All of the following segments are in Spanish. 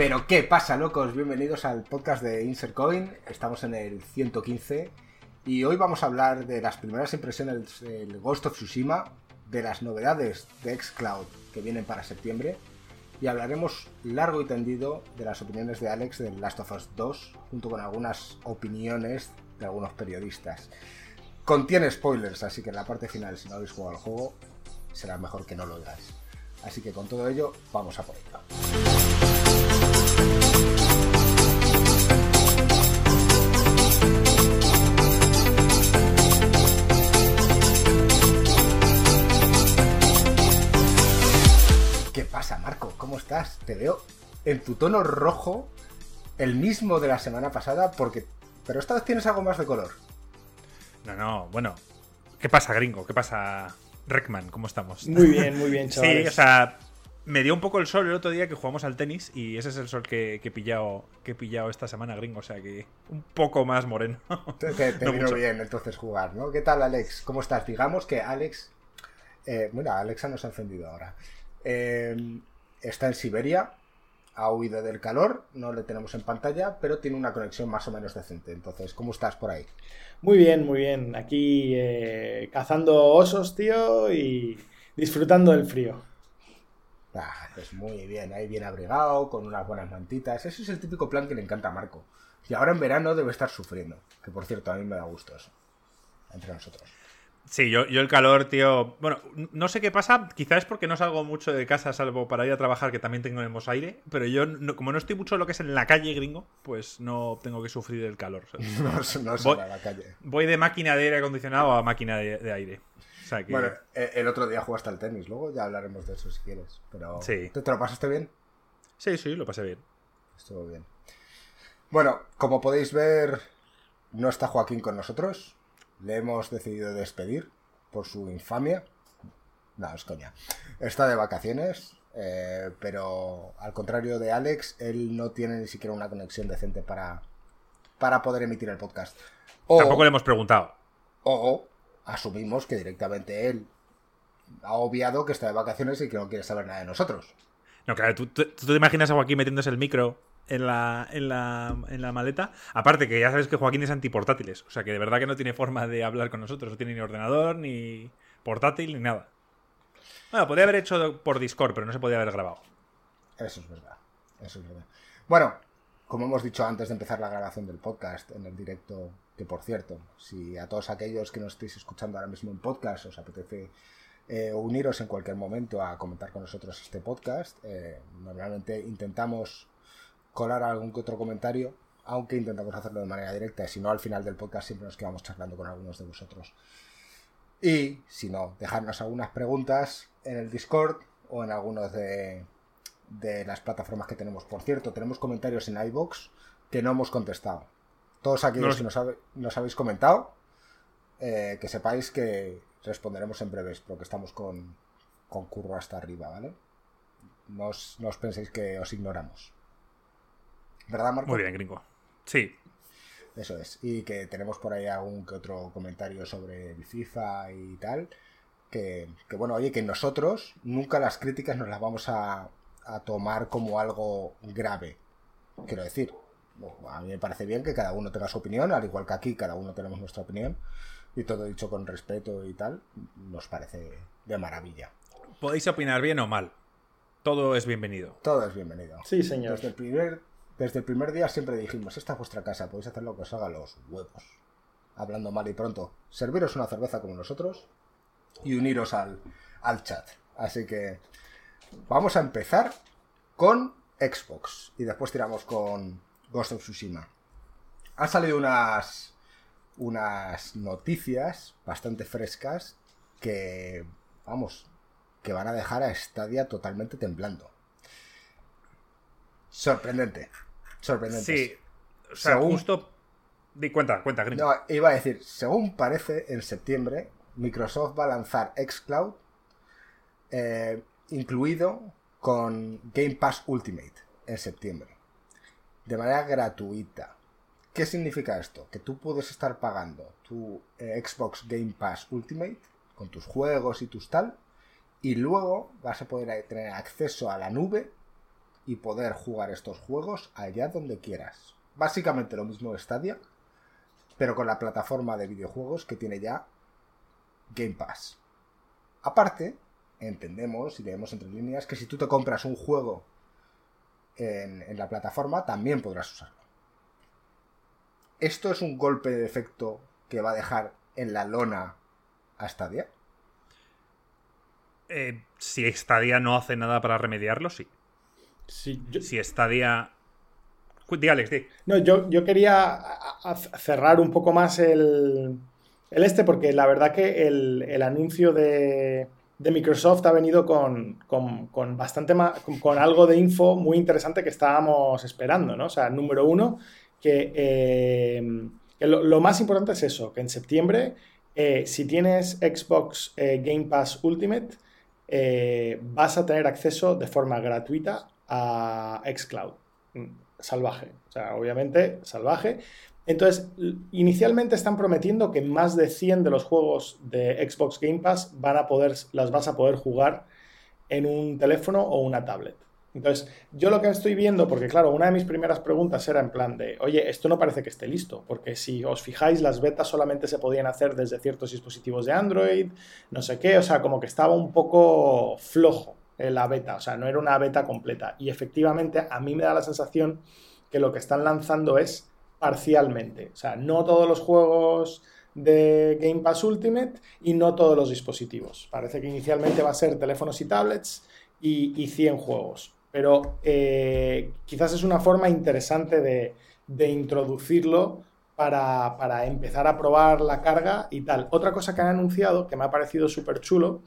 Pero ¿qué pasa, locos? Bienvenidos al podcast de Insert Coin. Estamos en el 115 y hoy vamos a hablar de las primeras impresiones del Ghost of Tsushima, de las novedades de Xcloud que vienen para septiembre y hablaremos largo y tendido de las opiniones de Alex de Last of Us 2 junto con algunas opiniones de algunos periodistas. Contiene spoilers, así que en la parte final, si no habéis jugado al juego, será mejor que no lo hagáis. Así que con todo ello, vamos a por ello. ¿Qué pasa, Marco? ¿Cómo estás? Te veo en tu tono rojo, el mismo de la semana pasada, porque. Pero esta vez tienes algo más de color. No, no, bueno. ¿Qué pasa, gringo? ¿Qué pasa, Reckman? ¿Cómo estamos? Muy bien, muy bien, chavales. Sí, o sea, me dio un poco el sol el otro día que jugamos al tenis y ese es el sol que, que he, pillado, que he pillado esta semana, gringo. O sea que un poco más moreno. Te, te- te No vino mucho. bien entonces jugar, ¿no? ¿Qué tal, Alex? ¿Cómo estás? Digamos que Alex. Eh, bueno, Alexa nos ha encendido ahora. Eh, está en Siberia, ha huido del calor, no le tenemos en pantalla, pero tiene una conexión más o menos decente. Entonces, ¿cómo estás por ahí? Muy bien, muy bien. Aquí eh, cazando osos, tío, y disfrutando del frío. Ah, pues muy bien, ahí bien abrigado, con unas buenas mantitas. Ese es el típico plan que le encanta a Marco. Y ahora en verano debe estar sufriendo. Que por cierto, a mí me da gusto eso. Entre nosotros. Sí, yo, yo el calor, tío. Bueno, no sé qué pasa. Quizás es porque no salgo mucho de casa, salvo para ir a trabajar, que también tenemos aire. Pero yo, no- como no estoy mucho lo que es en la calle, gringo, pues no tengo que sufrir el calor. No, no Voy- a la calle. Voy de máquina de aire acondicionado a máquina de, de aire. O sea que. Bueno, eh, el otro día jugaste al tenis, luego ya hablaremos de eso si quieres. Pero Sí. ¿te, te lo pasaste bien? Sí, sí, lo pasé bien. Estuvo bien. Bueno, como podéis ver, no está Joaquín con nosotros. Le hemos decidido despedir por su infamia. No, es coña. Está de vacaciones, eh, pero al contrario de Alex, él no tiene ni siquiera una conexión decente para, para poder emitir el podcast. O, Tampoco le hemos preguntado. o asumimos que directamente él ha obviado que está de vacaciones y que no quiere saber nada de nosotros. No, claro, ¿tú, tú- tú te imaginas a Joaquín metiéndose el micro en la, en, la, en la maleta. Aparte que ya sabes que Joaquín es antiportátiles. O sea que de verdad que no tiene forma de hablar con nosotros. No tiene ni ordenador, ni portátil, ni nada. Bueno, podría haber hecho por Discord, pero no se podía haber grabado. Eso es verdad. Eso es verdad. Bueno, como hemos dicho antes de empezar la grabación del podcast en el directo, que por cierto, si a todos aquellos que nos estéis escuchando ahora mismo en podcast os apetece eh, uniros en cualquier momento a comentar con nosotros este podcast, eh, normalmente intentamos colar algún que otro comentario, aunque intentamos hacerlo de manera directa, y si no, al final del podcast siempre nos quedamos charlando con algunos de vosotros. Y si no, dejarnos algunas preguntas en el Discord o en algunos de, de las plataformas que tenemos. Por cierto, tenemos comentarios en iBox que no hemos contestado. Todos aquellos que nos, habe- nos habéis comentado, eh, que sepáis que responderemos en breves, porque estamos con, con curro hasta arriba, ¿vale? No os, no os penséis que os ignoramos. ¿Verdad, Marco? Muy bien, gringo. Sí. Eso es. Y que tenemos por ahí algún que otro comentario sobre el FIFA y tal. Que, que bueno, oye, que nosotros nunca las críticas nos las vamos a, a tomar como algo grave. Quiero decir, a mí me parece bien que cada uno tenga su opinión, al igual que aquí cada uno tenemos nuestra opinión. Y todo dicho con respeto y tal, nos parece de maravilla. Podéis opinar bien o mal. Todo es bienvenido. Todo es bienvenido. Sí, señor. Desde el primer, desde el primer día siempre dijimos, esta es vuestra casa, podéis hacer lo que os haga los huevos. Hablando mal y pronto, serviros una cerveza como nosotros y uniros al, al chat. Así que vamos a empezar con Xbox y después tiramos con Ghost of Tsushima. Han salido unas, unas noticias bastante frescas que, vamos, que van a dejar a Stadia totalmente temblando. Sorprendente. Sorprendente. Sí. O sea, Según- justo. Di cuenta, cuenta. No, iba a decir, según parece, en septiembre Microsoft va a lanzar xCloud eh, incluido con Game Pass Ultimate en septiembre. De manera gratuita. ¿Qué significa esto? Que tú puedes estar pagando tu eh, Xbox Game Pass Ultimate con tus juegos y tus tal, y luego vas a poder tener acceso a la nube y poder jugar estos juegos allá donde quieras. Básicamente lo mismo de Stadia, pero con la plataforma de videojuegos que tiene ya Game Pass. Aparte, entendemos y leemos entre líneas que si tú te compras un juego en, en la plataforma, también podrás usarlo. ¿Esto es un golpe de efecto que va a dejar en la lona a Stadia? Eh, si Stadia no hace nada para remediarlo, sí. Sí, yo- Si Stadia. Di, Alex, di. No, yo, yo quería cerrar un poco más el, el este, porque la verdad que el, el anuncio de, de Microsoft ha venido con, con- con bastante con, algo de info muy interesante que estábamos esperando, ¿no? O sea, número uno, que, eh, lo, más importante es eso, que en septiembre, eh, si tienes Xbox eh, Game Pass Ultimate, vas a tener acceso de forma gratuita a xCloud. Mm, Salvaje. O sea, obviamente, salvaje. Entonces, inicialmente están prometiendo que más de 100 de los juegos de Xbox Game Pass van a poder, las vas a poder jugar en un teléfono o una tablet. Entonces, yo lo que estoy viendo, porque claro, una de mis primeras preguntas era en plan de, oye, esto no parece que esté listo, porque si os fijáis, las betas solamente se podían hacer desde ciertos dispositivos de Android, no sé qué, o sea, como que estaba un poco flojo eh, la beta, o sea, no era una beta completa. Y efectivamente, a mí me da la sensación que lo que están lanzando es parcialmente, o sea, no todos los juegos de Game Pass Ultimate y no todos los dispositivos. Parece que inicialmente va a ser teléfonos y tablets y, y 100 juegos. Pero eh, quizás es una forma interesante de, de introducirlo para, para empezar a probar la carga y tal. Otra cosa que han anunciado, que me ha parecido súper chulo,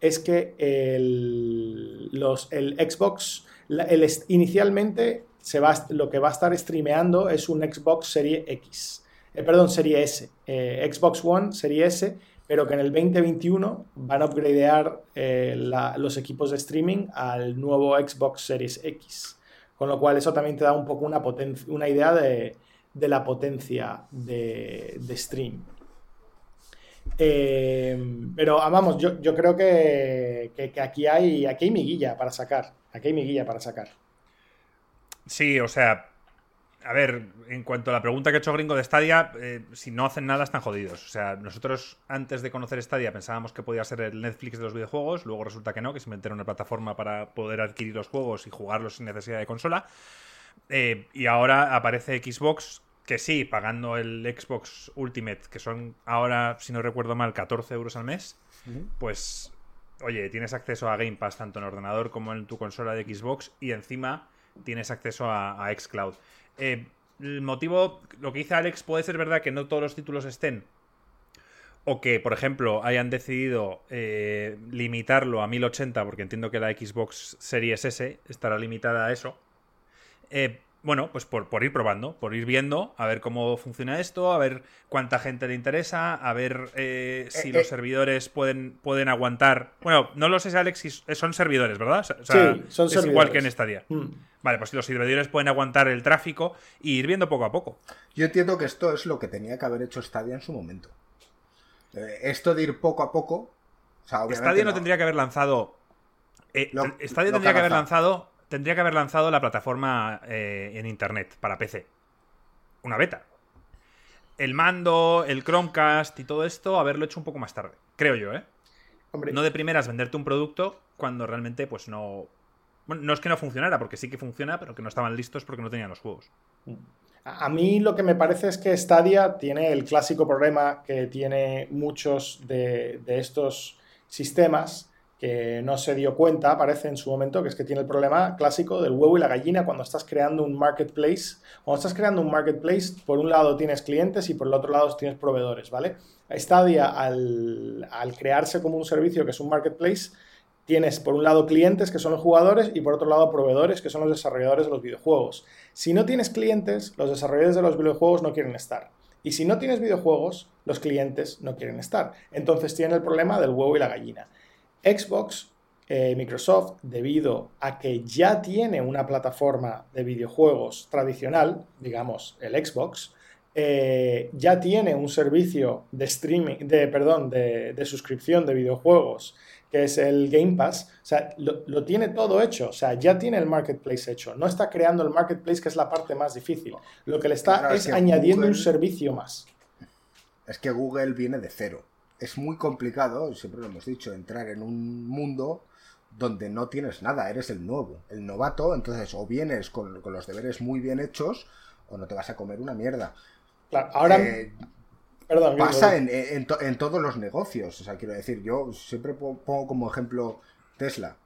es que el, los, el Xbox, el inicialmente se va, lo que va a estar streameando es un Xbox Serie X, eh, perdón, Serie S, eh, Xbox One Serie S, pero que en el 2021 van a upgradear eh, los equipos de streaming al nuevo Xbox Series X. Con lo cual eso también te da un poco una, una idea de, de la potencia de, de stream. Pero ah, vamos, yo, yo creo que, que- que aquí, hay, aquí hay miguilla para sacar. Aquí hay miguilla para sacar. Sí, o sea. A ver, en cuanto a la pregunta que ha hecho Gringo de Stadia, eh, si no hacen nada están jodidos. O sea, nosotros antes de conocer Stadia pensábamos que podía ser el Netflix de los videojuegos, luego resulta que no, que simplemente era una plataforma para poder adquirir los juegos y jugarlos sin necesidad de consola. Eh, y ahora aparece Xbox, que sí, pagando el Xbox Ultimate, que son ahora, si no recuerdo mal, 14 euros al mes, pues, oye, tienes acceso a Game Pass tanto en ordenador como en tu consola de Xbox y encima tienes acceso a, a xCloud. Eh, el motivo, lo que dice Alex, puede ser verdad que no todos los títulos estén. O que, por ejemplo, hayan decidido eh, limitarlo a 1080, porque entiendo que la Xbox Series S estará limitada a eso. Eh, bueno, pues por, por ir probando, por ir viendo, a ver cómo funciona esto, a ver cuánta gente le interesa, a ver eh, si Eh, los eh. servidores pueden, pueden aguantar. Bueno, no lo sé, Alex, si son servidores, ¿verdad? O sea, Sí, son es servidores. igual que en Stadia. Mm. Vale, pues si los servidores pueden aguantar el tráfico y ir viendo poco a poco. Yo entiendo que esto es lo que tenía que haber hecho Stadia en su momento. Esto de ir poco a poco. O sea, obviamente Stadia no, tendría que haber lanzado. Lo- Stadia lo tendría que que haber ha lanzado. Tendría que haber lanzado la plataforma eh, en internet para PC. Una beta. El mando, el Chromecast y todo esto, haberlo hecho un poco más tarde. Creo yo, ¿eh? Hombre, No de primeras venderte un producto cuando realmente, pues no. Bueno, no es que no funcionara, porque sí que funciona, pero que no estaban listos porque no tenían los juegos. A mí lo que me parece es que Stadia tiene el clásico problema que tiene muchos de, de estos sistemas que no se dio cuenta, parece en su momento, que es que tiene el problema clásico del huevo y la gallina cuando estás creando un marketplace. Cuando estás creando un marketplace, por un lado tienes clientes y por el otro lado tienes proveedores, ¿vale? Stadia, al, al crearse como un servicio que es un marketplace, tienes por un lado clientes que son los jugadores y por otro lado proveedores que son los desarrolladores de los videojuegos. Si no tienes clientes, los desarrolladores de los videojuegos no quieren estar. Y si no tienes videojuegos, los clientes no quieren estar. Entonces tiene el problema del huevo y la gallina. Xbox, eh, Microsoft, debido a que ya tiene una plataforma de videojuegos tradicional, digamos el Xbox, eh, ya tiene un servicio de streaming, de, perdón, de, de suscripción de videojuegos que es el Game Pass, o sea, lo, tiene todo hecho, o sea, ya tiene el marketplace hecho, no está creando el marketplace que es la parte más difícil, lo que le está es, añadiendo un servicio más. Es que Google viene de cero. Es muy complicado, siempre lo hemos dicho, entrar en un mundo donde no tienes nada, eres el nuevo, el novato, entonces o vienes con, los deberes muy bien hechos o no te vas a comer una mierda. Claro, ahora... Eh, pasa en, todos los negocios. O sea, quiero decir, yo siempre pongo como ejemplo Tesla.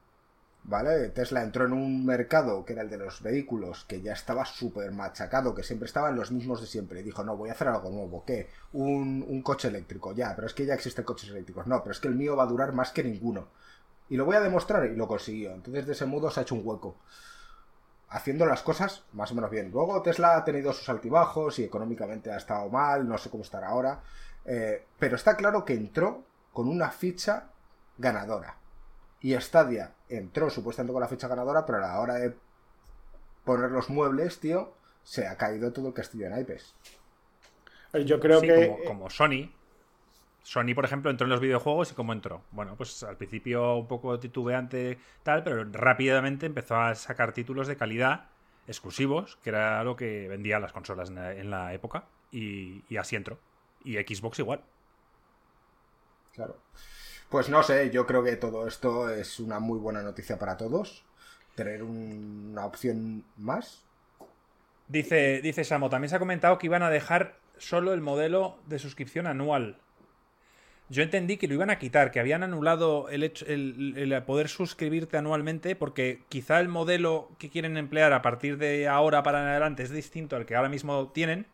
¿Vale? Tesla entró en un mercado que era el de los vehículos, que ya estaba súper machacado, que siempre estaban los mismos de siempre. Y dijo, no, voy a hacer algo nuevo. ¿Qué? Un, coche eléctrico. Ya, pero es que ya existen coches eléctricos. No, pero es que el mío va a durar más que ninguno. Y lo voy a demostrar y lo consiguió. Entonces, de ese modo se ha hecho un hueco haciendo las cosas más o menos bien. Luego Tesla ha tenido sus altibajos y económicamente ha estado mal, no sé cómo estará ahora, eh, pero está claro que entró con una ficha ganadora. Y Stadia entró supuestamente con la ficha ganadora, pero a la hora de poner los muebles, tío, se ha caído todo el castillo en naipes. Yo creo que... Como, como Sony, Sony, por ejemplo, entró en los videojuegos y cómo entró. Bueno, pues al principio un poco titubeante tal, pero rápidamente empezó a sacar títulos de calidad exclusivos, que era lo que vendía las consolas en la, época, y, así entró. Y Xbox igual. Claro. Pues no sé, yo creo que todo esto es una muy buena noticia para todos. Tener una opción más. Dice, dice Samo, también se ha comentado que iban a dejar solo el modelo de suscripción anual yo entendí que lo iban a quitar, que habían anulado el, hecho, el, poder suscribirte anualmente porque quizá el modelo que quieren emplear a partir de ahora para adelante es distinto al que ahora mismo tienen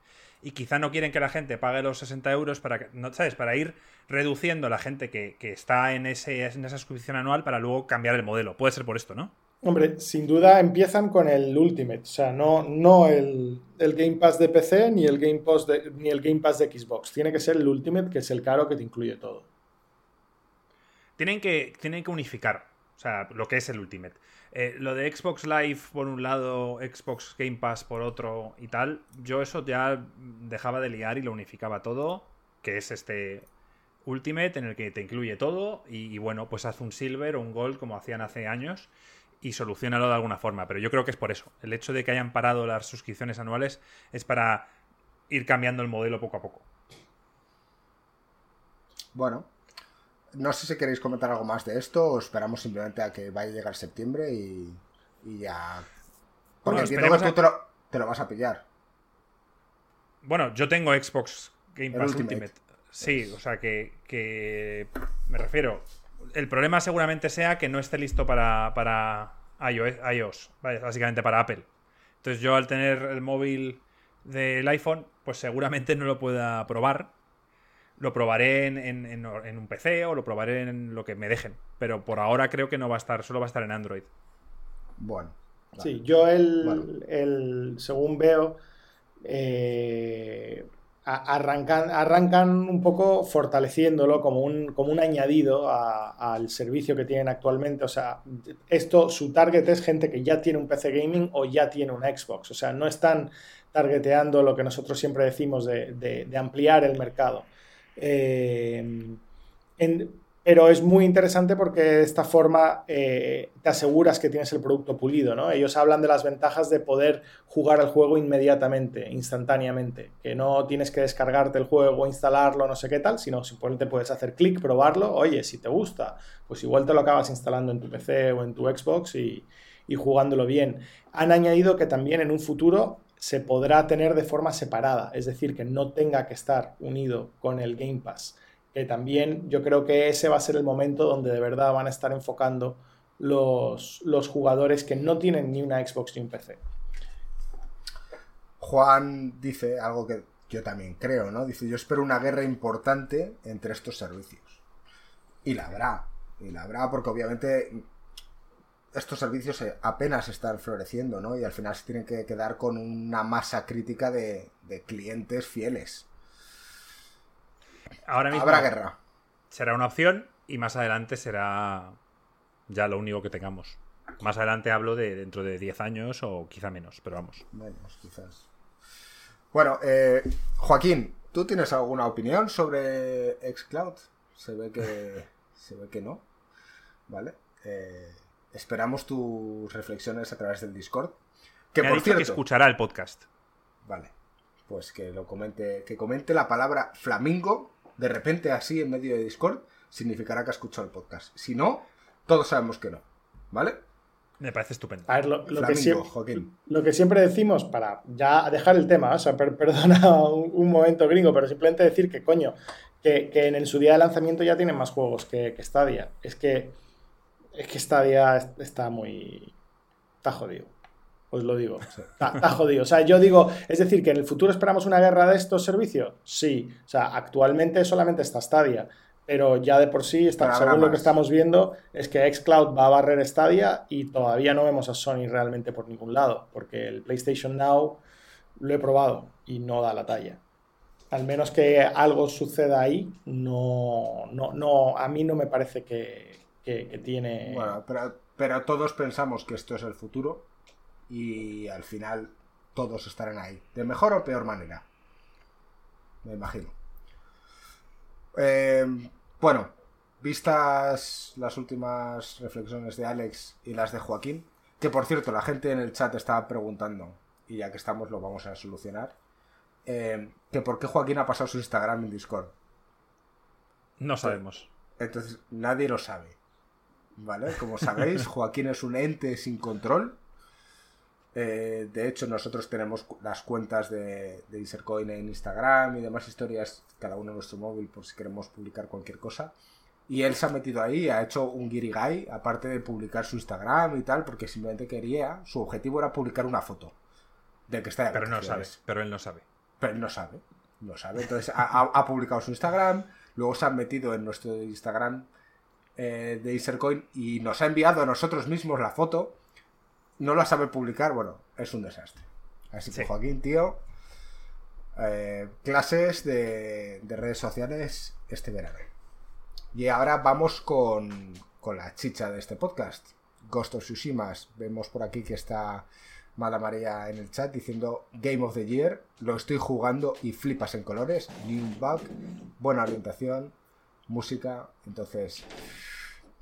y quizá no quieren que la gente pague los 60 euros para, ¿no, ¿sabes? para ir reduciendo la gente que, que está en, ese, en esa suscripción anual para luego cambiar el modelo. Puede ser por esto, ¿no? Hombre, sin duda empiezan con el Ultimate, o sea, no, no el, Game Pass de PC ni el, Game Pass de, ni el Game Pass de Xbox. Tiene que ser el Ultimate, que es el caro que te incluye todo. Tienen que, tienen que unificar, o sea, lo que es el Ultimate. Eh, lo de Xbox Live por un lado, Xbox Game Pass por otro y tal, yo eso ya dejaba de liar y lo unificaba todo, que es este Ultimate en el que te incluye todo y, y bueno, pues haz un Silver o un Gold como hacían hace años y solucionarlo de alguna forma. Pero yo creo que es por eso. El hecho de que hayan parado las suscripciones anuales es para ir cambiando el modelo poco a poco. Bueno, no sé si queréis comentar algo más de esto o esperamos simplemente a que vaya a llegar septiembre y, ya. Porque entiendo que tú te, lo, vas a pillar. Bueno, yo tengo Xbox Game Pass Ultimate. Sí, o sea que, que me refiero, el problema seguramente sea que no esté listo para, para iOS, básicamente para Apple. Entonces yo al tener el móvil del iPhone, pues seguramente no lo pueda probar. Lo probaré en, un PC o lo probaré en lo que me dejen. Pero por ahora creo que no va a estar, solo va a estar en Android. Bueno. Sí, yo el, el según veo, eh, arrancan, arrancan un poco fortaleciéndolo como un, como un añadido al servicio que tienen actualmente. O sea, esto, su target es gente que ya tiene un PC gaming o ya tiene un Xbox. O sea, no están targeteando lo que nosotros siempre decimos de, ampliar el mercado. Eh, pero es muy interesante porque de esta forma eh, te aseguras que tienes el producto pulido, ¿no? Ellos hablan de las ventajas de poder jugar el juego inmediatamente, instantáneamente, que no tienes que descargarte el juego, instalarlo, no sé qué tal, sino simplemente puedes hacer clic, probarlo, oye, si te gusta, pues igual te lo acabas instalando en tu PC o en tu Xbox y jugándolo bien. Han añadido que también en un futuro se podrá tener de forma separada, es decir, que no tenga que estar unido con el Game Pass que también yo creo que ese va a ser el momento donde de verdad van a estar enfocando los, los jugadores que no tienen ni una Xbox ni un PC. Juan dice algo que yo también creo, ¿no? Dice, yo espero una guerra importante entre estos servicios. Y la habrá. Y la habrá porque obviamente estos servicios apenas están floreciendo, ¿no? Y al final se tienen que quedar con una masa crítica de, de clientes fieles. Ahora mismo Habrá guerra. Será una opción y más adelante será ya lo único que tengamos. Más adelante hablo de dentro de 10 años o quizá menos, pero vamos. Menos, quizás. Bueno, eh, Joaquín, ¿tú tienes alguna opinión sobre Xcloud? Se ve que, se ve que no. ¿vale? Eh, esperamos tus reflexiones a través del Discord. Que Me ha por dicho cierto, que escuchará el podcast. Vale. Pues que lo comente, que comente la palabra flamingo de repente así en medio de Discord, significará que ha escuchado el podcast. Si no, todos sabemos que no. ¿Vale? Me parece estupendo. A ver, lo, lo que siempre, Joaquín. lo que siempre decimos para ya dejar el tema, o sea, per- perdona un, un momento gringo, pero simplemente decir que, coño, que, que en, en su día de lanzamiento ya tienen más juegos que, que Stadia. Es que, es que Stadia es- está muy... está jodido. Os lo digo. Está, está jodido. O sea, yo digo, es decir, que en el futuro esperamos una guerra de estos servicios. Sí. O sea, actualmente solamente está Stadia. Pero ya de por sí, está, según lo que estamos viendo, es que Xcloud va a barrer Stadia y todavía no vemos a Sony realmente por ningún lado. Porque el PlayStation Now lo he probado y no da la talla. Al menos que algo suceda ahí, no, no, no a mí no me parece que, que- que tiene... Bueno, pero, pero todos pensamos que esto es el futuro y al final todos estarán ahí. De mejor o peor manera. Me imagino. Eh, bueno, vistas las últimas reflexiones de Alex y las de Joaquín, que por cierto la gente en el chat estaba preguntando, y ya que estamos lo vamos a solucionar, eh, que por qué Joaquín ha pasado su Instagram en Discord. No sabemos. Entonces, nadie lo sabe. ¿Vale? Como sabéis, Joaquín es un ente sin control. Eh, de hecho, nosotros tenemos las cuentas de, de Isercoin en Instagram y demás historias, cada uno en nuestro móvil, por si queremos publicar cualquier cosa. Y él se ha metido ahí, ha hecho un guirigay, aparte de publicar su Instagram y tal, porque simplemente quería, su objetivo era publicar una foto del que está de Pero no sabe. Pero él no sabe. Pero él no sabe. No sabe. Entonces ha- ha publicado su Instagram. Luego se ha metido en nuestro Instagram eh, de Isercoin y nos ha enviado a nosotros mismos la foto. No la sabe publicar. Bueno, es un desastre. Así que Sí. Joaquín, tío. eh, clases de, de redes sociales este verano. Y ahora vamos con, con la chicha de este podcast. Ghost of Tsushima. Vemos por aquí que está Mala María en el chat diciendo Game of the Year. Lo estoy jugando y flipas en colores. New bug, buena orientación, música. Entonces,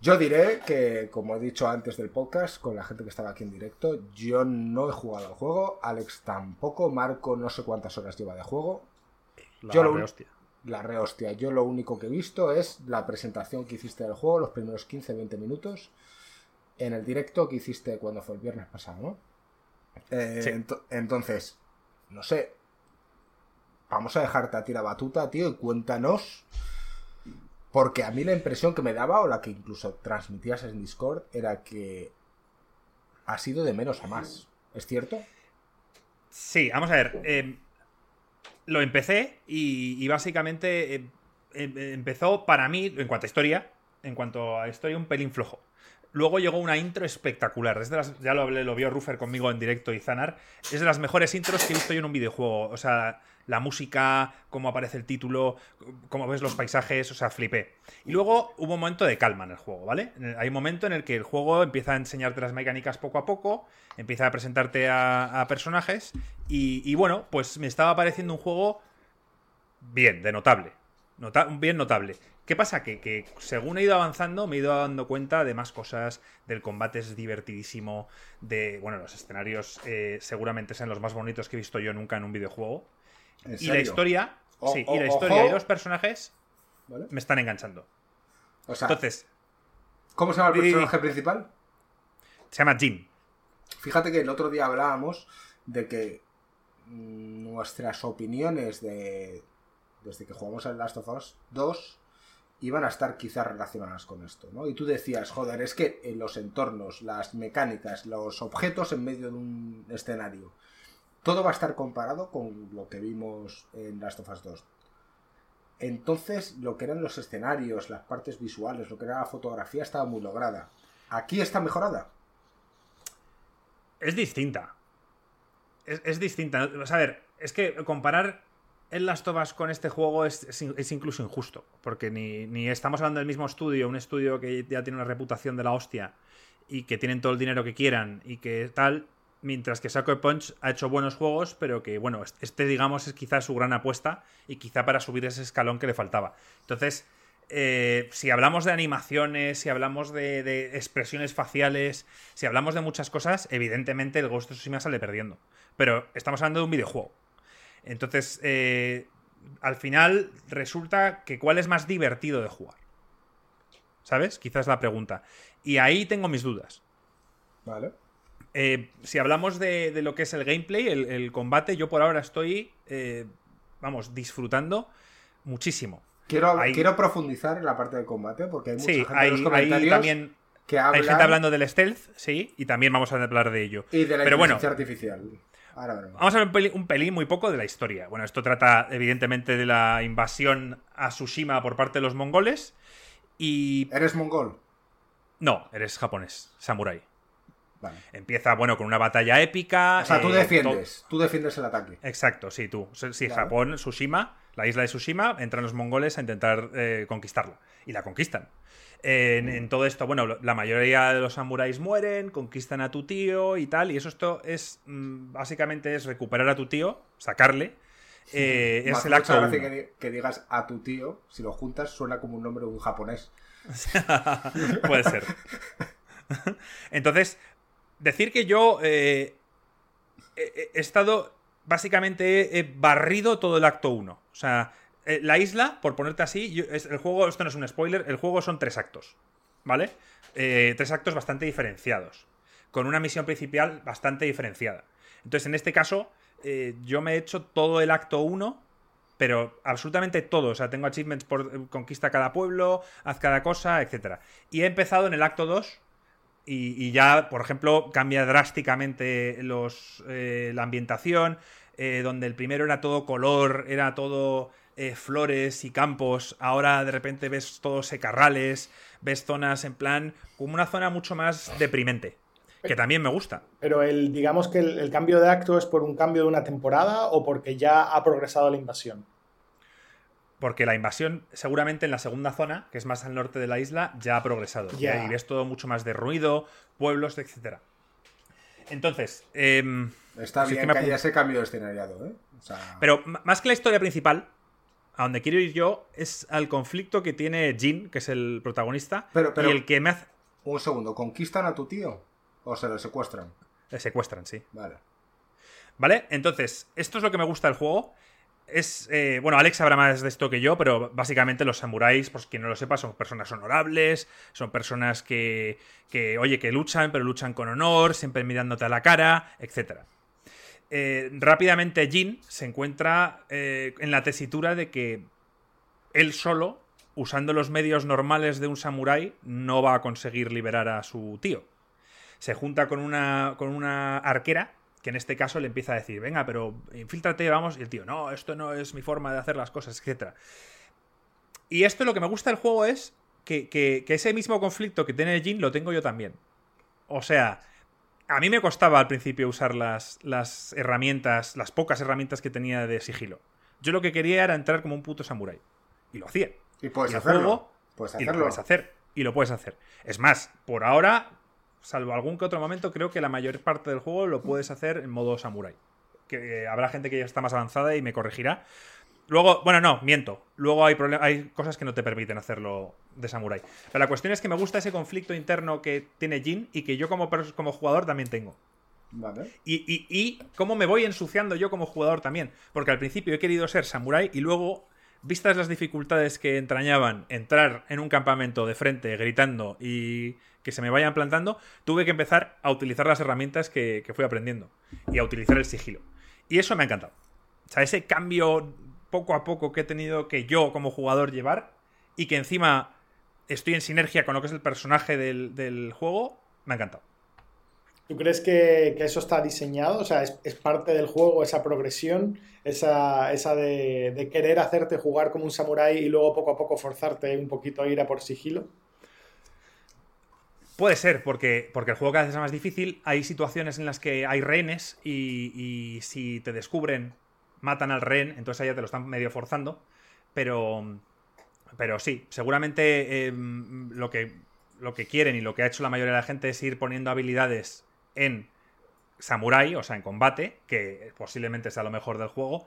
yo diré que, como he dicho antes del podcast, con la gente que estaba aquí en directo, yo no he jugado al juego. Alex tampoco. Marco no sé cuántas horas lleva de juego. La Yo lo- re hostia. La rehostia. Yo lo único que he visto es la presentación que hiciste del juego, los primeros 15-20 minutos, en el directo que hiciste cuando fue el viernes pasado, ¿no? Eh, Sí. entonces, no sé. Vamos a dejarte a ti la batuta, tío, y cuéntanos. Porque a mí la impresión que me daba, o la que incluso transmitías en Discord, era que ha sido de menos a más. ¿Es cierto? Sí, vamos a ver. eh, lo empecé y, básicamente eh, em- empezó para mí, en cuanto a historia, en cuanto a historia, un pelín flojo. Luego llegó una intro espectacular. Es de las, ya lo, lo vio Ruffer conmigo en directo y Zanar. Es de las mejores intros que he visto yo en un videojuego. O sea, la música, cómo aparece el título, cómo ves los paisajes, o sea, flipé. Y luego hubo un momento de calma en el juego, ¿vale? Hay un momento en el que el juego empieza a enseñarte las mecánicas poco a poco, empieza a presentarte a, personajes y, y bueno, pues me estaba pareciendo un juego bien, de notable. Nota- bien notable. ¿Qué pasa? Que, que según he ido avanzando me he ido dando cuenta de más cosas, del combate es divertidísimo, de, bueno, los escenarios eh, seguramente sean los más bonitos que he visto yo nunca en un videojuego. ¿En Y la historia, O- sí, o- y la historia y los personajes ¿Vale? me están enganchando. O sea, Entonces, ¿cómo se llama el personaje principal? se llama Jim. Fíjate que el otro día hablábamos de que nuestras opiniones de desde que jugamos al Last of Us 2 iban a estar quizás relacionadas con esto, ¿no? Y tú decías, joder, es que en los entornos, las mecánicas, los objetos en medio de un escenario, todo va a estar comparado con lo que vimos en Last of Us 2. Entonces, lo que eran los escenarios, las partes visuales, lo que era la fotografía estaba muy lograda. Aquí está mejorada. Es distinta. Es, distinta. O a ver, es que comparar el Last of Us con este juego es, es es incluso injusto. Porque ni, ni estamos hablando del mismo estudio, un estudio que ya tiene una reputación de la hostia y que tienen todo el dinero que quieran y que tal. Mientras que Sucker Punch ha hecho buenos juegos, pero que, bueno, este, digamos, es quizás su gran apuesta y quizá para subir ese escalón que le faltaba. Entonces, eh, si hablamos de animaciones, si hablamos de, expresiones faciales, si hablamos de muchas cosas, evidentemente el Ghost of Tsushima sale perdiendo. Pero estamos hablando de un videojuego. Entonces, eh, al final resulta que cuál es más divertido de jugar. ¿Sabes? Quizás la pregunta. Y ahí tengo mis dudas. Vale. Eh, si hablamos de, de lo que es el gameplay, el, el combate, yo por ahora estoy, eh, vamos, disfrutando muchísimo. Quiero, quiero profundizar en la parte del combate porque hay mucha Sí, gente en hay, los hay comentarios también que hablan hay gente hablando del stealth, sí, y también vamos a hablar de ello. y de la Pero bueno, inteligencia artificial. Ahora veremos. Vamos a ver un pelín, un pelín muy poco de la historia. Bueno, esto trata evidentemente de la invasión a Tsushima por parte de los mongoles. Y... ¿Eres mongol? No, eres japonés, samurái. Vale. Empieza, bueno, con una batalla épica. O sea, tú eh, defiendes. Tú defiendes el ataque. to- Exacto, sí, tú. Sí. Japón, Tsushima, la isla de Tsushima, entran los mongoles a intentar eh, conquistarla. Y la conquistan. En, en todo esto, bueno, la mayoría de los samuráis mueren, conquistan a tu tío y tal. Y eso esto es, mm, básicamente, es recuperar a tu tío, sacarle. Eh, es el acto que digas a tu tío, si lo juntas suena como un nombre de un japonés. Puede ser. Entonces, decir que yo eh, he, estado. Básicamente he, barrido todo el acto 1. O sea, eh, la isla, por ponerte así, el juego, esto no es un spoiler, el juego son tres actos. ¿Vale? Eh, tres actos bastante diferenciados. Con una misión principal bastante diferenciada. Entonces, en este caso, yo me he hecho todo el acto 1 pero absolutamente todo. O sea, tengo achievements por conquista cada pueblo, haz cada cosa, etc. Y he empezado en el acto 2 y, ya, por ejemplo, cambia drásticamente los, eh, la ambientación, eh, donde el primero era todo color, era todo eh, flores y campos, ahora de repente ves todos secarrales, ves zonas en plan, como una zona mucho más deprimente, que también me gusta. Pero el, digamos que el cambio de acto es por un cambio de una temporada o porque ya ha progresado la invasión. Porque la invasión, seguramente en la segunda zona, que es más al norte de la isla, ya ha progresado. Ya. Y ves todo mucho más de ruido, pueblos, etc. Entonces, em, Está Sí, es bien que haya ese cambio de escenario, ¿eh? O sea, pero más que la historia principal, a donde quiero ir yo es al conflicto que tiene Jin, que es el protagonista, Pero- pero- y el que me hace... un segundo, ¿conquistan a tu tío? ¿O se lo secuestran? Le secuestran, sí. Vale. ¿Vale? Entonces, esto es lo que me gusta del juego. Es. eh, bueno, Alex sabrá más de esto que yo, pero básicamente los samuráis, pues quien no lo sepa, son personas honorables, son personas que. que, oye, que luchan, pero luchan con honor, siempre mirándote a la cara, etc. Eh, rápidamente Jin se encuentra eh, en la tesitura de que él solo, usando los medios normales de un samurái, no va a conseguir liberar a su tío. Se junta con una, con una arquera que en este caso le empieza a decir, venga, pero infíltrate, vamos, y el tío, no, esto no es mi forma de hacer las cosas, etc. Y esto lo que me gusta del juego es que, que- que ese mismo conflicto que tiene Jin lo tengo yo también. O sea, a mí me costaba al principio usar las, las herramientas, las pocas herramientas que tenía de sigilo. Yo lo que quería era entrar como un puto samurái. Y lo hacía. Y puedes Y hacerlo. juego- puedes Y lo hacerlo. puedes hacer. Y lo puedes hacer. Es más, por ahora, salvo algún que otro momento, creo que la mayor parte del juego lo puedes hacer en modo samurai. Que eh, habrá gente que ya está más avanzada y me corregirá. Luego, bueno, no, miento. Luego hay, hay cosas que no te permiten hacerlo de samurai. Pero la cuestión es que me gusta ese conflicto interno que tiene Jin y que yo como, como jugador también tengo. Vale. Y, y, y cómo me voy ensuciando yo como jugador también. Porque al principio he querido ser samurái y luego, vistas las dificultades que entrañaban entrar en un campamento de frente gritando y que se me vayan plantando, tuve que empezar a utilizar las herramientas que, que fui aprendiendo y a utilizar el sigilo. Y eso me ha encantado. O sea, ese cambio poco a poco que he tenido que yo como jugador llevar y que encima estoy en sinergia con lo que es el personaje del, del juego, me ha encantado. ¿Tú crees que, que eso está diseñado? O sea, es, es parte del juego esa progresión, esa, esa de, de querer hacerte jugar como un samurái y luego poco a poco forzarte un poquito a ir a por sigilo. Puede ser, porque, porque el juego cada vez es más difícil. Hay situaciones en las que hay rehenes y, y si te descubren, matan al rehén, entonces ya te lo están medio forzando. Pero, pero sí, seguramente eh, lo, que, lo que quieren y lo que ha hecho la mayoría de la gente es ir poniendo habilidades en samurai, o sea, en combate, que posiblemente sea lo mejor del juego.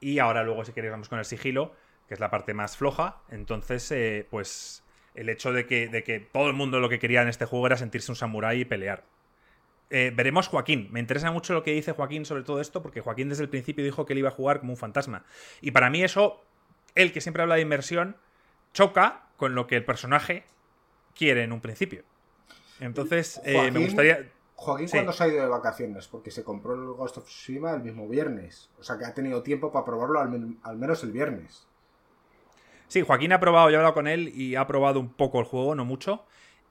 Y ahora luego, si queréis, vamos con el sigilo. que es la parte más floja. Entonces, eh, pues el hecho de que, de que todo el mundo lo que quería en este juego era sentirse un samurái y pelear. Eh, veremos Joaquín. Me interesa mucho lo que dice Joaquín sobre todo esto, porque Joaquín desde el principio dijo que él iba a jugar como un fantasma. Y para mí eso, él que siempre habla de inmersión, choca con lo que el personaje quiere en un principio. Entonces, eh, me gustaría... Joaquín, cuando se ha ido de vacaciones? Porque se compró el Ghost of Tsushima el mismo viernes. O sea que ha tenido tiempo para probarlo al, menos el viernes. Sí, Joaquín ha probado, yo he hablado con él y ha probado un poco el juego, no mucho.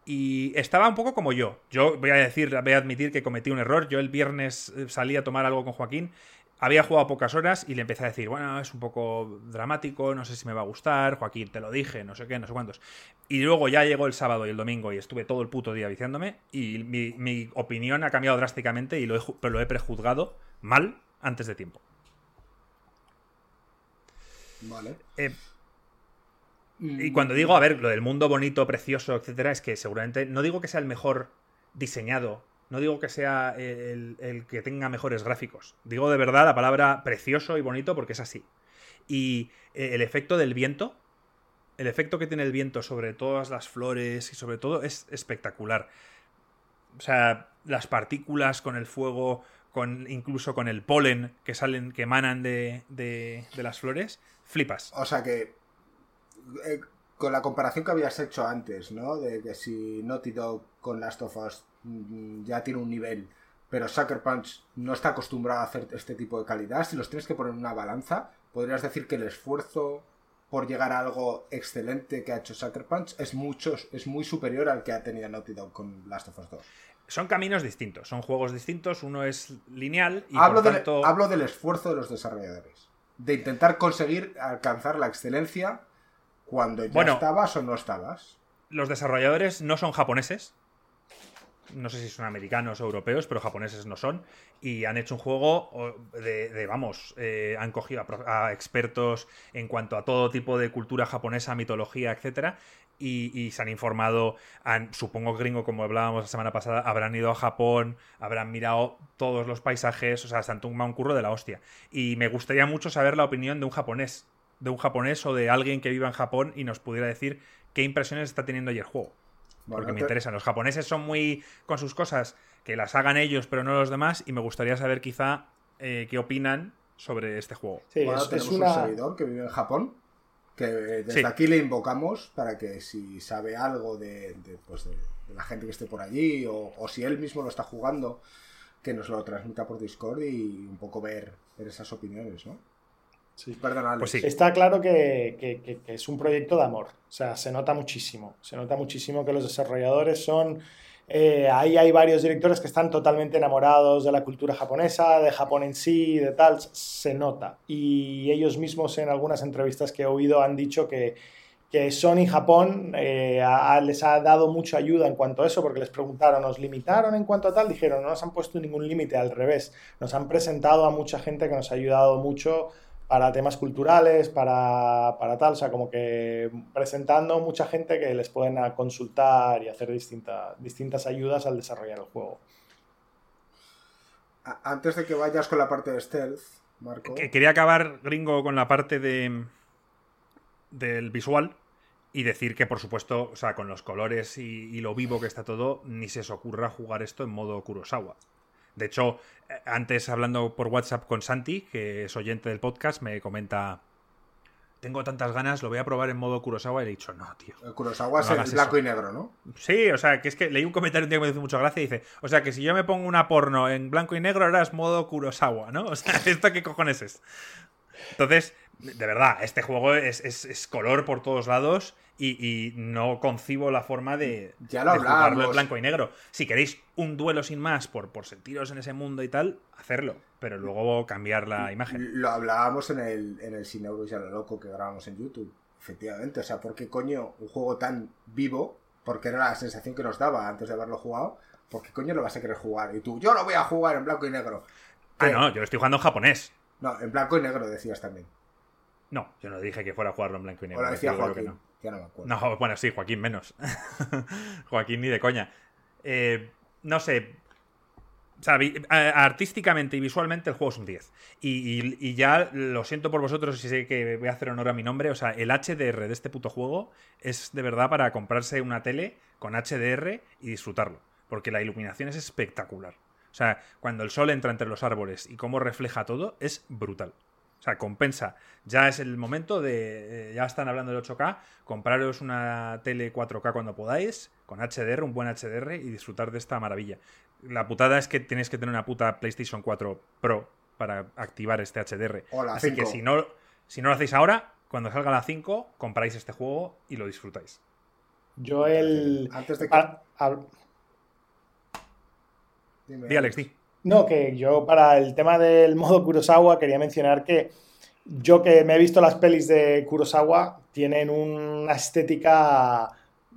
Y estaba un poco como yo. Yo voy a decir, voy a admitir que cometí un error. Yo el viernes eh, salí a tomar algo con Joaquín había jugado pocas horas y le empecé a decir, bueno, es un poco dramático, no sé si me va a gustar, Joaquín, te lo dije, no sé qué, no sé cuántos. Y luego ya llegó el sábado y el domingo y estuve todo el puto día viciándome y mi, opinión ha cambiado drásticamente y lo he, pero lo he prejuzgado mal antes de tiempo. Vale. Eh, y cuando digo, a ver, lo del mundo bonito, precioso, etcétera, es que seguramente, no digo que sea el mejor diseñado no digo que sea el, que tenga mejores gráficos. Digo de verdad la palabra precioso y bonito porque es así. Y eh, el efecto del viento, el efecto que tiene el viento sobre todas las flores y sobre todo es espectacular. O sea, las partículas con el fuego, con, incluso con el polen que salen, que emanan de, de, las flores, flipas. O sea que eh, con la comparación que habías hecho antes, ¿no? De que si Naughty Dog con Last of Us ya tiene un nivel, pero Sucker Punch no está acostumbrado a hacer este tipo de calidad, si los tienes que poner en una balanza, podrías decir que el esfuerzo por llegar a algo excelente que ha hecho Sucker Punch es mucho, es muy superior al que ha tenido Naughty Dog con Last of Us 2. Son caminos distintos, son juegos distintos, uno es lineal y hablo, hablo del esfuerzo de los desarrolladores, de intentar conseguir alcanzar la excelencia cuando ya estabas o no estabas. Los desarrolladores no son japoneses, no sé si son americanos o europeos, pero japoneses no son, y han hecho un juego de, vamos, eh, han cogido a, expertos en cuanto a todo tipo de cultura japonesa, mitología, etcétera, y, se han informado, supongo gringo, como hablábamos la semana pasada, habrán ido a Japón, habrán mirado todos los paisajes, o sea, se han un curro de la hostia. Y me gustaría mucho saber la opinión de un japonés, de un japonés o de alguien que viva en Japón y nos pudiera decir qué impresiones está teniendo ahí el juego porque me interesan. Los japoneses son muy con sus cosas, que las hagan ellos, pero no los demás, y me gustaría saber quizá eh, qué opinan sobre este juego. Sí, tenemos un servidor que vive en Japón, que desde aquí le invocamos para que si sabe algo de, pues de, la gente que esté por allí, o, si él mismo lo está jugando, que nos lo transmita por Discord y un poco ver, ver esas opiniones, ¿no? Sí. Pues Está claro que, es un proyecto de amor. O sea, se nota muchísimo. Se nota muchísimo que los desarrolladores son. Eh, ahí hay varios directores que están totalmente enamorados de la cultura japonesa, de Japón en sí, de tal. Se nota. Y ellos mismos en algunas entrevistas que he oído han dicho que, que Sony Japón eh, les ha dado mucha ayuda en cuanto a eso, porque les preguntaron, ¿nos limitaron en cuanto a tal? Dijeron, no nos han puesto ningún límite, al revés. Nos han presentado a mucha gente que nos ha ayudado mucho para temas culturales, para, tal, o sea, como que presentando mucha gente que les pueden consultar y hacer distintas ayudas al desarrollar el juego. Antes de que vayas con la parte de stealth, Marco. Quería acabar, gringo, con la parte de del visual y decir que, por supuesto, o sea, con los colores y, y lo vivo que está todo, ni se os ocurra jugar esto en modo Kurosawa. De hecho, antes hablando por WhatsApp con Santi, que es oyente del podcast, me comenta, tengo tantas ganas, lo voy a probar en modo Kurosawa y le he dicho, no, tío. El Kurosawa es el blanco y negro, ¿no? Sí, o sea, que es que leí un comentario un día que me hizo mucha gracia y dice, o sea, que si yo me pongo una porno en blanco y negro, ahora es modo Kurosawa, ¿no? O sea, ¿esto qué cojones es? Entonces, de verdad, este juego es, es color por todos lados y, no concibo la forma de, ya lo jugarlo en blanco y negro. Si queréis un duelo sin más por, por sentiros en ese mundo y tal, hacerlo, pero luego cambiar la imagen. Lo hablábamos en el, en el Sin Euros y a lo loco que grabamos en YouTube, efectivamente. O sea, ¿por qué coño un juego tan vivo? Porque era la sensación que nos daba antes de haberlo jugado. ¿Por qué coño lo vas a querer jugar? Y tú, yo lo voy a jugar en blanco y negro. Ah, no, yo lo estoy jugando en japonés. No, en blanco y negro decías también. No, yo no dije que fuera a jugarlo en blanco y negro. Ahora decía Joaquín, ya no me acuerdo. No, bueno, sí, Joaquín menos. Joaquín ni de coña. Eh, no sé. O sea, artísticamente y visualmente el juego es un 10. Y, ya lo siento por vosotros si sé que voy a hacer honor a mi nombre. O sea, el HDR de este puto juego es de verdad para comprarse una tele con HDR y disfrutarlo. Porque la iluminación es espectacular. O sea, cuando el sol entra entre los árboles y cómo refleja todo, es brutal. O sea, compensa. Ya es el momento de. Eh, ya están hablando del 8K. Compraros una tele 4K cuando podáis, con HDR, un buen HDR y disfrutar de esta maravilla. La putada es que tienes que tener una puta PlayStation 4 Pro para activar este HDR. Así que si no, si no lo hacéis ahora, cuando salga la 5, compráis este juego y lo disfrutáis. Yo el. Antes de que. Dime, Alex, di. No, que yo para el tema del modo Kurosawa quería mencionar que yo que me he visto las pelis de Kurosawa, tienen una estética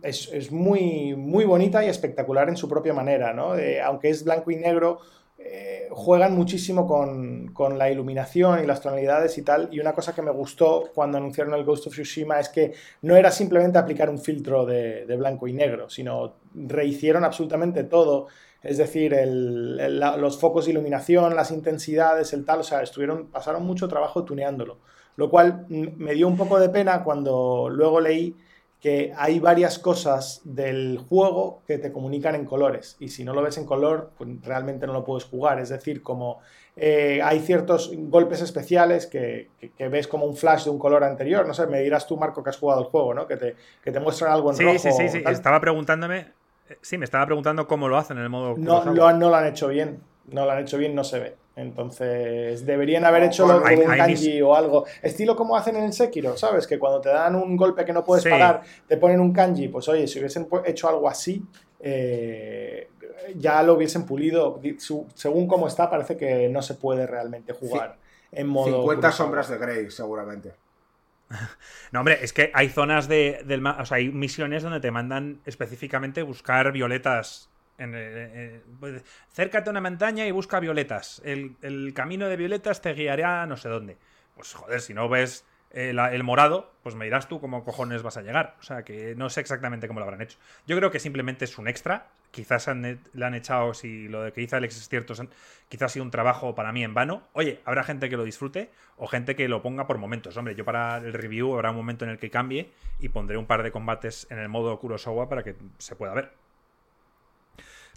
es, muy, muy bonita y espectacular en su propia manera, ¿no? aunque es blanco y negro, eh, juegan muchísimo con, la iluminación y las tonalidades y tal. Y una cosa que me gustó cuando anunciaron el Ghost of Tsushima es que no era simplemente aplicar un filtro de, blanco y negro, sino rehicieron absolutamente todo. Es decir, los focos de iluminación, las intensidades, el tal, o sea, estuvieron, pasaron mucho trabajo tuneándolo. Lo cual me dio un poco de pena cuando luego leí que hay varias cosas del juego que te comunican en colores y si no lo ves en color, pues realmente no lo puedes jugar. Es decir, como eh, hay ciertos golpes especiales que, ves como un flash de un color anterior. No sé, me dirás tú, Marco, que has jugado el juego, ¿no? Que te, que te muestran algo en sí, rojo. Sí, sí, sí. Estaba preguntándome. Eh, sí, me estaba preguntando cómo lo hacen en el modo. No, lo, no lo han hecho bien. No lo han hecho bien, no se ve. Entonces, deberían haber hecho con un kanji o algo. Estilo como hacen en el Sekiro, ¿sabes? Que cuando te dan un golpe que no puedes parar, te ponen un kanji. Pues oye, si hubiesen hecho algo así, eh, ya lo hubiesen pulido. Según cómo está, parece que no se puede realmente jugar en modo. 50 sombras de Grey, seguramente. No, hombre, es que hay zonas de, del. O sea, hay misiones donde te mandan específicamente buscar violetas pues, cércate a una montaña y busca violetas. El, camino de violetas te guiará no sé dónde. Pues joder, si no ves el, morado, pues me dirás tú cómo cojones vas a llegar. O sea, que no sé exactamente cómo lo habrán hecho. Yo creo que simplemente es un extra. Quizás le han echado, si lo que hizo Alex es cierto, quizás ha sido un trabajo para mí en vano. Oye, habrá gente que lo disfrute o gente que lo ponga por momentos. Hombre, yo para el review habrá un momento en el que cambie y pondré un par de combates en el modo Kurosawa para que se pueda ver.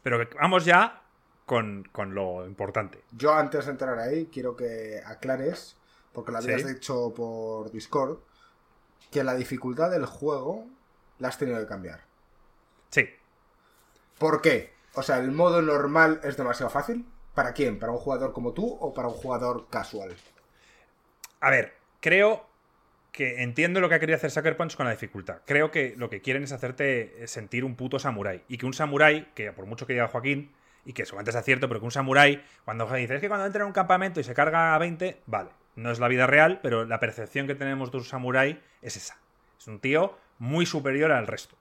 Pero vamos ya con, lo importante. Yo antes de entrar ahí quiero que aclares, porque lo habías dicho por Discord, que la dificultad del juego la has tenido que cambiar. Sí. ¿Por qué? O sea, ¿el modo normal es demasiado fácil? ¿Para quién? ¿Para un jugador como tú o para un jugador casual? A ver, creo que entiendo lo que ha querido hacer Sucker Punch con la dificultad. Creo que lo que quieren es hacerte sentir un puto samurái. Y que un samurái, que por mucho que diga Joaquín, y que seguramente es cierto, pero que un samurái, cuando dice, es que cuando entra en un campamento y se carga a 20, vale, no es la vida real, pero la percepción que tenemos de un samurái es esa. Es un tío muy superior al resto.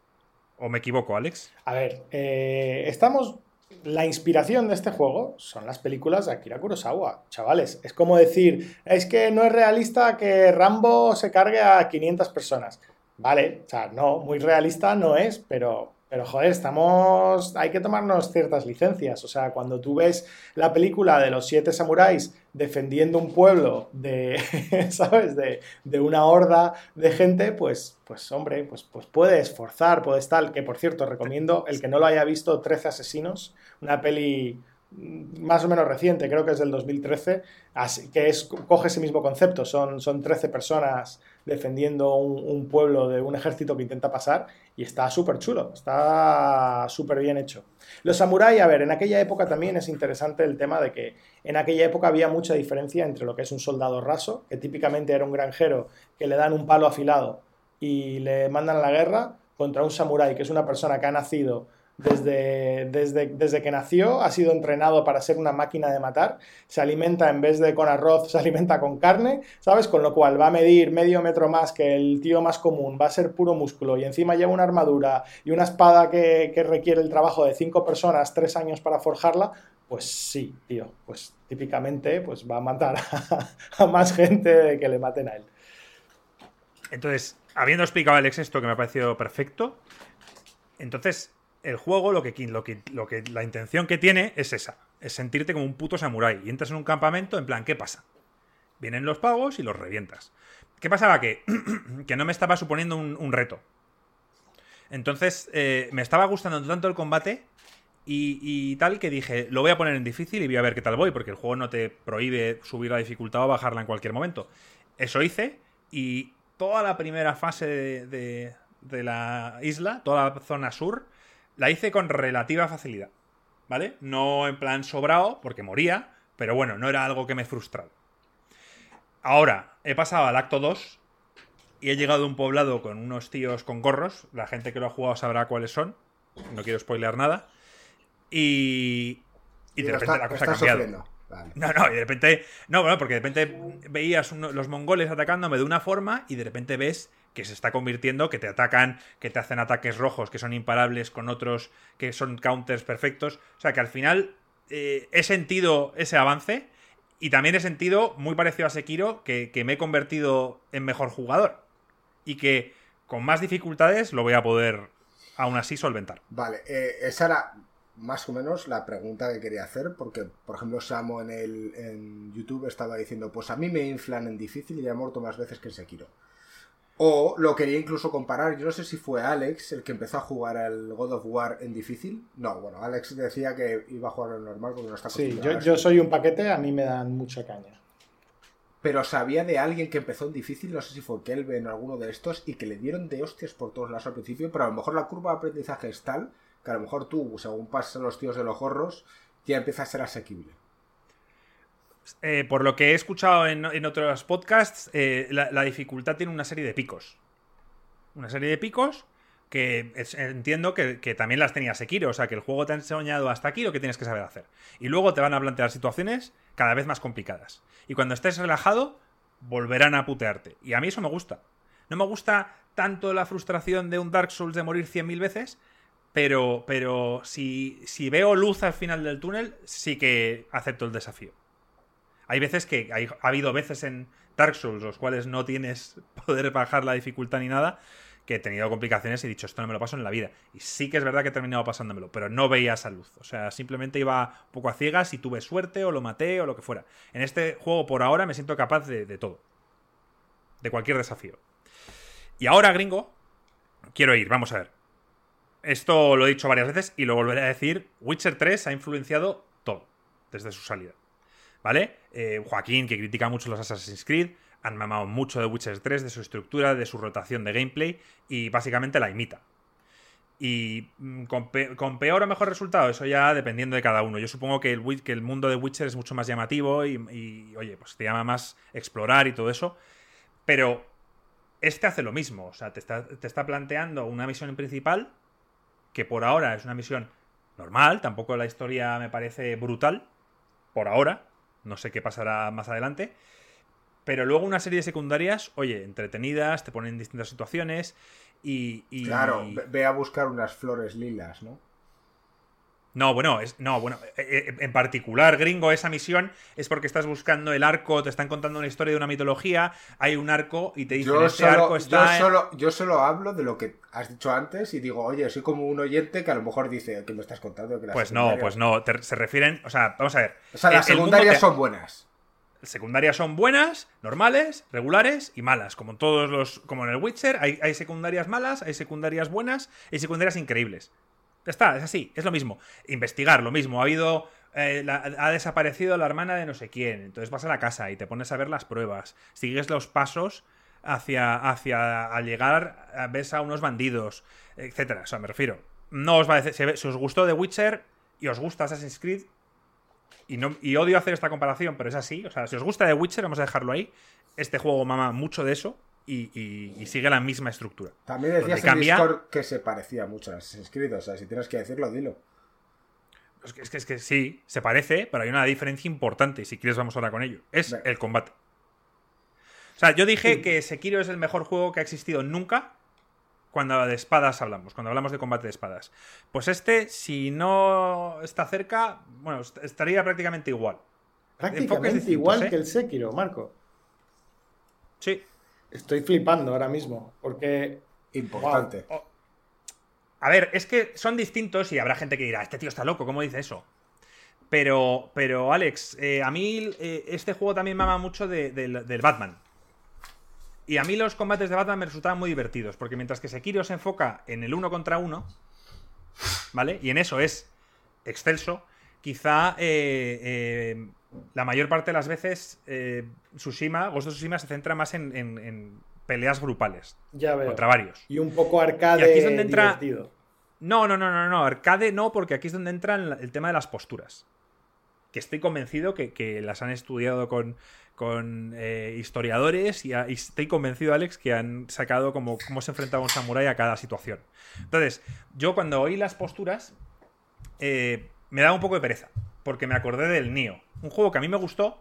¿O me equivoco, Alex? A ver, eh, estamos la inspiración de este juego son las películas de Akira Kurosawa, chavales. Es como decir, es que no es realista que Rambo se cargue a 500 personas. Vale, o sea, no, muy realista no es, pero pero joder, estamos. Hay que tomarnos ciertas licencias. O sea, cuando tú ves la película de los siete samuráis defendiendo un pueblo de. ¿Sabes? De, una horda de gente, pues, pues hombre, pues, pues puedes forzar, puedes tal. Que por cierto, recomiendo el que no lo haya visto, 13 asesinos, una peli más o menos reciente, creo que es del 2013, así, que es, coge ese mismo concepto, son, son 13 personas defendiendo un, pueblo de un ejército que intenta pasar y está súper chulo, está súper bien hecho. Los samuráis, a ver, en aquella época también es interesante el tema de que en aquella época había mucha diferencia entre lo que es un soldado raso, que típicamente era un granjero que le dan un palo afilado y le mandan a la guerra, contra un samurái, que es una persona que ha nacido desde, desde, desde, que nació, ha sido entrenado para ser una máquina de matar, se alimenta en vez de con arroz, se alimenta con carne, ¿sabes? Con lo cual va a medir medio metro más que el tío más común, va a ser puro músculo y encima lleva una armadura y una espada que, requiere el trabajo de cinco personas, tres años para forjarla, pues sí, tío, pues típicamente pues va a matar a, más gente que le maten a él. Entonces, habiendo explicado Alex esto que me ha parecido perfecto, entonces el juego lo que, lo que, lo que, la intención que tiene es esa. es sentirte como un puto samurái. Y entras en un campamento en plan, ¿qué pasa? Vienen los pagos y los revientas. ¿Qué pasaba? Que, que no me estaba suponiendo un, reto. Entonces, eh, me estaba gustando tanto el combate y, tal que dije, lo voy a poner en difícil y voy a ver qué tal voy, porque el juego no te prohíbe subir la dificultad o bajarla en cualquier momento. Eso hice y toda la primera fase de, de la isla, toda la zona sur, la hice con relativa facilidad. ¿Vale? No en plan sobrado, porque moría, pero bueno, no era algo que me frustrara. Ahora, he pasado al acto 2 y he llegado a un poblado con unos tíos con gorros. La gente que lo ha jugado sabrá cuáles son. No quiero spoilear nada. Y. Y de repente la cosa ha cambiado. No, no, y de repente. No, bueno, porque de repente veías los mongoles atacándome de una forma y de repente ves que se está convirtiendo, que te atacan, que te hacen ataques rojos, que son imparables con otros que son counters perfectos. O sea que al final eh, he sentido ese avance y también he sentido, muy parecido a Sekiro, que, me he convertido en mejor jugador. Y que con más dificultades lo voy a poder aún así solventar. Vale, eh, esa era más o menos la pregunta que quería hacer, porque, por ejemplo, Samo en, el, YouTube estaba diciendo, pues a mí me inflan en difícil y he muerto más veces que en Sekiro. O lo quería incluso comparar, yo no sé si fue Alex el que empezó a jugar al God of War en difícil. No, bueno, Alex decía que iba a jugar en normal porque no está Sí, yo, yo soy un paquete, a mí me dan mucha caña. Pero sabía de alguien que empezó en difícil, no sé si fue Kelvin o alguno de estos, y que le dieron de hostias por todos lados al principio, pero a lo mejor la curva de aprendizaje es tal que a lo mejor tú, según pasan los tíos de los gorros, ya empieza a ser asequible. Eh, por lo que he escuchado en, otros podcasts, eh, la, dificultad tiene una serie de picos. Una serie de picos que entiendo que, también las tenía Sekiro. O sea, que el juego te ha enseñado hasta aquí lo que tienes que saber hacer. Y luego te van a plantear situaciones cada vez más complicadas. Y cuando estés relajado, volverán a putearte. Y a mí eso me gusta. No me gusta tanto la frustración de un Dark Souls de morir 100.000 veces, pero, pero si, si veo luz al final del túnel, sí que acepto el desafío. Hay veces que ha habido veces en Dark Souls los cuales no tienes poder bajar la dificultad ni nada, que he tenido complicaciones y he dicho, esto no me lo paso en la vida. Y sí que es verdad que he terminado pasándomelo, pero no veía esa luz. O sea, simplemente iba un poco a ciegas y tuve suerte o lo maté o lo que fuera. En este juego por ahora me siento capaz de, de todo. De cualquier desafío. Y ahora, gringo, quiero ir, vamos a ver. Esto lo he dicho varias veces y lo volveré a decir. Witcher 3 ha influenciado todo desde su salida. ¿Vale? Eh, Joaquín, que critica mucho los Assassin's Creed, han mamado mucho de Witcher 3, de su estructura, de su rotación de gameplay, y básicamente la imita. Y mm, con, peor o mejor resultado, eso ya dependiendo de cada uno. Yo supongo que el, que el mundo de Witcher es mucho más llamativo y, oye, pues te llama más explorar y todo eso. Pero este hace lo mismo. O sea, te está, te está planteando una misión principal que por ahora es una misión normal. Tampoco la historia me parece brutal. Por ahora. No sé qué pasará más adelante. Pero luego una serie de secundarias, oye, entretenidas, te ponen en distintas situaciones y... Claro, ve a buscar unas flores lilas, ¿no? No, bueno, es, no, bueno, eh, eh, en particular, gringo, esa misión es porque estás buscando el arco, te están contando una historia de una mitología, hay un arco y te dicen, yo este arco está... Yo solo, yo solo hablo de lo que has dicho antes y digo, oye, soy como un oyente que a lo mejor dice, que me estás contando? Que pues no, pues no, se refieren, o sea, vamos a ver. O sea, las secundarias son buenas. Secundarias son buenas, normales, regulares y malas. Como en todos los. Como en el Witcher, hay, hay secundarias malas, hay secundarias buenas, hay secundarias increíbles. Está, es así, es lo mismo. Investigar, lo mismo. Ha habido. Eh, ha desaparecido la hermana de no sé quién. Entonces vas a la casa y te pones a ver las pruebas. Sigues los pasos hacia. hacia. al llegar. ves a unos bandidos. etcétera. O sea, me refiero. No os va a decir. Si, os gustó The Witcher y os gusta Assassin's Creed. Y, no, y odio hacer esta comparación, pero es así. O sea, si os gusta The Witcher, vamos a dejarlo ahí. Este juego mama mucho de eso y, sigue la misma estructura. También decías en Discord que se parecía mucho a Assassin's Creed, o sea, si tienes que decirlo, dilo. Es que, es que, sí, se parece, pero hay una diferencia importante y si quieres vamos ahora con ello. Es el combate. O sea, yo dije que Sekiro es el mejor juego que ha existido nunca cuando de espadas hablamos, cuando hablamos de combate de espadas. Pues este, si no está cerca, bueno, estaría prácticamente igual. Prácticamente igual ¿eh? que el Sekiro, Marco. Sí. Estoy flipando ahora mismo, porque... Importante. A ver, es que son distintos y habrá gente que dirá, este tío está loco, ¿cómo dice eso? Pero, pero Alex, eh, a mí eh, este juego también me ama mucho del Batman. Y a mí los combates de Batman me resultaban muy divertidos, porque mientras que Sekiro se enfoca en el uno contra uno, ¿vale? Y en eso es excelso, quizá eh, la mayor parte de las veces Tsushima, Ghost of Tsushima se centra más en, peleas grupales. Ya veo. Contra varios. Y un poco arcade aquí es donde entra... divertido. No, no, no, no, no. Arcade no, porque aquí es donde entra el tema de las posturas que estoy convencido que, las han estudiado con, con eh, historiadores y, estoy convencido, Alex, que han sacado como cómo se enfrentaba un samurái a cada situación. Entonces, yo cuando oí las posturas, eh, me daba un poco de pereza, porque me acordé del Nio, un juego que a mí me gustó,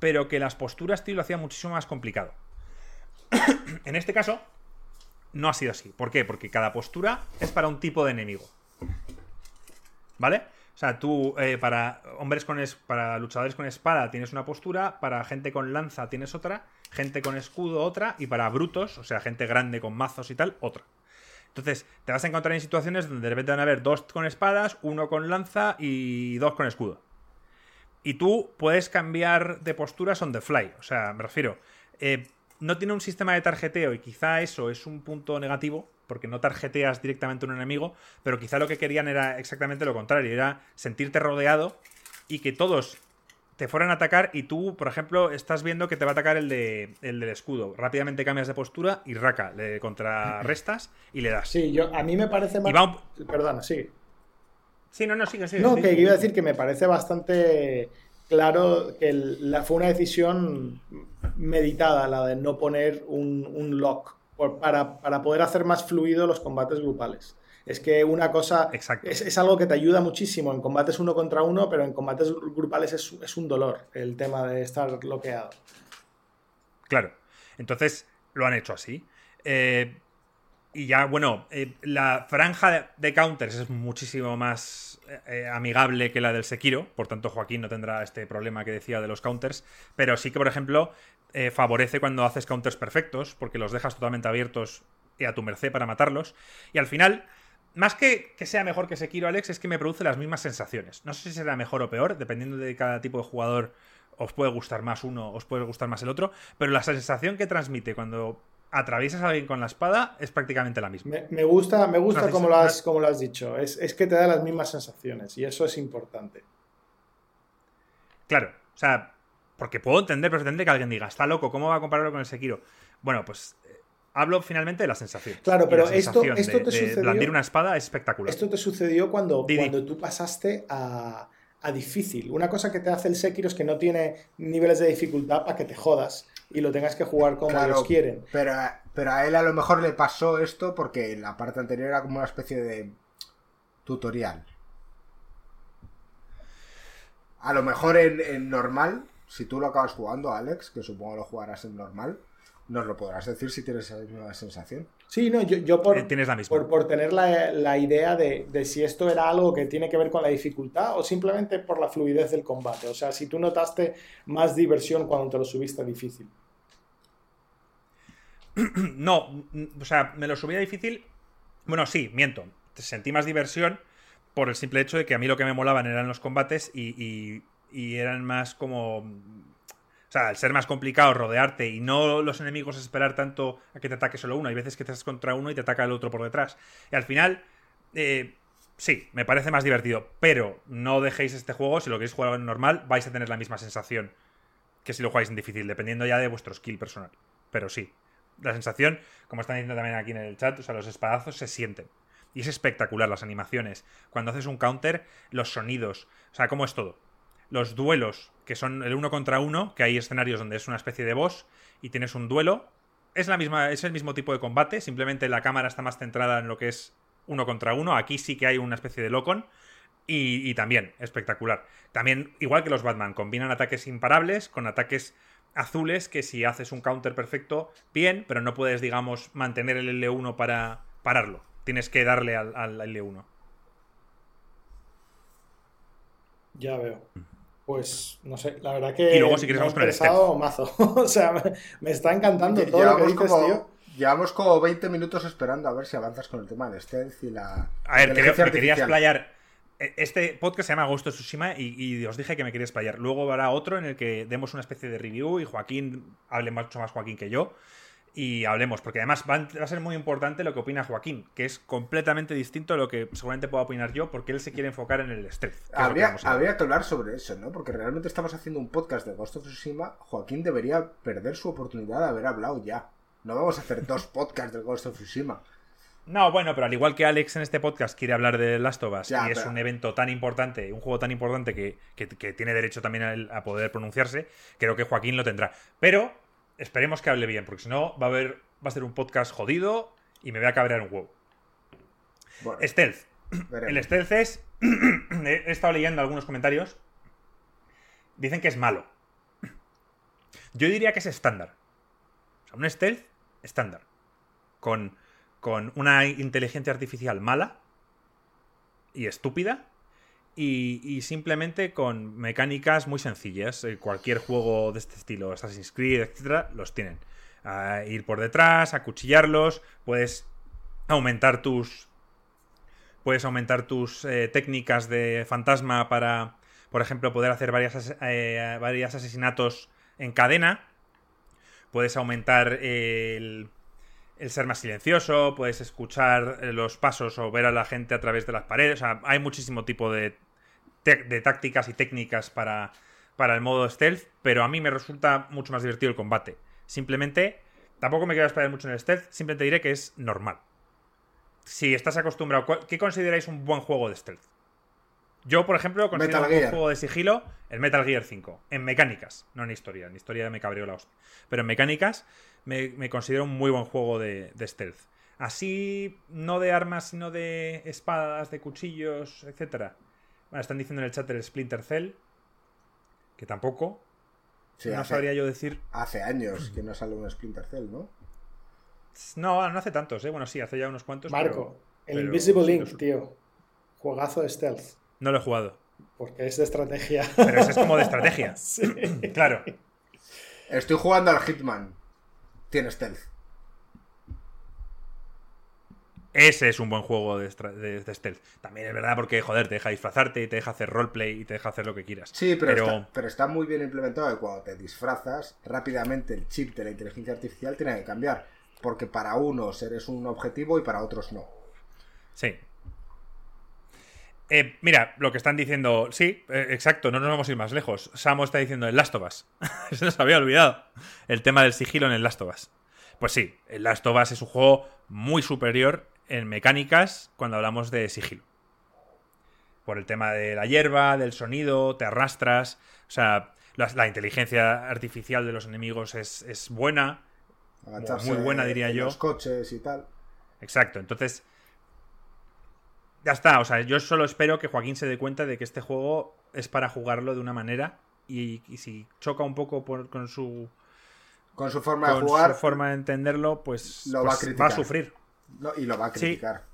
pero que las posturas, tío, lo hacía muchísimo más complicado. en este caso, no ha sido así. ¿Por qué? Porque cada postura es para un tipo de enemigo. ¿Vale? O sea, tú eh, para hombres con para luchadores con espada tienes una postura, para gente con lanza tienes otra, gente con escudo otra y para brutos, o sea, gente grande con mazos y tal, otra. Entonces, te vas a encontrar en situaciones donde de repente van a haber dos con espadas, uno con lanza y dos con escudo. Y tú puedes cambiar de posturas on the fly. O sea, me refiero, eh, no tiene un sistema de tarjeteo y quizá eso es un punto negativo, porque no tarjeteas directamente a un enemigo, pero quizá lo que querían era exactamente lo contrario, era sentirte rodeado y que todos te fueran a atacar y tú, por ejemplo, estás viendo que te va a atacar el, de, el del escudo. Rápidamente cambias de postura y raca, le contrarrestas y le das. Sí, yo, a mí me parece más... Perdona, sí. Sí, no, no, sigue, sigue. No, que iba a decir que me parece bastante claro que la, fue una decisión meditada la de no poner un, un lock para, poder hacer más fluido los combates grupales. Es que una cosa es, algo que te ayuda muchísimo en combates uno contra uno, pero en combates grupales es, un dolor el tema de estar bloqueado. Claro. Entonces lo han hecho así. Eh, y ya, bueno, eh, la franja de, counters es muchísimo más eh, amigable que la del Sekiro. Por tanto, Joaquín no tendrá este problema que decía de los counters. Pero sí que, por ejemplo, eh, favorece cuando haces counters perfectos, porque los dejas totalmente abiertos y a tu merced para matarlos. Y al final, más que que sea mejor que Sekiro, Alex, es que me produce las mismas sensaciones. No sé si será mejor o peor, dependiendo de cada tipo de jugador, os puede gustar más uno, os puede gustar más el otro, pero la sensación que transmite cuando atraviesas a alguien con la espada es prácticamente la misma. Me, gusta, me gusta como, lo has, como lo has dicho. Es, es que te da las mismas sensaciones y eso es importante. Claro, o sea, porque puedo entender perfectamente que alguien diga, está loco, ¿cómo va a compararlo con el Sekiro? Bueno, pues hablo finalmente de la sensación. Claro, pero esto, esto te sucedió. blandir una espada es espectacular. Esto te sucedió cuando, cuando tú pasaste a, difícil. Una cosa que te hace el Sekiro es que no tiene niveles de dificultad para que te jodas y lo tengas que jugar como ellos quieren. Pero, pero a él a lo mejor le pasó esto porque la parte anterior era como una especie de tutorial. A lo mejor en normal si tú lo acabas jugando, Alex, que supongo lo jugarás en normal, nos lo podrás decir si tienes esa misma sensación. Sí, no, yo, por, eh, tienes la misma. por, tener la, idea de, si esto era algo que tiene que ver con la dificultad o simplemente por la fluidez del combate. O sea, si tú notaste más diversión cuando te lo subiste a difícil. No, o sea, me lo subí a difícil. Bueno, sí, miento. Sentí más diversión por el simple hecho de que a mí lo que me molaban eran los combates y y eran más como... O sea, al ser más complicado rodearte y no los enemigos esperar tanto a que te ataque solo uno. Hay veces que te estás contra uno y te ataca el otro por detrás. Y al final, eh, sí, me parece más divertido. Pero no dejéis este juego, si lo queréis jugar en normal, vais a tener la misma sensación que si lo jugáis en difícil, dependiendo ya de vuestro skill personal. Pero sí, la sensación, como están diciendo también aquí en el chat, o sea, los espadazos se sienten. Y es espectacular las animaciones. Cuando haces un counter, los sonidos. O sea, cómo es todo los duelos, que son el uno contra uno, que hay escenarios donde es una especie de boss y tienes un duelo. Es, la misma, es el mismo tipo de combate, simplemente la cámara está más centrada en lo que es uno contra uno. Aquí sí que hay una especie de locon. Y, y también, espectacular. También, igual que los Batman, combinan ataques imparables con ataques azules que si haces un counter perfecto, bien, pero no puedes, digamos, mantener el L1 para pararlo. Tienes que darle al, al L1. Ya veo. Pues no sé, la verdad que. Y luego, si quieres, con el mazo. o sea, me, está encantando todo lo que dices, como, tío. Llevamos como 20 minutos esperando a ver si avanzas con el tema del stealth y la. A ver, creo que querías playar. este podcast se llama Ghost of Tsushima y, y os dije que me quería explayar. Luego habrá otro en el que demos una especie de review y Joaquín, hable mucho más Joaquín que yo, y hablemos, porque además va, a ser muy importante lo que opina Joaquín, que es completamente distinto a lo que seguramente pueda opinar yo, porque él se quiere enfocar en el stealth. que es lo que Habría, habría que hablar sobre eso, ¿no? Porque realmente estamos haciendo un podcast de Ghost of Tsushima. Joaquín debería perder su oportunidad de haber hablado ya. No vamos a hacer dos podcasts de Ghost of Tsushima. No, bueno, pero al igual que Alex en este podcast quiere hablar de Last of Us Ya, y es pero- un evento tan importante, un juego tan importante que, que- que tiene derecho también a, a poder pronunciarse, creo que Joaquín lo tendrá. Pero esperemos que hable bien, porque si no va a haber, va a ser un podcast jodido y me voy a cabrear un huevo. Bueno, Stealth. veremos. El stealth es. he he estado leyendo algunos comentarios. Dicen que es malo. Yo diría que es estándar. O sea, un stealth estándar. Con, con una inteligencia artificial mala y estúpida. Y, simplemente con mecánicas muy sencillas. Eh, Cualquier juego de este estilo, Assassin's Creed, etcétera, los tienen. Ir por detrás, acuchillarlos. Puedes aumentar tus, puedes aumentar tus eh, técnicas de fantasma para, por ejemplo, poder hacer varias, as- eh, varios asesinatos en cadena. Puedes aumentar el, el ser más silencioso, puedes escuchar eh, los pasos o ver a la gente a través de las paredes. O sea, hay muchísimo tipo de, de tácticas y técnicas para, para el modo stealth, pero a mí me resulta mucho más divertido el combate. Simplemente, tampoco me quiero esperar mucho en el stealth, simplemente diré que es normal si estás acostumbrado, ¿cuál- ¿qué consideráis un buen juego de stealth? Yo, por ejemplo, considero Metal un Gear. juego de sigilo el Metal Gear 5. En mecánicas, no en historia. En historia me cabreó la hostia. Pero en mecánicas me, me considero un muy buen juego de, de stealth. Así, no de armas, sino de espadas, de cuchillos, etc. Bueno, están diciendo en el chat el Splinter Cell. Que tampoco. Sí, no hace, sabría yo decir. hace años que no sale un Splinter Cell, ¿no? No, no hace tantos, ¿eh? Bueno, sí, hace ya unos cuantos. Marco, el pero Invisible Link, los- tío. Juegazo de stealth. no lo he jugado. Porque es de estrategia. Pero ese es como de estrategia. Sí. Claro. Estoy jugando al Hitman. Tiene stealth. Ese es un buen juego de, estra- de- de stealth. También es verdad porque, joder, te deja disfrazarte, te deja hacer roleplay y te deja hacer lo que quieras. Sí, pero, Pero- Está, pero está muy bien implementado que cuando te disfrazas, rápidamente el chip de la inteligencia artificial tiene que cambiar. Porque para unos eres un objetivo y para otros no. Sí. Eh, mira, lo que están diciendo, sí, eh, exacto, no nos vamos a ir más lejos. Samo está diciendo el Last of Us. Se nos había olvidado. El tema del sigilo en el Last of Us. Pues sí, el Last of Us es un juego muy superior en mecánicas cuando hablamos de sigilo. Por el tema de la hierba, del sonido, te arrastras. O sea, la, la inteligencia artificial de los enemigos es, es buena. Agacharse Muy buena, diría en yo. los coches y tal. Exacto, entonces. Ya está, o sea, yo solo espero que Joaquín se dé cuenta de que este juego es para jugarlo de una manera y, y si choca un poco por- con su, Con su forma de jugar su forma de entenderlo, pues, Lo va a pues sufrir. y lo va a Sí. criticar.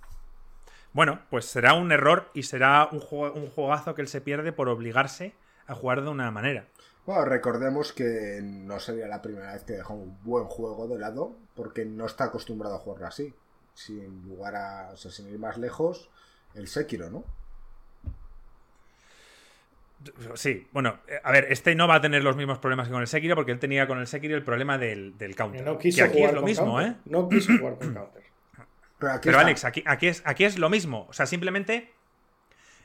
Bueno, pues será un error y será un, juego, un juegazo que él se pierde por obligarse a jugar de una manera. Bueno, recordemos que no sería la primera vez que deja un buen juego de lado, porque no está acostumbrado a jugarlo así. Sin lugar a. O sea, sin ir más lejos, el Sekiro, ¿no? Sí, bueno, eh, a ver, este no va a tener los mismos problemas que con el Sekiro porque él tenía con el Sekiro el problema del, del counter. no que quiso aquí jugar es lo con mismo, counter. ¿eh? No quiso jugar con counter. Pero aquí Pero. Alex, aquí, aquí, es, aquí es lo mismo. O sea, simplemente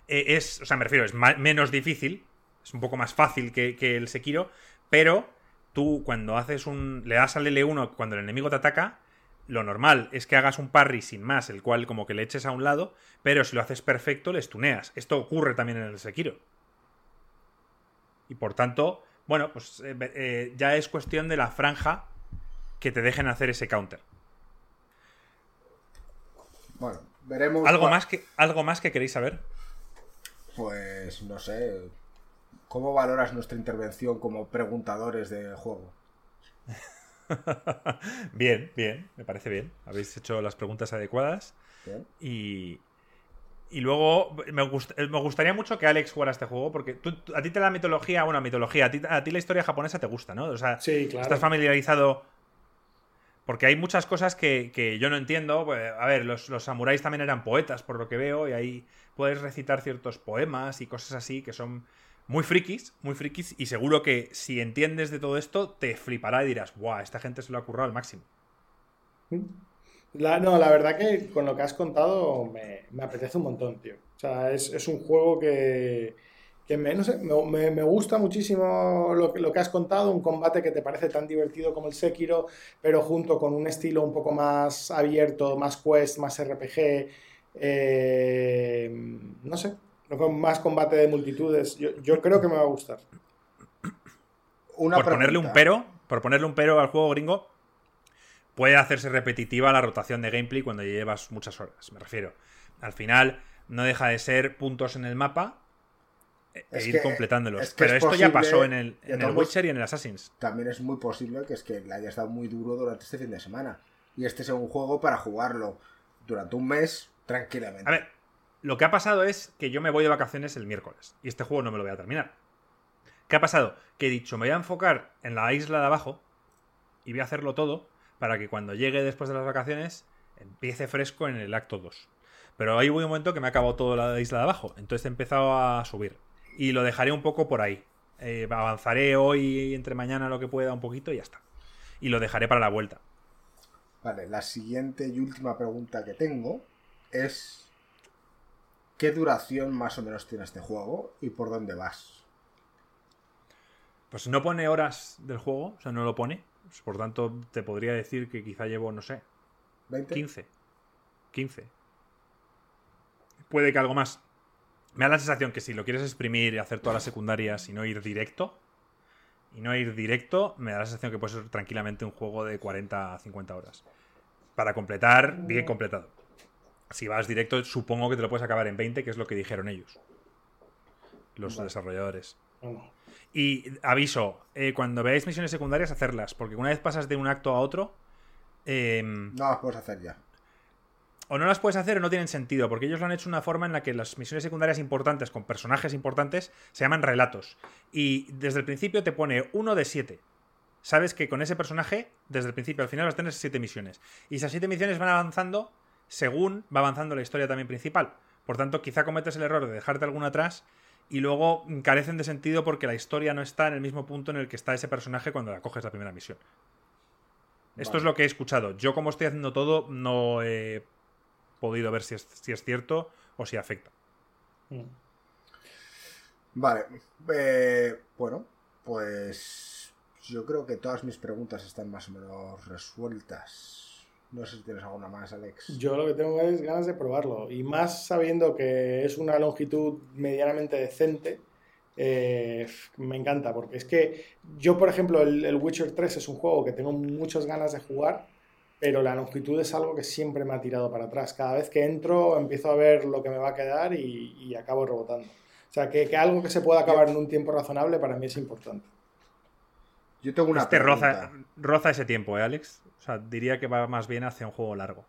eh, es, o sea, me refiero, es menos difícil, es un poco más fácil que, que el Sekiro, pero tú cuando haces un, le das al L1 cuando el enemigo te ataca, lo normal es que hagas un parry sin más, el cual como que le eches a un lado, pero si lo haces perfecto le stuneas. Esto ocurre también en el Sekiro. Y por tanto, bueno, pues eh, eh, ya es cuestión de la franja que te dejen hacer ese counter. Bueno, veremos. ¿Algo más, que, ¿Algo más que queréis saber? Pues no sé. ¿Cómo valoras nuestra intervención como preguntadores de juego? bien, bien, me parece bien. Habéis hecho las preguntas adecuadas. Bien. Y, y luego me, gust- me gustaría mucho que Alex jugara este juego, porque tú- a ti te la mitología, bueno, mitología, a ti, a ti la historia japonesa te gusta, ¿no? O sea, Sí, claro. estás familiarizado. Porque hay muchas cosas que, que yo no entiendo. Pues, a ver, los, los samuráis también eran poetas, por lo que veo, y hay puedes recitar ciertos poemas y cosas así que son muy frikis, muy frikis, y seguro que si entiendes de todo esto, te flipará y dirás, ¡guau! Esta gente se lo ha currado al máximo. No, la verdad que con lo que has contado me, me apetece un montón, tío. O sea, es, es un juego que, que me, no sé, me, me, gusta muchísimo lo, lo, que has contado, un combate que te parece tan divertido como el Sekiro, pero junto con un estilo un poco más abierto, más quest, más RPG, eh, no sé, con más combate de multitudes. Yo, yo, creo que me va a gustar. Una por ponerle un pero, por ponerle un pero al juego gringo, puede hacerse repetitiva la rotación de gameplay cuando llevas muchas horas. Me refiero. Al final, no deja de ser puntos en el mapa e es ir que, completándolos. Es que Pero esto posible, ya pasó en el, en el Witcher y en el Assassin's. También es muy posible que es que le haya estado muy duro durante este fin de semana. Y este sea un juego para jugarlo durante un mes tranquilamente. A ver, lo que ha pasado es que yo me voy de vacaciones el miércoles y este juego no me lo voy a terminar. ¿Qué ha pasado? Que he dicho, me voy a enfocar en la isla de abajo y voy a hacerlo todo para que cuando llegue después de las vacaciones empiece fresco en el acto 2. Pero ahí hubo un momento que me ha acabado toda la isla de abajo, entonces he empezado a subir y lo dejaré un poco por ahí. Eh, avanzaré hoy entre mañana lo que pueda un poquito y ya está. Y lo dejaré para la vuelta. Vale, la siguiente y última pregunta que tengo es ¿qué duración más o menos tiene este juego y por dónde vas? Pues no pone horas del juego, o sea, no lo pone. Por tanto, te podría decir que quizá llevo, no sé, ¿20? 15. 15. Puede que algo más. Me da la sensación que si lo quieres exprimir y hacer todas las secundarias y no ir directo, y no ir directo, me da la sensación que puede ser tranquilamente un juego de 40 a 50 horas. Para completar, bien completado. Si vas directo, supongo que te lo puedes acabar en 20, que es lo que dijeron ellos. Los vale. desarrolladores. Y aviso, eh, cuando veáis misiones secundarias, hacerlas, porque una vez pasas de un acto a otro... Eh, no las puedes hacer ya o no las puedes hacer o no tienen sentido, porque ellos lo han hecho de una forma en la que las misiones secundarias importantes con personajes importantes se llaman relatos. Y desde el principio te pone uno de siete. Sabes que con ese personaje, desde el principio al final vas a tener siete misiones. Y esas siete misiones van avanzando según va avanzando la historia también principal. Por tanto, quizá cometes el error de dejarte alguna atrás y luego carecen de sentido porque la historia no está en el mismo punto en el que está ese personaje cuando la coges la primera misión. Esto es lo que he escuchado. Yo, como estoy haciendo todo, no he podido ver si es, si es cierto o si afecta. Mm. Vale. Eh, bueno, pues yo creo que todas mis preguntas están más o menos resueltas. No sé si tienes alguna más, Alex. Yo lo que tengo es ganas de probarlo. Y más sabiendo que es una longitud medianamente decente. Eh, me encanta, porque es que yo, por ejemplo, el, el Witcher 3 es un juego que tengo muchas ganas de jugar pero la longitud es algo que siempre me ha tirado para atrás. Cada vez que entro empiezo a ver lo que me va a quedar y, y acabo rebotando. O sea, que, que, algo que se pueda acabar en un tiempo razonable para mí es importante. Yo tengo una este roza, roza, ese tiempo, ¿eh, Alex? O sea, diría que va más bien hacia un juego largo.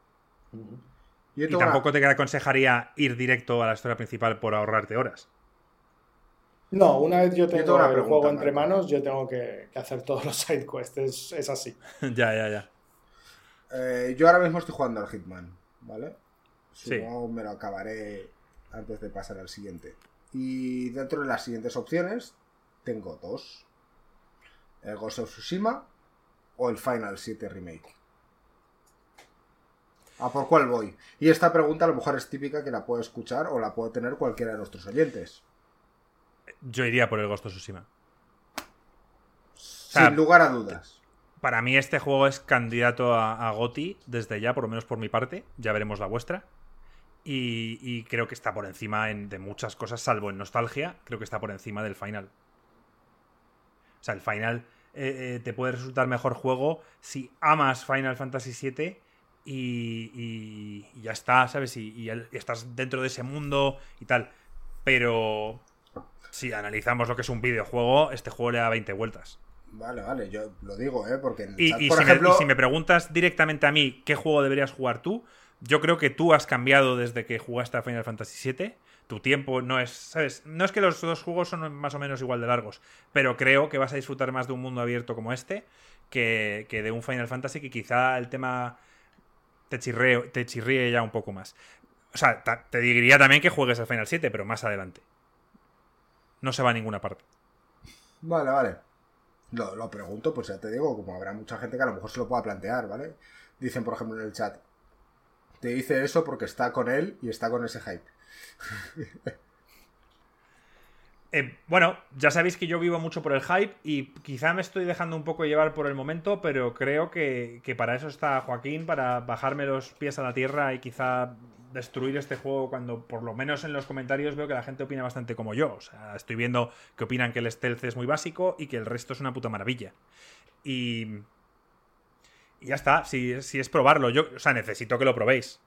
Uh -huh. y tampoco una... te aconsejaría ir directo a la historia principal por ahorrarte horas. No, una vez yo tengo, yo tengo el juego entre manos, yo tengo que, que, hacer todos los side quests. Es, es así. ya, ya, ya. Eh, yo ahora mismo estoy jugando al Hitman, ¿vale? Supongo sí. me lo acabaré antes de pasar al siguiente. Y dentro de las siguientes opciones tengo dos. El Ghost of Tsushima o el Final 7 Remake. ¿A por cuál voy? Y esta pregunta a lo mejor es típica que la puedo escuchar o la puede tener cualquiera de nuestros oyentes. Yo iría por el Ghost of Tsushima. Sin o sea, lugar a dudas para mí este juego es candidato a, a GOTI desde ya, por lo menos por mi parte. Ya veremos la vuestra. Y, y creo que está por encima en, de muchas cosas, salvo en nostalgia. Creo que está por encima del final. O sea, el final eh, eh, te puede resultar mejor juego si amas Final Fantasy VII y, y, y ya está, ¿sabes? Y, y, estás dentro de ese mundo y tal. Pero si analizamos lo que es un videojuego, este juego le da 20 vueltas. Vale, vale, yo lo digo, ¿eh? Porque, chat, por si ejemplo... me, y, si me, preguntas directamente a mí qué juego deberías jugar tú, yo creo que tú has cambiado desde que jugaste a Final Fantasy VII. Tu tiempo no es, ¿sabes? No es que los dos juegos son más o menos igual de largos, pero creo que vas a disfrutar más de un mundo abierto como este que, que de un Final Fantasy que quizá el tema te chirríe, te chirríe ya un poco más. O sea, te diría también que juegues el Final 7, pero más adelante. No se va a ninguna parte. Vale, vale. Lo, lo, pregunto, pues ya te digo, como habrá mucha gente que a lo mejor se lo pueda plantear, ¿vale? Dicen, por ejemplo, en el chat, te dice eso porque está con él y está con ese hype. Eh, bueno, ya sabéis que yo vivo mucho por el hype y quizá me estoy dejando un poco llevar por el momento, pero creo que, para eso está Joaquín, para bajarme los pies a la tierra y quizá destruir este juego cuando por lo menos en los comentarios veo que la gente opina bastante como yo. O sea, estoy viendo que opinan que el stealth es muy básico y que el resto es una puta maravilla. Y... Y ya está, si, si es probarlo. Yo, o sea, necesito que lo probéis.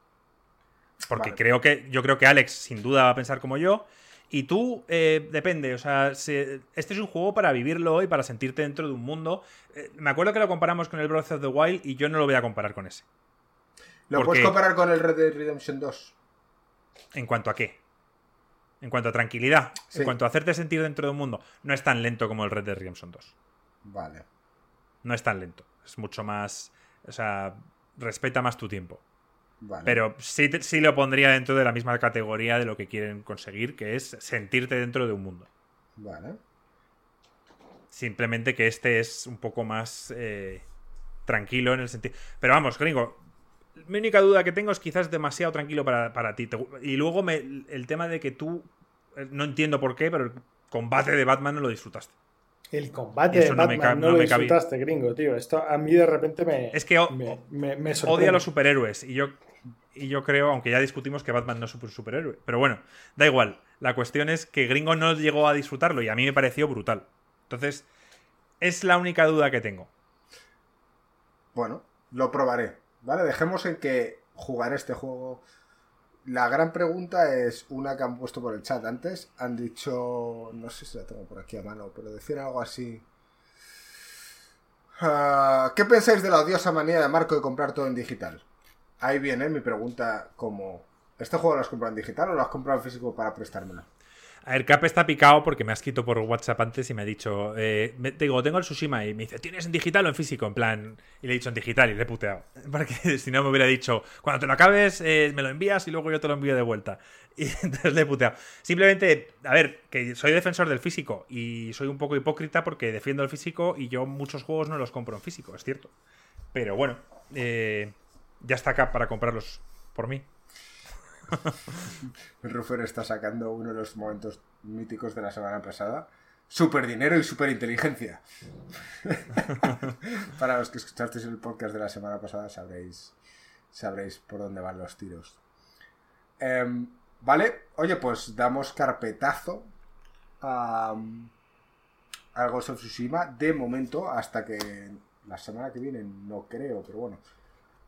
Porque creo que. Yo creo que Alex sin duda va a pensar como yo. Y tú, eh, depende, o sea, este es un juego para vivirlo y para sentirte dentro de un mundo. Eh, me acuerdo que lo comparamos con el Breath of the Wild y yo no lo voy a comparar con ese. ¿Lo puedes comparar con el Red Dead Redemption 2? ¿En cuanto a qué? En cuanto a tranquilidad, en cuanto a hacerte sentir dentro de un mundo. No es tan lento como el Red Dead Redemption 2. Vale. No es tan lento. Es mucho más. O sea, respeta más tu tiempo. Pero sí, sí lo pondría dentro de la misma categoría de lo que quieren conseguir, que es sentirte dentro de un mundo. Vale. Simplemente que este es un poco más eh, tranquilo en el sentido. Pero vamos, gringo. Mi única duda que tengo es quizás demasiado tranquilo para, ti. Y luego me, el tema de que tú. Eh, no entiendo por qué, pero el combate de Batman no lo disfrutaste. El combate de Batman no, lo disfrutaste, gringo, tío. Esto a mí de repente me. Es que odia a los superhéroes. Y yo y yo creo, aunque ya discutimos que Batman no es un superhéroe. Pero bueno, da igual. La cuestión es que Gringo no llegó a disfrutarlo y a mí me pareció brutal. Entonces, es la única duda que tengo. Bueno, lo probaré. ¿Vale? Dejemos en que jugar este juego. La gran pregunta es una que han puesto por el chat antes. Han dicho. No sé si la tengo por aquí a mano, pero decir algo así. Ah, ¿Qué pensáis de la odiosa manía de Marco de comprar todo en digital? ahí viene mi pregunta como, ¿este juego lo has comprado en digital o lo has comprado en físico para prestármelo? A ver, Cap está picado porque me ha escrito por WhatsApp antes y me ha dicho, eh, digo, tengo el Tsushima y me dice, ¿tienes en digital o en físico? En plan, y le he dicho en digital y le he puteado. Porque si no me hubiera dicho, cuando te lo acabes, eh, me lo envías y luego yo te lo envío de vuelta. Y entonces le he puteado. Simplemente, a ver, que soy defensor del físico y soy un poco hipócrita porque defiendo el físico y yo muchos juegos no los compro en físico, es cierto. Pero bueno, eh, ya está acá para comprarlos por mí. Ruffer está sacando uno de los momentos míticos de la semana pasada. Super dinero y super inteligencia. para los que escuchasteis el podcast de la semana pasada sabréis, sabréis por dónde van los tiros. Em, vale, oye, pues damos carpetazo a, a Ghost of Tsushima de momento hasta que la semana que viene no creo, pero bueno,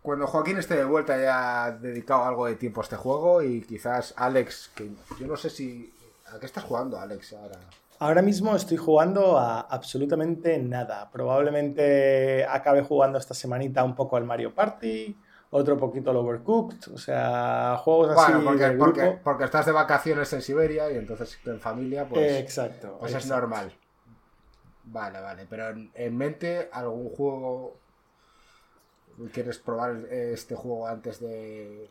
cuando Joaquín esté de vuelta ya ha dedicado algo de tiempo a este juego y quizás Alex, que yo no sé si... ¿A qué estás jugando, Alex, ahora? Ahora mismo estoy jugando a absolutamente nada. Probablemente acabe jugando esta semanita un poco al Mario Party, otro poquito al Overcooked, o sea, juegos así porque, Porque, estás de vacaciones en Siberia y entonces en familia, pues... Exacto. Pues es normal. Vale, vale, pero en mente algún juego ¿Quieres probar este juego antes de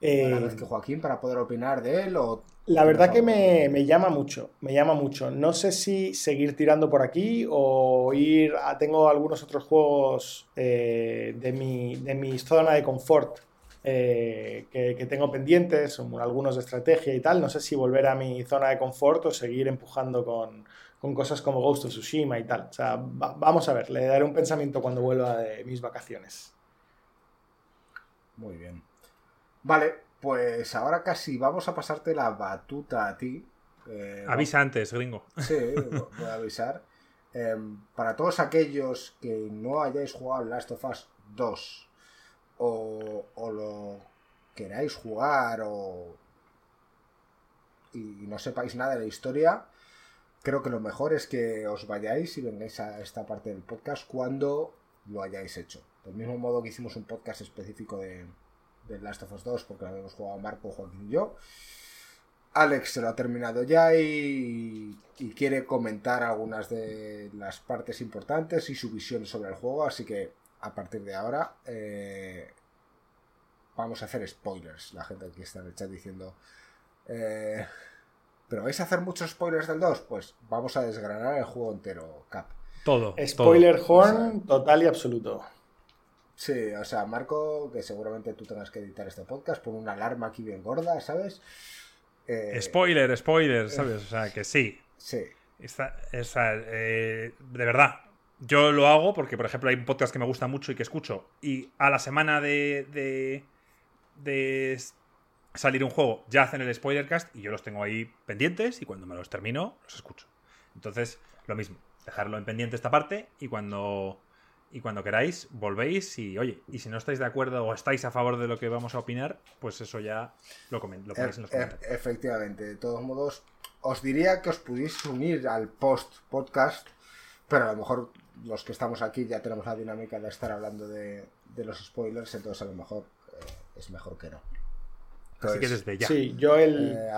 la vez que Joaquín para poder opinar de él? O... La verdad que me, llama mucho, me llama mucho. No sé si seguir tirando por aquí o ir a... Tengo algunos otros juegos eh, de, mi, de mi zona de confort eh, que, tengo pendientes, algunos de estrategia y tal. No sé si volver a mi zona de confort o seguir empujando con, con cosas como Ghost of Tsushima y tal. O sea, vamos a ver, le daré un pensamiento cuando vuelva de mis vacaciones. Muy bien. Vale, pues ahora casi vamos a pasarte la batuta a ti. Eh, Avisa antes, gringo. Sí, voy a avisar. Em, para todos aquellos que no hayáis jugado Last of Us 2 o, o lo queráis jugar o y no sepáis nada de la historia, creo que lo mejor es que os vayáis y vengáis a esta parte del podcast cuando lo hayáis hecho. Del mismo modo que hicimos un podcast específico de, Last of Us 2, porque lo habíamos jugado Marco, Joaquín y yo. Alex se lo ha terminado ya y, quiere comentar algunas de las partes importantes y su visión sobre el juego, así que a partir de ahora, eh, vamos a hacer spoilers. La gente aquí está en el chat diciendo... eh, ¿Pero vais a hacer muchos spoilers del 2? Pues vamos a desgranar el juego entero, Cap. Todo. Spoiler todo. horn total y absoluto. Sí, o sea, Marco, que seguramente tú tengas que editar este podcast, pon una alarma aquí bien gorda, ¿sabes? Eh, Spoiler, spoiler, ¿sabes? O sea, que sí. Sí, Está, está, eh, de verdad, yo lo hago porque, por ejemplo, hay un podcast que me gusta mucho y que escucho. Y a la semana de, de, de salir un juego, ya hacen el spoilercast y yo los tengo ahí pendientes y cuando me los termino, los escucho. Entonces, lo mismo, dejarlo en pendiente esta parte y cuando, y cuando queráis, volvéis y, oye, y si no estáis de acuerdo o estáis a favor de lo que vamos a opinar, pues eso ya lo, comen- lo ponéis en los E- e- comentarios. efectivamente. De todos modos, os diría que os pudierais unir al post-podcast, pero a lo mejor los que estamos aquí ya tenemos la dinámica de estar hablando de, de los spoilers, entonces a lo mejor eh, es mejor que no. Así que Entonces, desde ya. Sí, yo el... eh,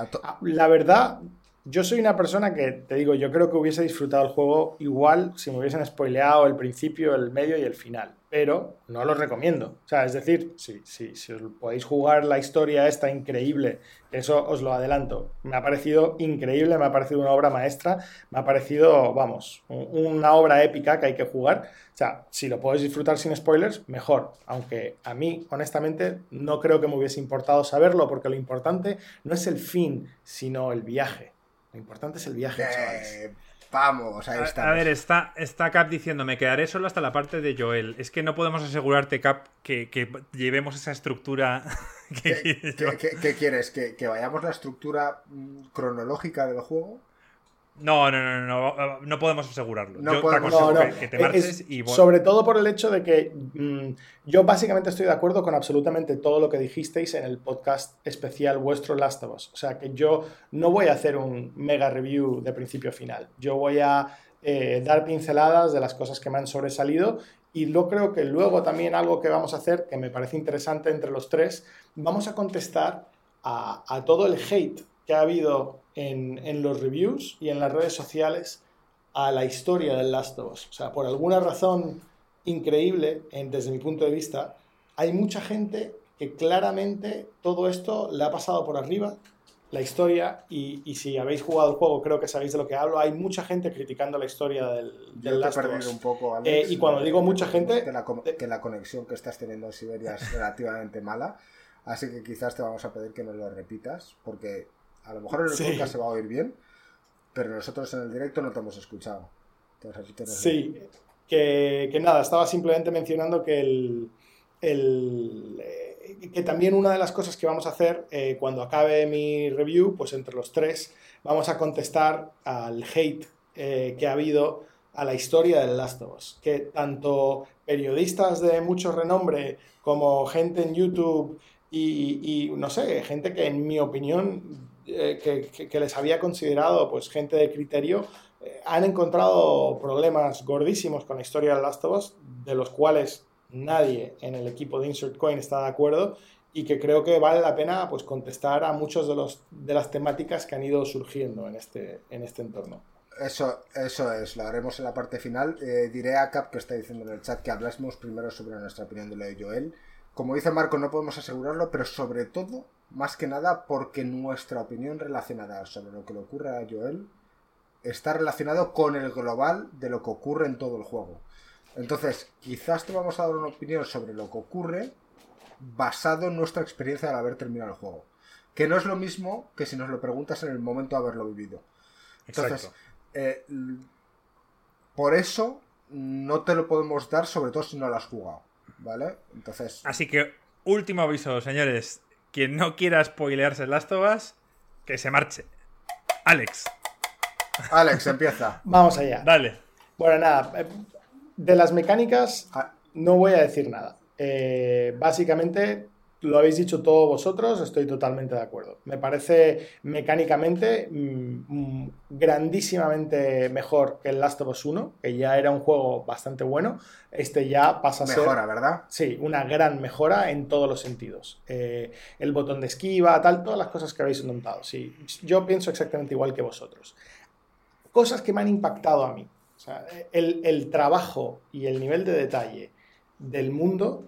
La verdad, yo soy una persona que, te digo, yo creo que hubiese disfrutado el juego igual si me hubiesen spoileado el principio, el medio y el final. Pero no lo recomiendo. O sea, es decir, si, si, si os podéis jugar la historia esta increíble, eso os lo adelanto. Me ha parecido increíble, me ha parecido una obra maestra, me ha parecido, vamos, un- una obra épica que hay que jugar. O sea, si lo podéis disfrutar sin spoilers, mejor. Aunque a mí, honestamente, no creo que me hubiese importado saberlo, porque lo importante no es el fin, sino el viaje. Lo importante es el viaje, chavales. eh, vamos, ahí A, estamos. a ver, está, está Cap diciendo, me quedaré solo hasta la parte de Joel. Es que no podemos asegurarte, Cap, que, que llevemos esa estructura que ¿Qué, quiere qué- Joel. qué- qué quieres? ¿Que, que vayamos la estructura mm, cronológica del juego? No, no, no, no, no, no podemos asegurarlo. No Yo podemos- te aconsejo No, no, que, que te es- y Sobre todo por el hecho de que mm, yo básicamente estoy de acuerdo con absolutamente todo lo que dijisteis en el podcast especial vuestro Last of Us. O sea que yo no voy a hacer un mega review de principio a final. Yo voy a eh, dar pinceladas de las cosas que me han sobresalido y yo creo que luego también algo que vamos a hacer, que me parece interesante entre los tres, vamos a contestar a, a todo el hate que ha habido en, en los reviews y en las redes sociales a la historia del Last of Us. O sea, por alguna razón increíble, en- desde mi punto de vista, hay mucha gente que claramente todo esto le ha pasado por arriba, la historia, y, y si habéis jugado el juego, creo que sabéis de lo que hablo, hay mucha gente criticando la historia del, del Last of Us. un poco, Alex. Eh, y cuando digo mucha gente- Que la, que la conexión que estás teniendo en Siberia es relativamente mala. Así que quizás te vamos a pedir que nos lo repitas. Porque a lo mejor en el Sí. podcast se va a oír bien. Pero nosotros en el directo no te hemos escuchado. Entonces. Sí, que, que nada, estaba simplemente mencionando que el, el, eh, que también una de las cosas que vamos a hacer eh, cuando acabe mi review, pues entre los tres vamos a contestar al hate eh, que ha habido a la historia del Last of Us. Que tanto periodistas de mucho renombre como gente en YouTube y, y, no sé, gente que en mi opinión eh, que, que- les había considerado pues gente de criterio, eh, han encontrado problemas gordísimos con la historia de Last of Us, de los cuales nadie en el equipo de Insert Coin está de acuerdo y que creo que vale la pena pues contestar a muchos de los de las temáticas que han ido surgiendo en este en este entorno. Eso, eso es, lo haremos en la parte final. Eh, diré a Cap que está diciendo en el chat que hablásemos primero sobre nuestra opinión de lo de Joel. Como dice Marco, no podemos asegurarlo, pero sobre todo, más que nada, porque nuestra opinión relacionada sobre lo que le ocurre a Joel está relacionado con el global de lo que ocurre en todo el juego. Entonces, quizás te vamos a dar una opinión sobre lo que ocurre basado en nuestra experiencia al haber terminado el juego. Que no es lo mismo que si nos lo preguntas en el momento de haberlo vivido. Entonces, eh, por eso no te lo podemos dar, sobre todo si no lo has jugado. ¿Vale? Entonces, Así que, último aviso, señores. Quien no quiera spoilearse Last of Us, que se marche. Alex, Alex, empieza. Vamos allá. dale. Bueno, nada, eh, de las mecánicas Ah, no voy a decir nada. Eh, básicamente, lo habéis dicho todos vosotros, estoy totalmente de acuerdo. Me parece mecánicamente mm, mm, grandísimamente mejor que el Last of Us 1, que ya era un juego bastante bueno. Este ya pasa a ser... Mejora, ¿verdad? Sí, una gran mejora en todos los sentidos. Eh, el botón de esquiva, tal, todas las cosas que habéis notado. Sí, yo pienso exactamente igual que vosotros. Cosas que me han impactado a mí. O sea, el, el trabajo y el nivel de detalle del mundo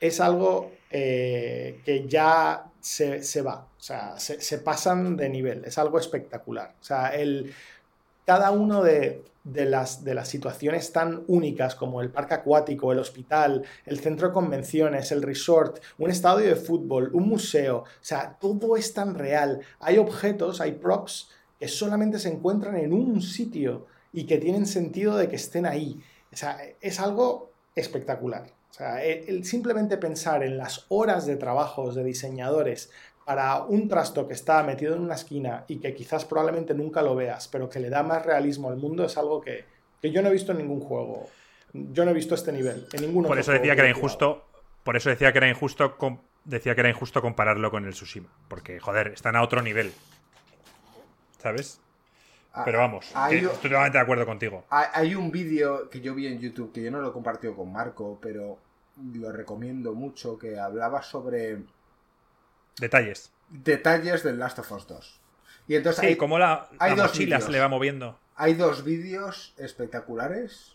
es algo eh, que ya se, va, o sea, se, pasan de nivel, es algo espectacular. O sea, el, cada uno de, las, de las situaciones tan únicas como el parque acuático, el hospital, el centro de convenciones, el resort, un estadio de fútbol, un museo, o sea, todo es tan real. Hay objetos, hay props que solamente se encuentran en un sitio y que tienen sentido de que estén ahí. O sea, es algo espectacular. O sea, el, simplemente pensar en las horas de trabajos de diseñadores para un trasto que está metido en una esquina y que quizás probablemente nunca lo veas, pero que le da más realismo al mundo, es algo que, yo no he visto en ningún juego. Yo no he visto este nivel en ninguno. Por eso decía que era injusto. Por eso decía que era injusto. Decía que era injusto compararlo con el Tsushima. Porque, joder, están a otro nivel. ¿Sabes? Ah, Pero vamos, estoy totalmente de acuerdo contigo. Hay un vídeo que yo vi en YouTube que yo no lo he compartido con Marco, pero lo recomiendo mucho, que hablaba sobre... Detalles. Detalles del Last of Us 2. Y entonces sí, como la, hay dos mochila se le va moviendo. Hay dos vídeos espectaculares.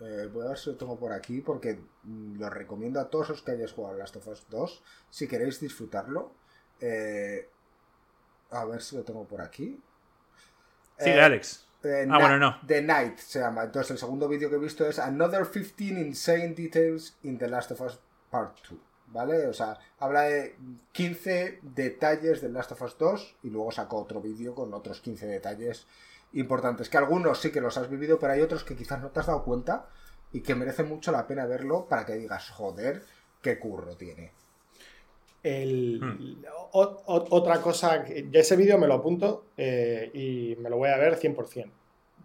Eh, voy a ver si lo tengo por aquí porque lo recomiendo a todos los que hayáis jugado Last of Us 2. Si queréis disfrutarlo. Eh, a ver si lo tengo por aquí. Sí, eh, Alex. Eh, ah, bueno, no. The Night se llama. Entonces, el segundo vídeo que he visto es Another 15 Insane Details in The Last of Us Part 2. ¿Vale? O sea, habla de 15 detalles de Last of Us 2 y luego sacó otro vídeo con otros 15 detalles importantes. Que algunos sí que los has vivido, pero hay otros que quizás no te has dado cuenta y que merece mucho la pena verlo para que digas, joder, qué curro tiene. El, hmm. otra cosa, ya ese vídeo me lo apunto eh, y me lo voy a ver 100%,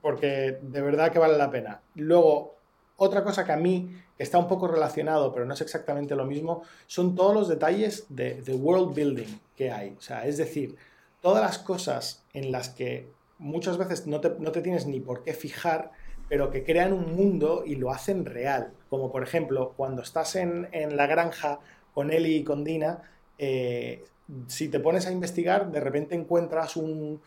porque de verdad que vale la pena. Luego, otra cosa que a mí está un poco relacionado, pero no es exactamente lo mismo, son todos los detalles de, world building que hay. O sea, es decir, todas las cosas en las que muchas veces no te, tienes ni por qué fijar, pero que crean un mundo y lo hacen real. Como por ejemplo, cuando estás en, en la granja con Eli y con Dina, eh, si te pones a investigar, de repente encuentras un,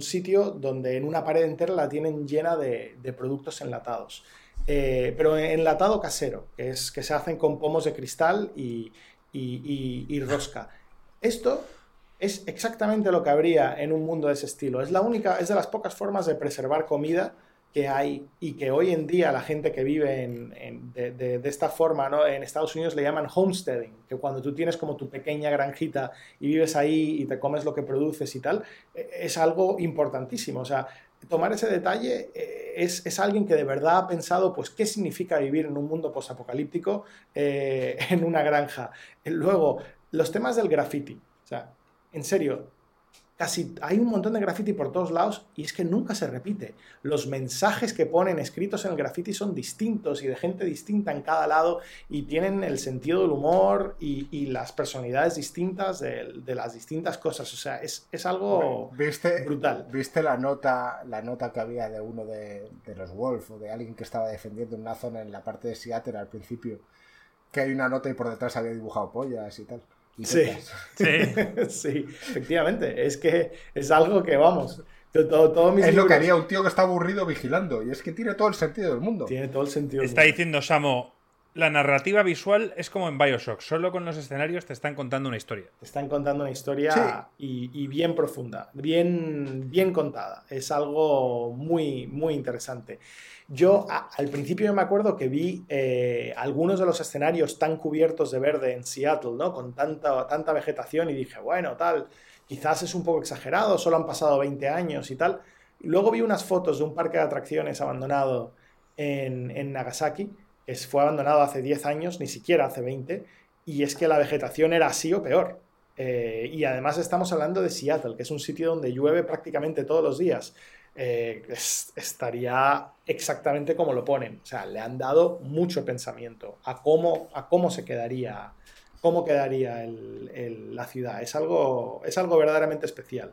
sitio donde en una pared entera la tienen llena de, productos enlatados. Eh, pero enlatado casero, que, es, que se hacen con pomos de cristal y, y, rosca. Esto es exactamente lo que habría en un mundo de ese estilo. Es la única, es de las pocas formas de preservar comida que hay y que hoy en día la gente que vive en, de, esta forma ¿no? en Estados Unidos le llaman homesteading, que cuando tú tienes como tu pequeña granjita y vives ahí y te comes lo que produces y tal, e, es algo importantísimo. O sea, tomar ese detalle eh, es, es, alguien que de verdad ha pensado, pues, qué significa vivir en un mundo posapocalíptico eh, en una granja. Luego, los temas del graffiti. O sea, en serio, casi hay un montón de graffiti por todos lados y es que nunca se repite. Los mensajes que ponen escritos en el graffiti son distintos y de gente distinta en cada lado y tienen el sentido del humor y, las personalidades distintas de, las distintas cosas. O sea, es, algo brutal. ¿Viste la nota, la nota que había de uno de, de los Wolf o de alguien que estaba defendiendo una zona en la parte de Seattle al principio? Que hay una nota y por detrás había dibujado pollas y tal. Sí. Sí. efectivamente. Es que es algo que, vamos, todo, es lo que haría un tío que está aburrido vigilando. Y es que tiene todo el sentido del mundo. Tiene todo el sentido. Está diciendo Samo, la narrativa visual es como en Bioshock, solo con los escenarios te están contando una historia. Te están contando una historia y, bien profunda, bien, bien contada. Es algo muy, muy interesante. Yo al principio me acuerdo que vi eh, algunos de los escenarios tan cubiertos de verde en Seattle, ¿no? Con tanta, tanta vegetación y dije, bueno, tal, quizás es un poco exagerado, solo han pasado 20 años y tal. luego vi unas fotos de un parque de atracciones abandonado en, en Nagasaki, que fue abandonado hace 10 años, ni siquiera hace 20, y es que la vegetación era así o peor. Eh, y además estamos hablando de Seattle, que es un sitio donde llueve prácticamente todos los días. Eh, estaría exactamente como lo ponen. O sea, le han dado mucho pensamiento a cómo, a cómo se quedaría, cómo quedaría la ciudad. Es algo, es algo verdaderamente especial.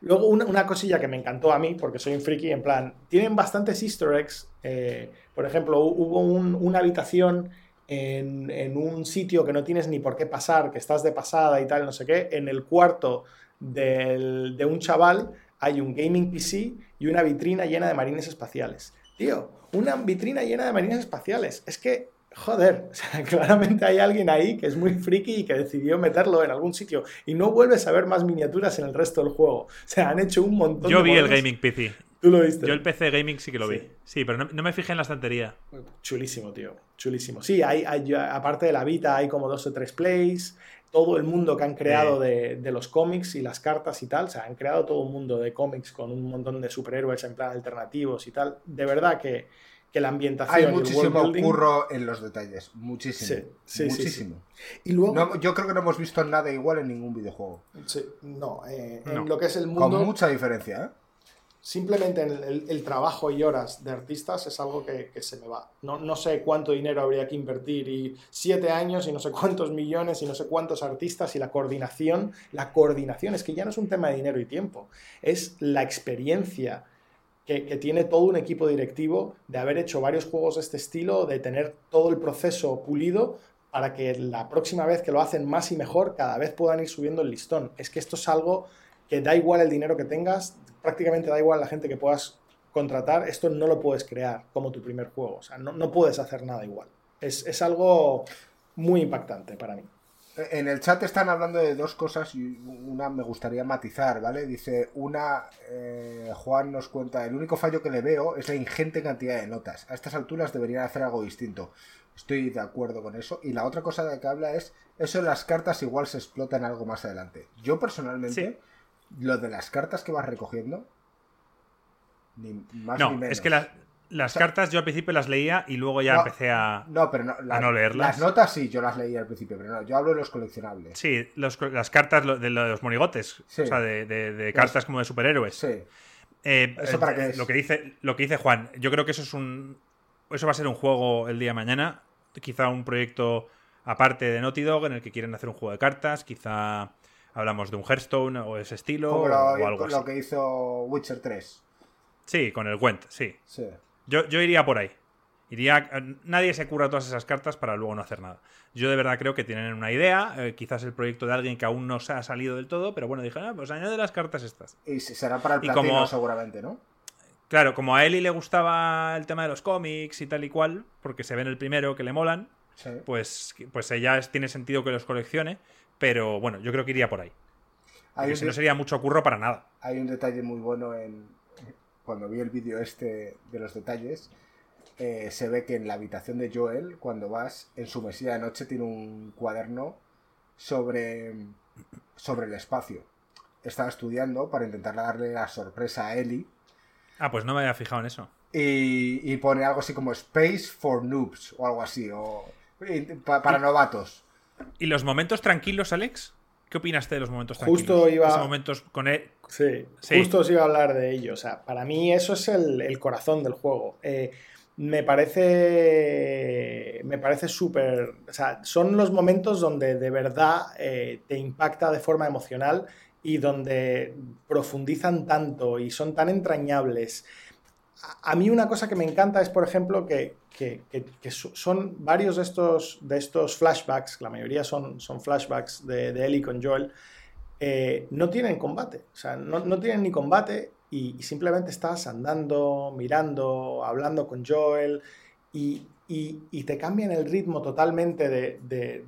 Luego, una, cosilla que me encantó a mí, porque soy un friki, en plan, tienen bastantes easter eggs. Eh, por ejemplo, hubo una habitación en, en, un sitio que no tienes ni por qué pasar, que estás de pasada y tal, no sé qué, en el cuarto del, de un chaval hay un gaming PC y una vitrina llena de marines espaciales. Tío, una vitrina llena de marines espaciales. Es que, joder, o sea, claramente hay alguien ahí que es muy friki y que decidió meterlo en algún sitio y no vuelves a ver más miniaturas en el resto del juego. O sea, han hecho un montón Yo de vi el. Gaming PC. Tú lo viste. Yo el PC Gaming sí que lo vi. Sí. Pero no, no me fijé en la estantería. Chulísimo, tío. Chulísimo. Sí, hay, hay- aparte de la Vita, hay como dos o tres plays. Todo el mundo que han creado de, de los cómics y las cartas y tal. O sea, han creado todo un mundo de cómics con un montón de superhéroes en plan alternativos y tal. De verdad que, que la ambientación. Hay el muchísimo building- curro en los detalles. Muchísimo. Sí, sí, sí, muchísimo. Y luego. No, yo creo que no hemos visto nada igual en ningún videojuego. Sí, no, eh, No. en lo que es el Con mundo. mucha diferencia, ¿eh? Simplemente el, el- el trabajo y horas de artistas es algo que, que se me va. No, no sé cuánto dinero habría que invertir y siete años y no sé cuántos millones y no sé cuántos artistas y la coordinación. La coordinación es que ya no es un tema de dinero y tiempo, es la experiencia que, tiene todo un equipo directivo de haber hecho varios juegos de este estilo, de tener todo el proceso pulido para que la próxima vez que lo hacen más y mejor, cada vez puedan ir subiendo el listón. Es que esto es algo que da igual el dinero que tengas, prácticamente da igual la gente que puedas contratar, esto no lo puedes crear como tu primer juego. O sea, no, puedes hacer nada igual. Es algo muy impactante para mí. En el chat están hablando de dos cosas y una me gustaría matizar, ¿vale? Dice, una, eh, Juan nos cuenta, el único fallo que le veo es la ingente cantidad de notas. A estas alturas deberían hacer algo distinto. Estoy de acuerdo con eso. Y la otra cosa de que habla es, eso de las cartas igual se explotan algo más adelante. Yo personalmente, lo de las cartas que vas recogiendo, ni más ni No, menos. es que las, las O sea- cartas yo al principio las leía y luego ya No, empecé a. No, pero no, las, no leerlas. Las notas sí, yo las leí al principio, pero no, yo hablo de los coleccionables. Sí, los- las cartas de los monigotes. Sí. O sea, de, de- de cartas como de superhéroes. Sí. Eh, ¿Eso eh, para qué es? Lo que dice, lo que dice Juan, yo creo que eso es un. Eso va a ser un juego el día de mañana. Quizá un proyecto aparte de Naughty Dog en el que quieren hacer un juego de cartas. Quizá hablamos de un Hearthstone o ese estilo Como lo, o algo lo así. que hizo Witcher 3. Sí, con el Gwent, sí. Sí. Yo, yo iría por ahí. Iría, nadie se cura todas esas cartas para luego no hacer nada. Yo de verdad creo que tienen una idea, eh, quizás el proyecto de alguien que aún no se ha salido del todo, pero bueno, dije, ah, pues añade las cartas estas. Y se- será para el platino como- seguramente, ¿no? Claro, como a Eli le gustaba el tema de los cómics y tal y cual, porque se ve en el primero que le molan, Sí. pues, pues ella tiene sentido que los coleccione, pero bueno, yo creo que iría por ahí. Hay si no sería mucho curro para nada. hay un detalle muy bueno en... Cuando vi el vídeo este de los detalles, eh, se ve que en la habitación de Joel, cuando vas, en su mesilla de noche tiene un cuaderno sobre, sobre el espacio. Estaba estudiando para intentar darle la sorpresa a Ellie Ah, pues no me había fijado en eso. y, y pone algo así como Space for Noobs o algo así, o y- pa- para novatos. ¿Y los momentos tranquilos, Alex? ¿Qué opinaste de los momentos tranquilos? Justo iba- Esos momentos con él. Sí, Sí. justo os iba a hablar de ello. O sea, para mí eso es el, el corazón del juego. Eh, me parece. Me parece súper. O sea, son los momentos donde de verdad eh, te impacta de forma emocional y donde profundizan tanto y son tan entrañables. A, a mí una cosa que me encanta es, por ejemplo, que, que- que- que so- son varios de estos, de estos flashbacks, la mayoría son, son flashbacks de, de Ellie con Joel, eh, no tienen combate. O sea, no, no tienen ni combate y, simplemente estás andando, mirando, hablando con Joel y, y- te cambian el ritmo totalmente de-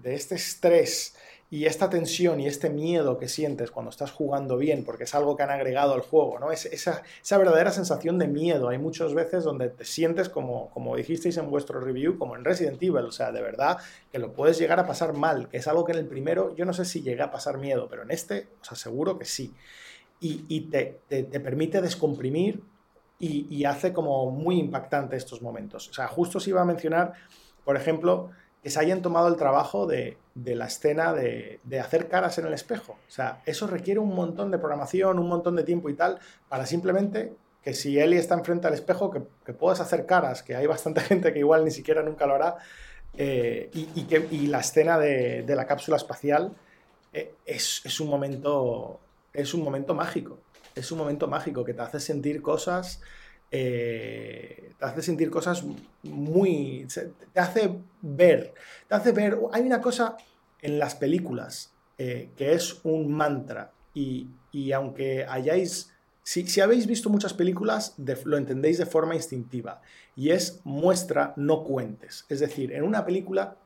de este estrés y esta tensión y este miedo que sientes cuando estás jugando bien, porque es algo que han agregado al juego, ¿no? Es, esa, esa verdadera sensación de miedo. Hay muchas veces donde te sientes como, como dijisteis en vuestro review, como en Resident Evil, o sea, de verdad que lo puedes llegar a pasar mal, que es algo que en el primero yo no sé si llegué a pasar miedo, pero en este os aseguro que sí. Y, y te, te- te permite descomprimir y, y hace como muy impactante estos momentos. O sea, justo os iba a mencionar, por ejemplo, que se hayan tomado el trabajo de, de la escena de, de hacer caras en el espejo. O sea, eso requiere un montón de programación, un montón de tiempo y tal, para simplemente que si Eli está enfrente al espejo, que, que puedas hacer caras, que hay bastante gente que igual ni siquiera nunca lo hará, eh, y, y la escena de, de la cápsula espacial eh, es, es un momento, es un momento mágico. Es un momento mágico que te hace sentir cosas, eh, te hace sentir cosas muy, te hace ver, te hace ver. Hay una cosa en las películas eh, que es un mantra y, y aunque hayáis Si, si habéis visto muchas películas, lo entendéis de forma instintiva. Y es muestra, no cuentes. Es decir, en una película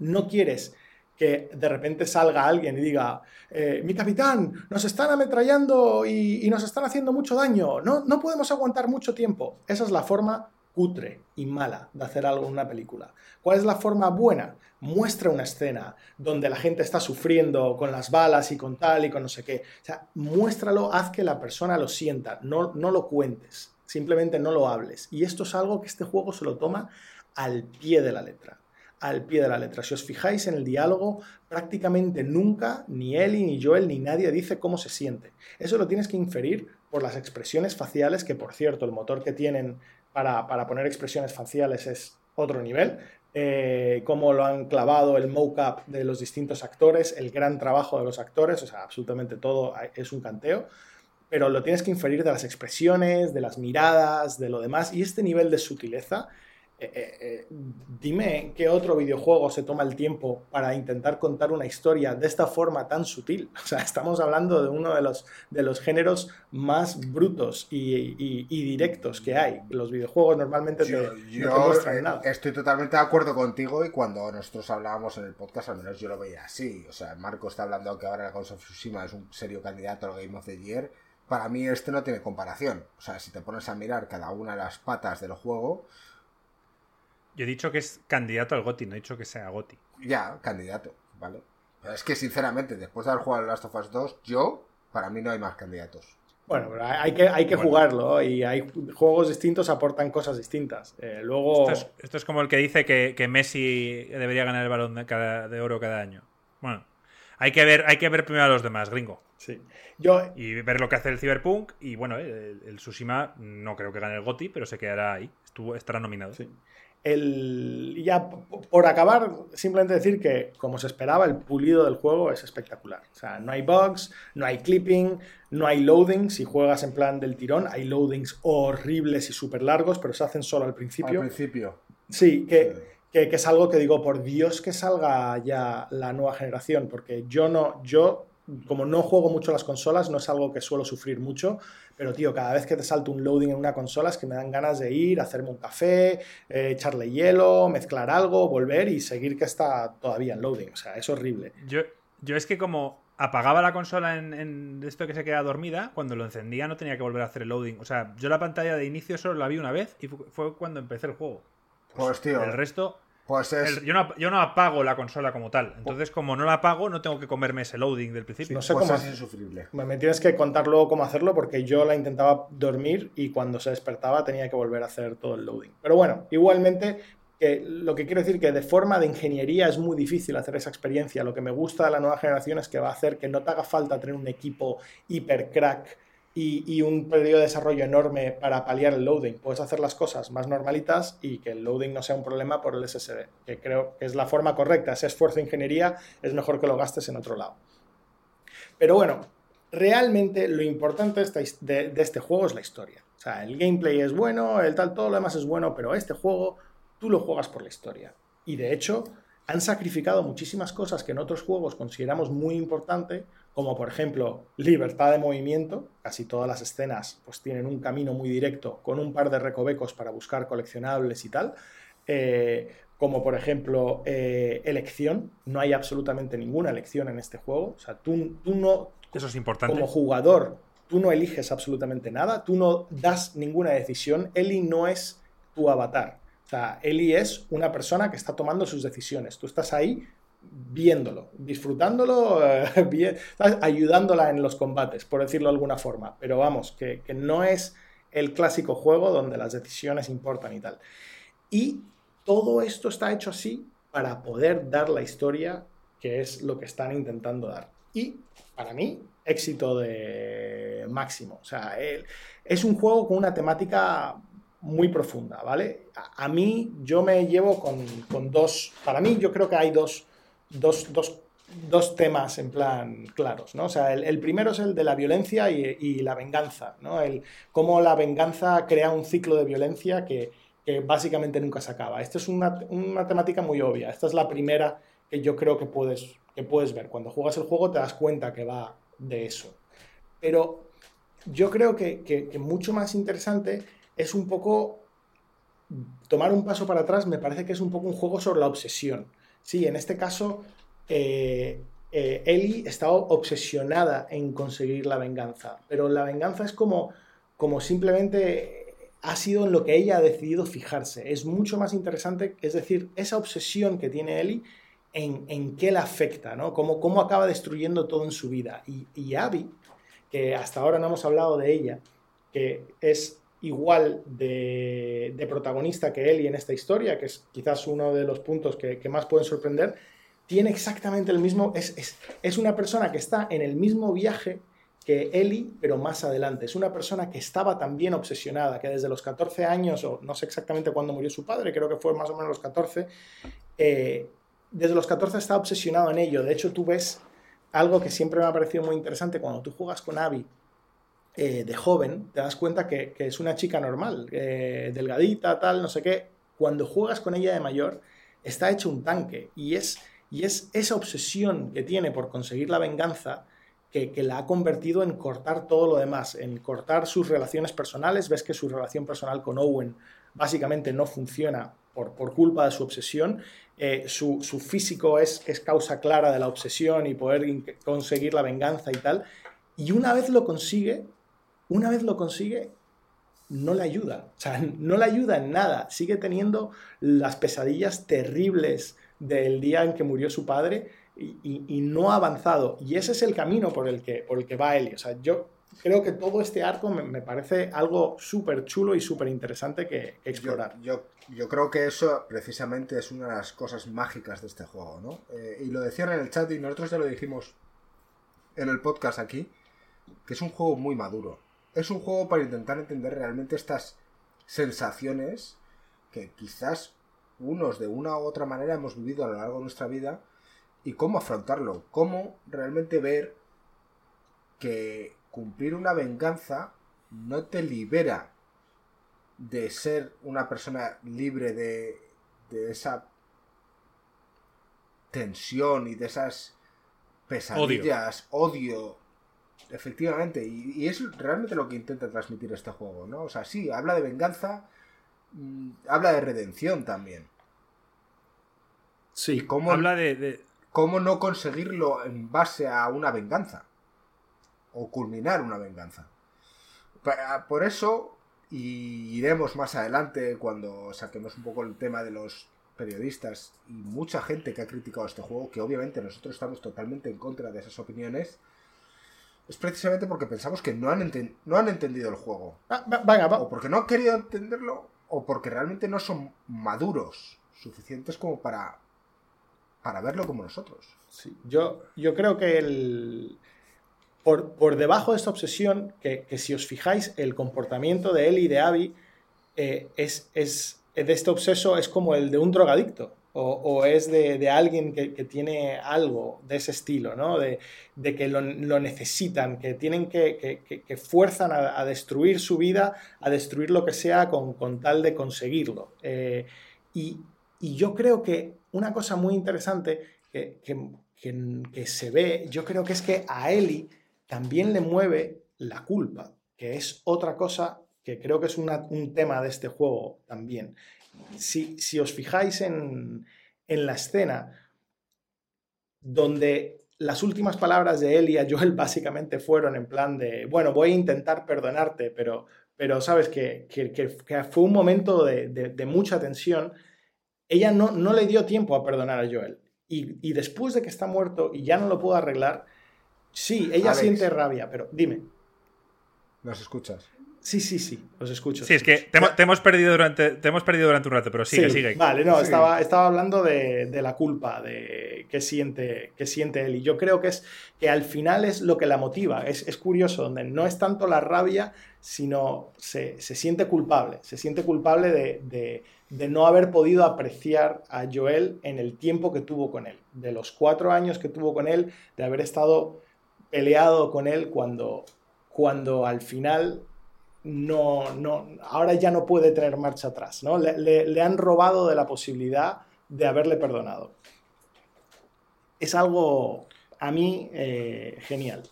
no quieres que de repente salga alguien y diga, eh, mi capitán, nos están ametrallando y, nos están haciendo mucho daño, no, no podemos aguantar mucho tiempo. Esa es la forma cutre y mala de hacer algo en una película. ¿Cuál es la forma buena? Muestra una escena donde la gente está sufriendo con las balas y con tal y con no sé qué. O sea, muéstralo, haz que la persona lo sienta, no, no lo cuentes, simplemente no lo hables. Y esto es algo que este juego se lo toma al pie de la letra al pie de la letra. Si os fijáis en el diálogo, prácticamente nunca ni Ellie, ni Joel, ni nadie dice cómo se siente. Eso lo tienes que inferir por las expresiones faciales, que por cierto, el motor que tienen para, poner expresiones faciales es otro nivel. Eh, cómo lo han clavado el mock-up de los distintos actores, el gran trabajo de los actores, o sea, absolutamente todo es un canteo pero lo tienes que inferir de las expresiones, de las miradas, de lo demás, y este nivel de sutileza eh, eh, eh, dime qué otro videojuego se toma el tiempo para intentar contar una historia de esta forma tan sutil. O sea, estamos hablando de uno de los, de los géneros más brutos y, directos que hay. Los videojuegos normalmente yo, no muestran nada. Estoy totalmente de acuerdo contigo y cuando nosotros hablábamos en el podcast, al menos yo lo veía así. O sea, Marco está hablando que ahora la Ghost of Tsushima es un serio candidato al Game of the Year. Para mí este no tiene comparación. O sea, si te pones a mirar cada una de las patas del juego, yo he dicho que es candidato al GOTI, no he dicho que sea GOTI. Ya, candidato, ¿vale? Pero es que sinceramente, después de haber jugado Last of Us 2, yo, para mí no hay más candidatos. Bueno, pero hay que, hay que jugarlo y hay juegos distintos aportan cosas distintas. Eh, luego... Esto es, como el que dice que, Messi debería ganar el balón de, cada, de, oro cada año. Bueno, hay que, ver, hay que ver primero a los demás, gringo. Sí. Yo... Y ver lo que hace el Cyberpunk. Y bueno, el, el Tsushima no creo que gane el GOTI, pero se quedará ahí. Estuvo, estará nominado. Sí. El, ya por acabar, simplemente decir que, como se esperaba, el pulido del juego es espectacular. O sea, no hay bugs, no hay clipping, no hay loading. Si juegas en plan del tirón, hay loadings horribles y súper largos, pero se hacen solo al principio. Al principio. Sí, que, Que, que, es algo que digo, por Dios que salga ya la nueva generación, porque yo no, yo como no juego mucho las consolas, no es algo que suelo sufrir mucho, pero tío, cada vez que te salto un loading en una consola es que me dan ganas de ir, hacerme un café, eh, echarle hielo, mezclar algo, volver y seguir que está todavía en loading. O sea, es horrible. Yo, yo es que como apagaba la consola en, esto que se queda dormida, cuando lo encendía no tenía que volver a hacer el loading. O sea, yo la pantalla de inicio solo la vi una vez y fue cuando empecé el juego. Pues, tío. El resto pues yo, no, apago la consola como tal. Entonces, como no la apago, no tengo que comerme ese loading del principio. No sé pues cómo es insufrible. Me tienes que contar luego cómo hacerlo porque yo la intentaba dormir y cuando se despertaba tenía que volver a hacer todo el loading. Pero bueno, igualmente, que lo que quiero decir que de forma de ingeniería es muy difícil hacer esa experiencia. Lo que me gusta de la nueva generación es que va a hacer que no te haga falta tener un equipo hiper crack y, un periodo de desarrollo enorme para paliar el loading. Puedes hacer las cosas más normalitas y que el loading no sea un problema por el SSD, que creo que es la forma correcta. Ese esfuerzo de ingeniería es mejor que lo gastes en otro lado. Pero bueno, realmente lo importante de, de este juego es la historia. O sea, el gameplay es bueno, el tal, todo lo demás es bueno, pero este juego tú lo juegas por la historia. Y de hecho, han sacrificado muchísimas cosas que en otros juegos consideramos muy importante, como por ejemplo libertad de movimiento, casi todas las escenas pues tienen un camino muy directo con un par de recovecos para buscar coleccionables y tal, eh, como por ejemplo eh, elección, no hay absolutamente ninguna elección en este juego, o sea, tú, tú no... Eso es importante. Como jugador, tú no eliges absolutamente nada, tú no das ninguna decisión, Eli no es tu avatar. O sea, Eli es una persona que está tomando sus decisiones. Tú estás ahí viéndolo, disfrutándolo, bien, ayudándola en los combates, por decirlo de alguna forma. Pero vamos, que, no es el clásico juego donde las decisiones importan y tal. Y todo esto está hecho así para poder dar la historia que es lo que están intentando dar. Y para mí, éxito de máximo. O sea, es un juego con una temática muy profunda, ¿vale? A, mí yo me llevo con, dos, para mí yo creo que hay dos, dos, temas en plan claros, ¿no? O sea, el, primero es el de la violencia y, la venganza, ¿no? El cómo la venganza crea un ciclo de violencia que, básicamente nunca se acaba. Esta es una, una, temática muy obvia, esta es la primera que yo creo que puedes, que puedes ver. Cuando juegas el juego te das cuenta que va de eso. Pero yo creo que, mucho más interesante es un poco tomar un paso para atrás, me parece que es un poco un juego sobre la obsesión. Sí, en este caso, eh, eh, Ellie está obsesionada en conseguir la venganza, pero la venganza es como, como simplemente ha sido en lo que ella ha decidido fijarse. Es mucho más interesante, es decir, esa obsesión que tiene Ellie en, en qué la afecta, ¿no? Cómo, cómo acaba destruyendo todo en su vida. Y, y Abby, que hasta ahora no hemos hablado de ella, que es igual de, protagonista que Ellie en esta historia, que es quizás uno de los puntos que, más pueden sorprender, tiene exactamente el mismo, es, es, es, una persona que está en el mismo viaje que Ellie, pero más adelante. Es una persona que estaba también obsesionada, que desde los 14 años, o no sé exactamente cuándo murió su padre, creo que fue más o menos los 14, eh, desde los 14 estaba obsesionado en ello. De hecho, tú ves algo que siempre me ha parecido muy interesante, cuando tú juegas con Abby eh, de joven, te das cuenta que, es una chica normal, eh, delgadita, tal, no sé qué. Cuando juegas con ella de mayor, está hecho un tanque y es, y es esa obsesión que tiene por conseguir la venganza que, la ha convertido en cortar todo lo demás, en cortar sus relaciones personales. Ves que su relación personal con Owen básicamente no funciona por, por culpa de su obsesión. Eh, su, físico es, es causa clara de la obsesión y poder conseguir la venganza y tal. Y una vez lo consigue, una vez lo consigue, no le ayuda. O sea, no le ayuda en nada. Sigue teniendo las pesadillas terribles del día en que murió su padre y, no ha avanzado. Y ese es el camino por el que, por el que va Eli. O sea, yo creo que todo este arco me, parece algo súper chulo y súper interesante que, explorar. Yo, yo, creo que eso precisamente es una de las cosas mágicas de este juego, ¿no? Eh, y lo decían en el chat y nosotros ya lo dijimos en el podcast aquí, que es un juego muy maduro. Es un juego para intentar entender realmente estas sensaciones que quizás unos de una u otra manera hemos vivido a lo largo de nuestra vida y cómo afrontarlo, cómo realmente ver que cumplir una venganza no te libera de ser una persona libre de, de esa tensión y de esas pesadillas, odio, efectivamente, y, es realmente lo que intenta transmitir este juego, ¿no? O sea, sí, habla de venganza, mm, habla de redención también. Sí, ¿cómo... habla de, ¿cómo no conseguirlo en base a una venganza? O culminar una venganza. Por eso, y iremos más adelante cuando saquemos un poco el tema de los periodistas y mucha gente que ha criticado este juego, que obviamente nosotros estamos totalmente en contra de esas opiniones, es precisamente porque pensamos que no han, no han entendido el juego. Ah, o porque no han querido entenderlo, o porque realmente no son maduros suficientes como para para verlo como nosotros. Sí, yo, yo creo que el, por, debajo de esta obsesión, que, si os fijáis, el comportamiento de él y de Abby eh, es, es, de este obseso es como el de un drogadicto. O, es de, alguien que, tiene algo de ese estilo, ¿no? De, que lo, necesitan, que tienen que, fuerzan a, destruir su vida, a destruir lo que sea con, tal de conseguirlo. Eh, y, y yo creo que una cosa muy interesante que, se ve, yo creo que es que a Eli también le mueve la culpa, que es otra cosa que creo que es un tema de este juego también. Si, si os fijáis en, en, la escena donde las últimas palabras de Eli a Joel básicamente fueron en plan de, bueno, voy a intentar perdonarte, pero, pero sabes que, fue un momento de, de mucha tensión ella no, no le dio tiempo a perdonar a Joel. Y, después de que está muerto y ya no lo puedo arreglar, sí, ella siente rabia, pero dime. ¿Nos escuchas? Sí, sí, sí, os escucho. Sí, es que te, hemos perdido durante, te hemos perdido durante un rato, pero sigue, sí, sigue. Vale, no, estaba, estaba hablando de, la culpa de que siente, que siente él. Y yo creo que es que al final es lo que la motiva. Es, es curioso, donde no es tanto la rabia, sino se, se siente culpable. Se siente culpable de, de, no haber podido apreciar a Joel en el tiempo que tuvo con él. De los cuatro años que tuvo con él, de haber estado peleado con él cuando, cuando al final no, no, ahora ya no puede tener marcha atrás, ¿no? Le, han robado de la posibilidad de haberle perdonado. Es algo, a mí, eh, genial.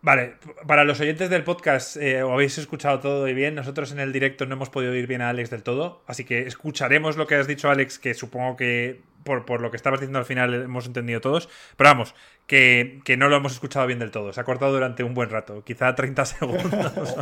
Vale, para los oyentes del podcast, eh, o habéis escuchado todo y bien, nosotros en el directo no hemos podido oír bien a Alex del todo, así que escucharemos lo que has dicho, Alex, que supongo que por, lo que estabas diciendo al final hemos entendido todos, pero vamos, que, no lo hemos escuchado bien del todo, se ha cortado durante un buen rato, quizá 30 segundos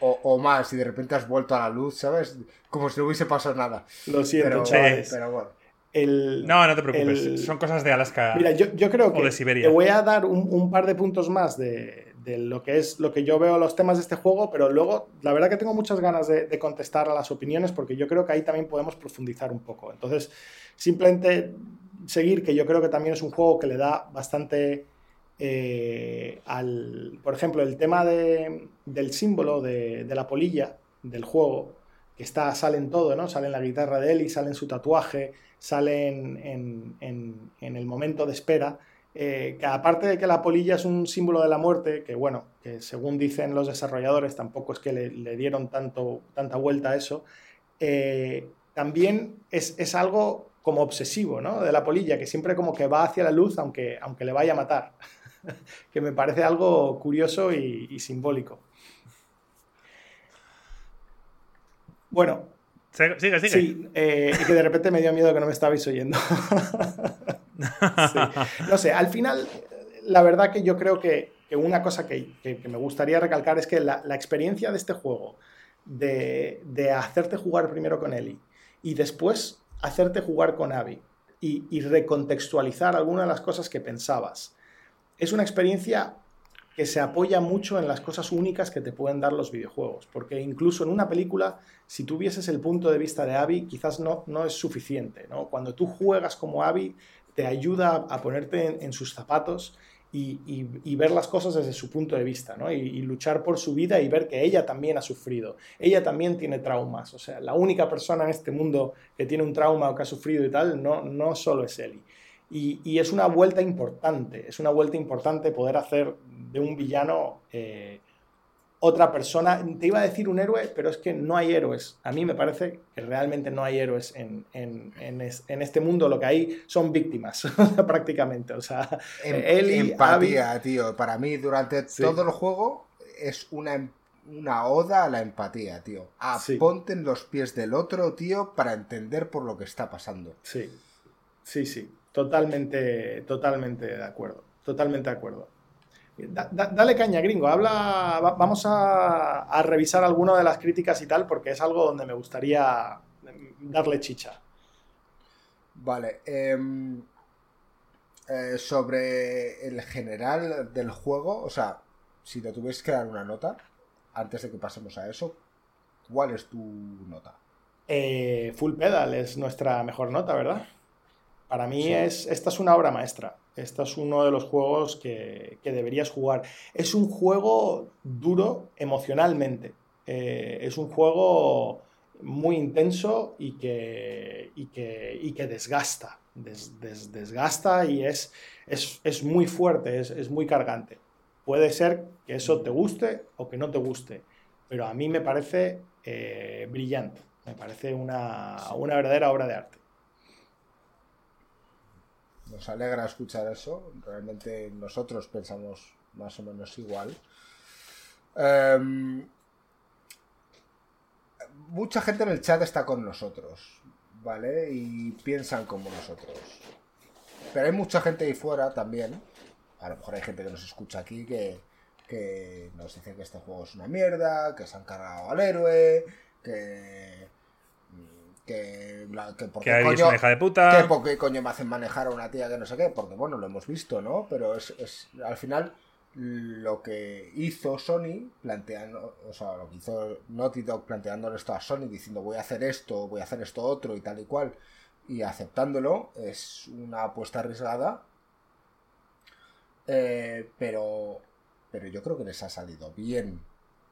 o, más, y de repente has vuelto a la luz, ¿sabes? Como si no hubiese pasado nada. Lo siento, pero bueno no, no te preocupes. Son cosas de Alaska. Mira, yo, creo que de Siberia. te voy a dar un, par de puntos más de, lo que es lo que yo veo los temas de este juego, pero luego la verdad que tengo muchas ganas de, contestar a las opiniones porque yo creo que ahí también podemos profundizar un poco. Entonces, simplemente seguir que yo creo que también es un juego que le da bastante eh, al. Por ejemplo, el tema del símbolo de, la polilla del juego, que está, sale en todo, ¿no? Sale en la guitarra de Eli, sale en su tatuaje sale en, el momento de espera, eh, que aparte de que la polilla es un símbolo de la muerte, que bueno, que según dicen los desarrolladores tampoco es que le, dieron tanto, tanta vuelta a eso, eh, también es, algo como obsesivo, ¿no? De la polilla, que siempre como que va hacia la luz aunque, aunque le vaya a matar, que me parece algo curioso y simbólico. Bueno, Sigue, sigue. Sí, eh, y que de repente me dio miedo que no me estabais oyendo. No sé, al final, la verdad que yo creo que, una cosa que, me gustaría recalcar es que la, experiencia de este juego, de, hacerte jugar primero con Eli y después hacerte jugar con Abby y, y recontextualizar algunas de las cosas que pensabas, es una experiencia que se apoya mucho en las cosas únicas que te pueden dar los videojuegos. Porque incluso en una película, si tuvieses el punto de vista de Abby, quizás no, no es suficiente. ¿no? Cuando tú juegas como Abby, te ayuda a ponerte en, sus zapatos y, ver las cosas desde su punto de vista, ¿no? Y, luchar por su vida y ver que ella también ha sufrido. Ella también tiene traumas. O sea, la única persona en este mundo que tiene un trauma o que ha sufrido y tal, no, no solo es Ellie. Y, es una vuelta importante, es una vuelta importante poder hacer de un villano eh, otra persona. Te iba a decir un héroe, pero es que no hay héroes. A mí me parece que realmente no hay héroes en, este mundo. Lo que hay son víctimas, prácticamente. O sea, em, empatía, tío. Para mí, durante todo el juego, es una, una oda a la empatía, tío. A ponte en los pies del otro, tío, para entender por lo que está pasando. Sí, sí, sí. Totalmente, totalmente de acuerdo. Totalmente de acuerdo. Dale caña, gringo. Habla. vamos a, revisar alguna de las críticas y tal, porque es algo donde me gustaría darle chicha. Vale. Em, eh, sobre el general del juego, o sea, si te tuvieses que dar una nota, antes de que pasemos a eso, ¿cuál es tu nota? Eh, full pedal es nuestra mejor nota, ¿verdad? Para mí es, esta es una obra maestra. Este es uno de los juegos que, deberías jugar. Es un juego duro emocionalmente. Eh, es un juego muy intenso y que, y que, desgasta. desgasta y es, es, muy fuerte, es, muy cargante. Puede ser que eso te guste o que no te guste, pero a mí me parece eh, brillante. Me parece una verdadera obra de arte nos alegra escuchar eso. Realmente nosotros pensamos más o menos igual. Em, mucha gente en el chat está con nosotros, ¿vale? Y piensan como nosotros. Pero hay mucha gente ahí fuera también. A lo mejor hay gente que nos escucha aquí que, que nos dice que este juego es una mierda, que se han cargado al héroe, que que, que, porque coño, de puta. Que porque coño me hacen manejar a una tía que no sé qué, porque bueno, lo hemos visto, ¿no? Pero es, es al final lo que hizo Sony planteando, o sea, lo que hizo Naughty Dog planteándole esto a Sony diciendo voy a hacer esto, voy a hacer esto otro y tal y cual y aceptándolo es una apuesta arriesgada eh, pero pero yo creo que les ha salido bien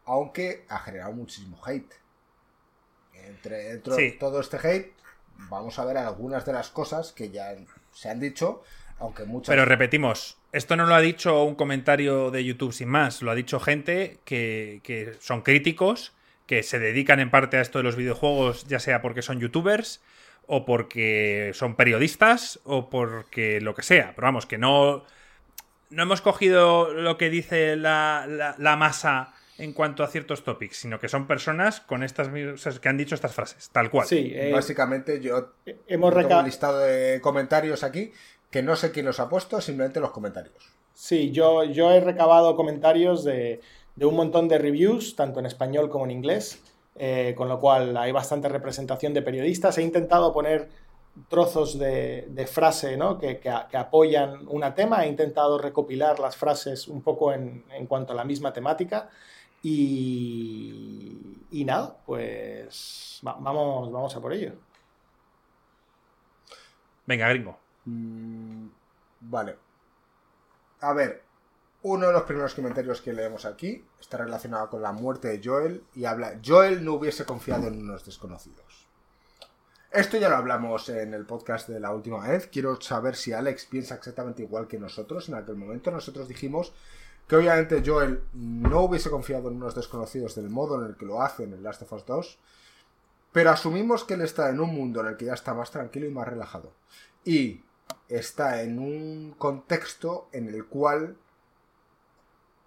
aunque ha generado muchísimo hate entre dentro de todo este hate, vamos a ver algunas de las cosas que ya se han dicho, aunque muchas. Pero repetimos, esto no lo ha dicho un comentario de YouTube sin más, lo ha dicho gente que, son críticos, que se dedican en parte a esto de los videojuegos, ya sea porque son youtubers o porque son periodistas o porque lo que sea. Pero vamos, que no no hemos cogido lo que dice la, la- la masa en cuanto a ciertos topics, sino que son personas con estas o sea, que han dicho estas frases, tal cual. Sí, eh, Básicamente yo hemos tengo un listado de comentarios aquí que no sé quién los ha puesto, simplemente los comentarios. Sí, yo, yo he recabado comentarios de, de un montón de reviews, tanto en español como en inglés, eh, con lo cual hay bastante representación de periodistas. He intentado poner trozos de, de frase ¿no? que, que a- que apoyan una tema, he intentado recopilar las frases un poco en, en cuanto a la misma temática y, y nada, pues va- vamos, vamos a por ello. Venga, gringo. Mm, vale. A ver, uno de los primeros comentarios que leemos aquí está relacionado con la muerte de Joel y habla, Joel no hubiese confiado en unos desconocidos. Esto ya lo hablamos en el podcast de la última vez. Quiero saber si Alex piensa exactamente igual que nosotros. En aquel momento nosotros dijimos que obviamente Joel no hubiese confiado en unos desconocidos del modo en el que lo hace en el Last of Us 2. Pero asumimos que él está en un mundo en el que ya está más tranquilo y más relajado. Y está en un contexto en el cual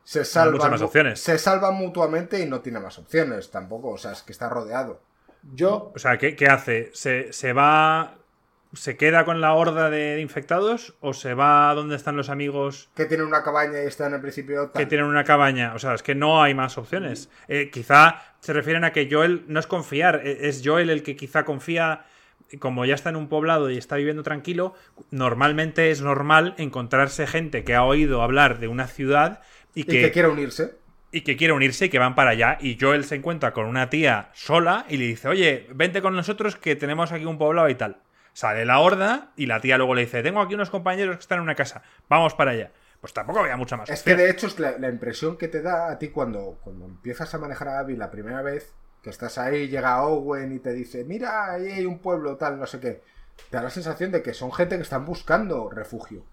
se salvan, más opciones. se salvan mutuamente y no tiene más opciones tampoco. O sea, es que está rodeado. Yo, O sea, ¿qué, qué hace? ¿Se, se va. ¿Se queda con la horda de infectados? ¿O se va a donde están los amigos Que tiene una cabaña y está en el principio que tienen una cabaña? O sea, es que no hay más opciones. Eh, quizá se refieren a que Joel no es confiar, eh, es Joel el que quizá confía. Como ya está en un poblado y está viviendo tranquilo, normalmente es normal encontrarse gente que ha oído hablar de una ciudad y y que quiere unirse. y que quiere unirse y que van para allá. Y Joel se encuentra con una tía sola y le dice, oye, vente con nosotros que tenemos aquí un poblado y tal. Sale la horda y la tía luego le dice, tengo aquí unos compañeros que están en una casa, vamos para allá. Pues tampoco había mucha más. Es que de hecho es la, la impresión que te da a ti cuando, cuando empiezas a manejar a Abby la primera vez, que estás ahí, llega Owen y te dice, mira, ahí hay un pueblo, tal, no sé qué. Te da la sensación de que son gente que están buscando refugio.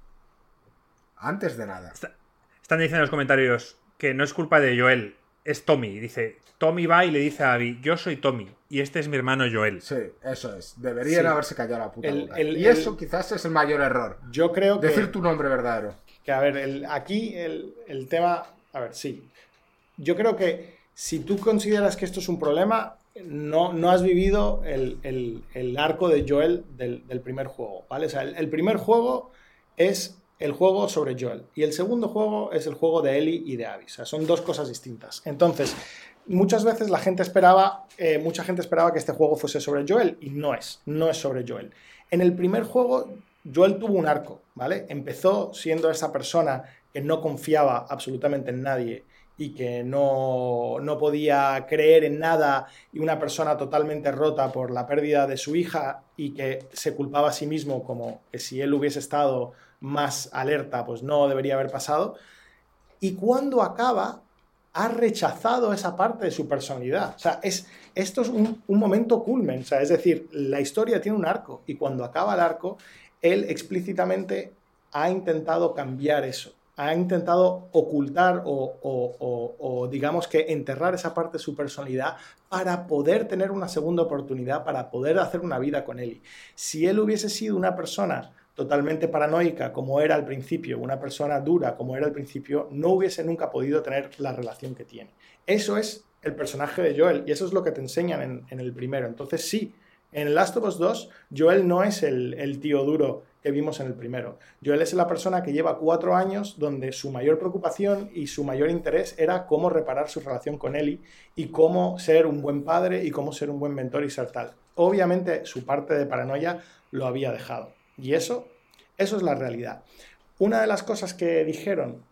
Antes de nada. Están diciendo en los comentarios que no es culpa de Joel, es Tommy. Dice, Tommy va y le dice a Abby, yo soy Tommy y este es mi hermano Joel. Sí, eso es. Deberían Sí. haberse callado la puta El- boca. el- y el- eso quizás es el mayor error. yo creo que... Decir tu nombre verdadero. Que a ver, el- aquí el, el tema. A ver, sí. Yo creo que si tú consideras que esto es un problema, no, no has vivido el, el- el arco de Joel del, del primer juego, ¿vale? O sea, el, el primer juego es el juego sobre Joel y el segundo juego es el juego de Ellie y de Abby. O sea, son dos cosas distintas. Entonces, muchas veces la gente esperaba, eh, mucha gente esperaba que este juego fuese sobre Joel y no es, no es sobre Joel. En el primer juego, Joel tuvo un arco, ¿vale? Empezó siendo esa persona que no confiaba absolutamente en nadie y que no, no podía creer en nada y una persona totalmente rota por la pérdida de su hija y que se culpaba a sí mismo como que si él hubiese estado más alerta, pues no debería haber pasado. Y cuando acaba, ha rechazado esa parte de su personalidad. O sea, es, esto es un, un momento culmen. O sea, es decir, la historia tiene un arco y cuando acaba el arco, él explícitamente ha intentado cambiar eso. Ha intentado ocultar o, o- o- digamos que enterrar esa parte de su personalidad para poder tener una segunda oportunidad, para poder hacer una vida con Ellie. Si él hubiese sido una persona totalmente paranoica como era al principio, una persona dura como era al principio, no hubiese nunca podido tener la relación que tiene. Eso es el personaje de Joel y eso es lo que te enseñan en, el primero. Entonces sí, en Last of Us 2, Joel no es el, el tío duro que vimos en el primero. Joel es la persona que lleva cuatro años donde su mayor preocupación y su mayor interés era cómo reparar su relación con Ellie y cómo ser un buen padre y cómo ser un buen mentor y ser tal. Obviamente su parte de paranoia lo había dejado. Y eso, eso es la realidad. Una de las cosas que dijeron,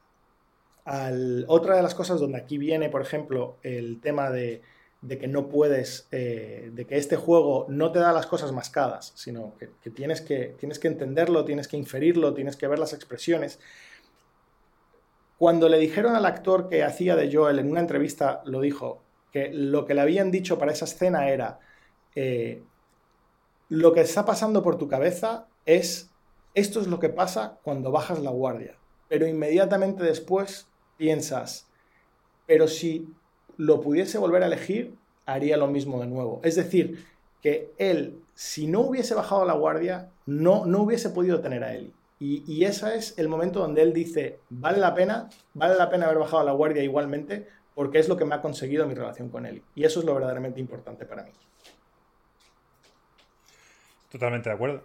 otra de las cosas donde aquí viene, por ejemplo, el tema de, de que no puedes, eh, de que este juego no te da las cosas mascadas, sino que, que tienes que tienes que entenderlo, tienes que inferirlo, tienes que ver las expresiones. Cuando le dijeron al actor que hacía de Joel en una entrevista, lo dijo, que lo que le habían dicho para esa escena era, eh, lo que está pasando por tu cabeza es, esto es lo que pasa cuando bajas la guardia, pero inmediatamente después piensas, pero si lo pudiese volver a elegir, haría lo mismo de nuevo. Es decir, que él, si no hubiese bajado la guardia, no, no hubiese podido tener a Ellie. Y, y ese es el momento donde él dice, vale la pena, vale la pena haber bajado la guardia igualmente, porque es lo que me ha conseguido mi relación con él. Y eso es lo verdaderamente importante para mí. Totalmente de acuerdo.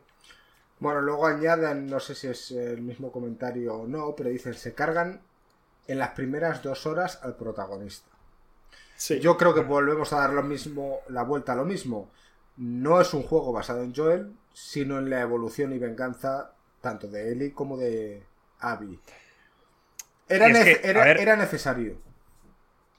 Bueno, luego añaden, no sé si es el mismo comentario o no, pero dicen, se cargan en las primeras dos horas al protagonista. Sí. Yo creo que volvemos a dar lo mismo, la vuelta a lo mismo. No es un juego basado en Joel, sino en la evolución y venganza tanto de Ellie como de Abby. Era, que, ver- era necesario.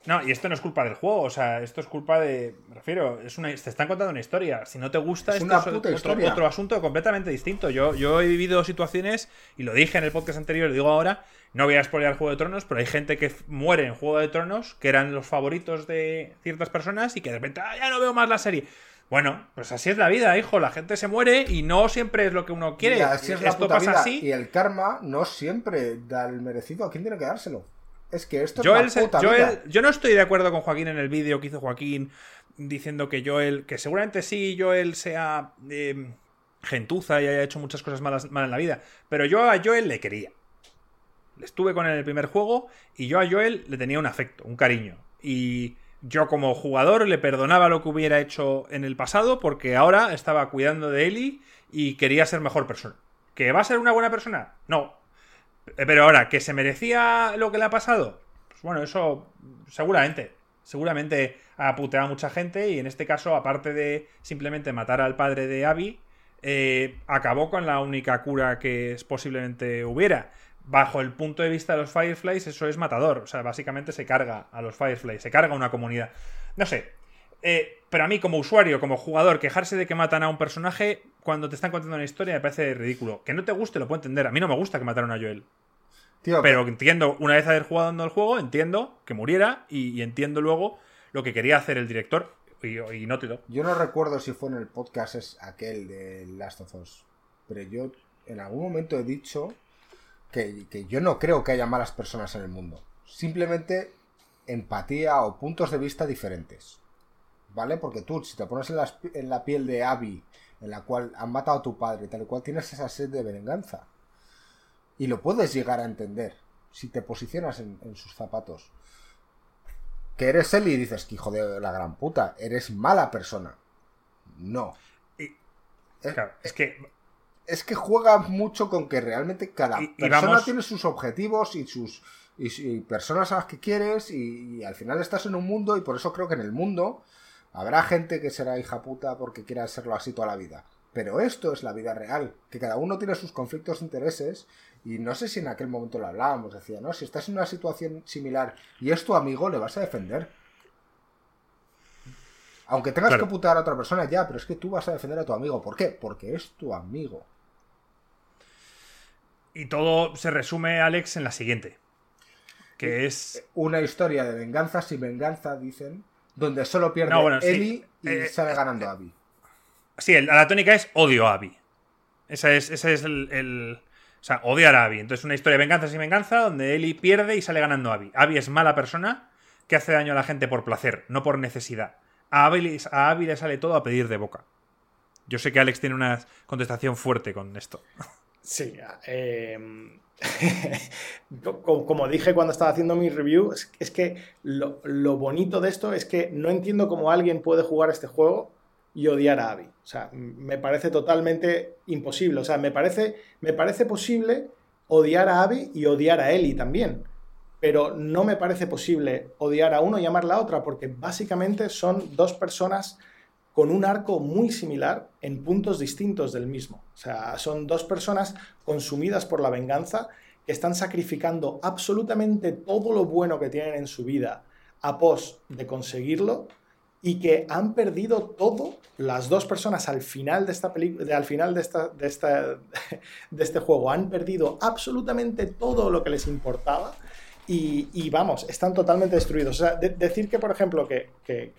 No, y esto no es culpa del juego, o sea, esto es culpa de. Me refiero, es una, te están contando una historia. Si no te gusta, Es esto es otro, asunto completamente distinto. Yo, yo he vivido situaciones, y lo dije en el podcast anterior, lo digo ahora, no voy a spoilear Juego de Tronos, pero hay gente que muere en Juego de Tronos, que eran los favoritos de ciertas personas, y que de repente, "Ah, ya no veo más la serie. Bueno, pues así es la vida, hijo. La gente se muere y no siempre es lo que uno quiere. Y así es la Esto puta pasa vida. así. Y el karma no siempre da el merecido. ¿A quién tiene que dárselo? Es que esto Joel, es la puta Joel- vida. yo no estoy de acuerdo con Joaquín en el vídeo que hizo Joaquín diciendo que Joel, que seguramente sí Joel sea eh, gentuza y haya hecho muchas cosas malas mal en la vida, pero yo a Joel le quería. Estuve con él en el primer juego y yo a Joel le tenía un afecto, un cariño. Y yo como jugador le perdonaba lo que hubiera hecho en el pasado porque ahora estaba cuidando de Ellie y quería ser mejor persona. ¿Que va a ser una buena persona? No, Pero ahora, ¿que se merecía lo que le ha pasado? Pues bueno, eso seguramente. Seguramente ha puteado a mucha gente y en este caso, aparte de simplemente matar al padre de Abby, eh, acabó con la única cura que es- posiblemente hubiera. Bajo el punto de vista de los Fireflies, eso es matador. O sea, básicamente se carga a los Fireflies, se carga una comunidad. No sé. Eh, pero a mí, como usuario, como jugador, quejarse de que matan a un personaje cuando te están contando una historia me parece ridículo. Que no te guste, lo puedo entender. A mí no me gusta que mataron a Joel. Tío, Pero entiendo, una vez haber jugado el juego, entiendo que muriera y, y entiendo luego lo que quería hacer el director y, y Naughty Dog. Yo no recuerdo si fue en el podcast es aquel de Last of Us, pero yo en algún momento he dicho que, que yo no creo que haya malas personas en el mundo. Simplemente empatía o puntos de vista diferentes. ¿Vale? Porque tú, si te pones en, las- en la piel de Abby, en la cual han matado a tu padre, tal y cual tienes esa sed de venganza. Y lo puedes llegar a entender si te posicionas en, en sus zapatos. Que eres él y dices que hijo de la gran puta, eres mala persona. No. Y- Es, Claro, es que es que juega mucho con que realmente cada Y- y persona vamos- tiene sus objetivos y sus y, y personas a las que quieres y al final estás en un mundo y por eso creo que en el mundo habrá gente que será hija puta porque quiera serlo así toda la vida. Pero esto es la vida real, que cada uno tiene sus conflictos de intereses y no sé si en aquel momento lo hablábamos, decía, ¿no? Si estás en una situación similar y es tu amigo, le vas a defender. Aunque tengas Claro. que putar a otra persona ya, pero es que tú vas a defender a tu amigo. ¿Por qué? Porque es tu amigo. y todo se resume, Alex, en la siguiente. Que es. Una historia de venganza sin venganza, dicen, donde solo pierde No, bueno, sí. Ellie y Eh, sale ganando Abby. Sí, el- la tónica es odio a Abby. Esa es, ese es el, el- O sea, odiar a Abby. Entonces, una historia de venganza sin venganza donde Ellie pierde y sale ganando Abby. Abby es mala persona que hace daño a la gente por placer, no por necesidad. A Abby, a Abby le sale todo a pedir de boca. Yo sé que Alex tiene una contestación fuerte con esto. Sí, eh, co- como dije cuando estaba haciendo mi review, es, que lo, bonito de esto es que no entiendo cómo alguien puede jugar este juego y odiar a Abby. O sea, me parece totalmente imposible. O sea, me parece, me parece posible odiar a Abby y odiar a Ellie también. Pero no me parece posible odiar a uno y amar a la otra, porque básicamente son dos personas con un arco muy similar en puntos distintos del mismo. O sea, son dos personas consumidas por la venganza que están sacrificando absolutamente todo lo bueno que tienen en su vida a pos de conseguirlo y que han perdido todo las dos personas al final de esta película, al final de, esta, de, de este juego, han perdido absolutamente todo lo que les importaba y, vamos, están totalmente destruidos. Decir que, por ejemplo, que, que,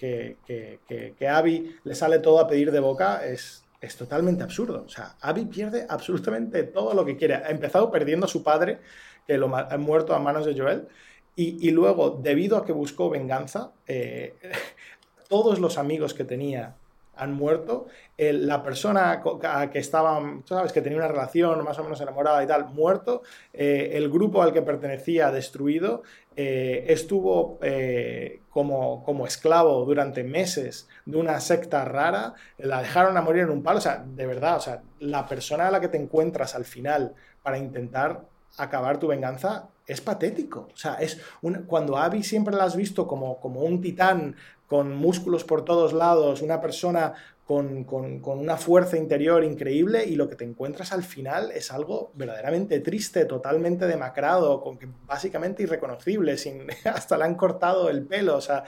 que, que, Abby le sale todo a pedir de boca es, es totalmente absurdo. O sea, Abby pierde absolutamente todo lo que quiere. Ha empezado perdiendo a su padre, que lo ha muerto a manos de Joel, y, y luego, debido a que buscó venganza, eh, todos los amigos que tenía han muerto. la persona que estaba, sabes, que tenía una relación más o menos enamorada y tal, muerto. Eh, el grupo al que pertenecía, destruido. Eh, estuvo eh, como, como esclavo durante meses de una secta rara. La dejaron a morir en un palo. O sea, de verdad, o sea, la persona a la que te encuentras al final para intentar acabar tu venganza es patético. O sea, es cuando Abby siempre la has visto como, como un titán con músculos por todos lados, una persona con, una fuerza interior increíble y lo que te encuentras al final es algo verdaderamente triste, totalmente demacrado, con básicamente irreconocible, sin, hasta le han cortado el pelo. O sea,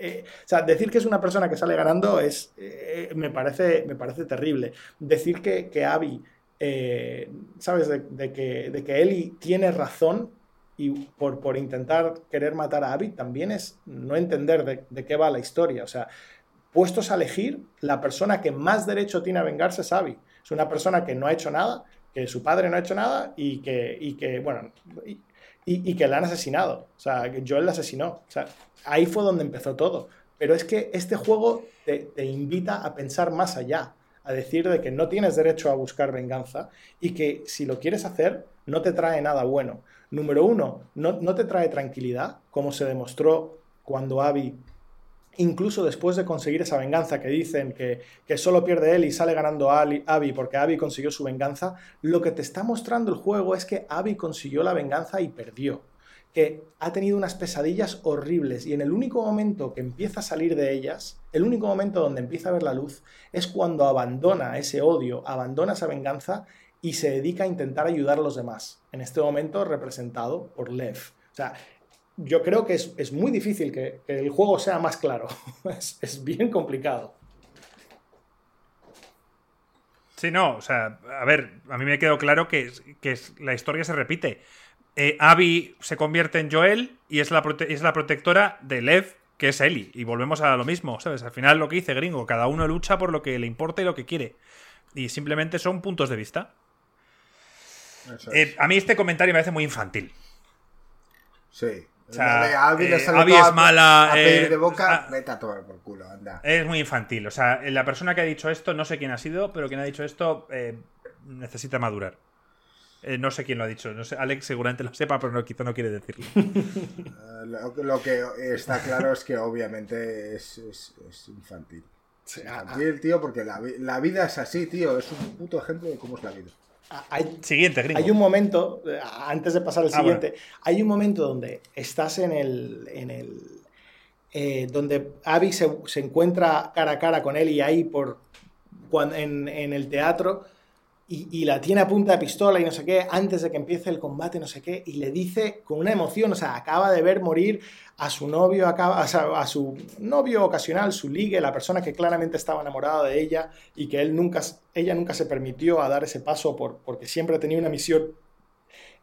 eh, decir que es una persona que sale ganando es, eh, me, parece, me parece terrible. Decir que, que Abby, eh, ¿sabes? De, que, de que Ellie tiene razón y por, por intentar querer matar a Abby también es no entender de, qué va la historia. O sea, puestos a elegir, la persona que más derecho tiene a vengarse es Abby. Es una persona que no ha hecho nada, que su padre no ha hecho nada y que, y que bueno, y, que la han asesinado. O sea, que Joel la asesinó. O sea, ahí fue donde empezó todo. Pero es que este juego te, te invita a pensar más allá, a decir de que no tienes derecho a buscar venganza y que si lo quieres hacer, no te trae nada bueno. Número uno, no, te trae tranquilidad, como se demostró cuando Abby, incluso después de conseguir esa venganza que dicen que, solo pierde él y sale ganando Abby porque Abby consiguió su venganza, lo que te está mostrando el juego es que Abby consiguió la venganza y perdió que ha tenido unas pesadillas horribles y en el único momento que empieza a salir de ellas, el único momento donde empieza a ver la luz, es cuando abandona ese odio, abandona esa venganza y se dedica a intentar ayudar a los demás. En este momento representado por Lev. O sea, yo creo que es, muy difícil que, el juego sea más claro. es, bien complicado. Sí, no, o sea, a ver, a mí me quedó claro que, que la historia se repite. Eh, Abby se convierte en Joel y es la, es la protectora de Lev, que es Ellie. Y volvemos a lo mismo, ¿sabes? Al final lo que dice Gringo, cada uno lucha por lo que le importa y lo que quiere. Y simplemente son puntos de vista. Eh, a mí este comentario me parece muy infantil. Sí. O sea, Abby, eh, es mala. Eh, de boca, vete a tomar por culo, anda. Es muy infantil. O sea, la persona que ha dicho esto, no sé quién ha sido, pero quien ha dicho esto necesita madurar. No sé quién lo ha dicho. No sé, Alex seguramente lo sepa, pero no, quizá no quiere decirlo. lo, que está claro es que obviamente es, infantil. infantil, tío, porque la, la, vida es así, tío. Es un puto ejemplo de cómo es la vida. Hay, siguiente, Hay un momento, eh, antes de pasar al ah, siguiente, hay un momento donde estás en el. En el eh, donde Abby se, se, encuentra cara a cara con él y ahí por, en, en el teatro y, la tiene a punta de pistola y no sé qué, antes de que empiece el combate, no sé qué, y le dice con una emoción, o sea, acaba de ver morir a su novio, acaba, a su novio ocasional, su ligue, la persona que claramente estaba enamorada de ella y que él nunca, ella nunca se permitió a dar ese paso por, porque siempre tenía una misión.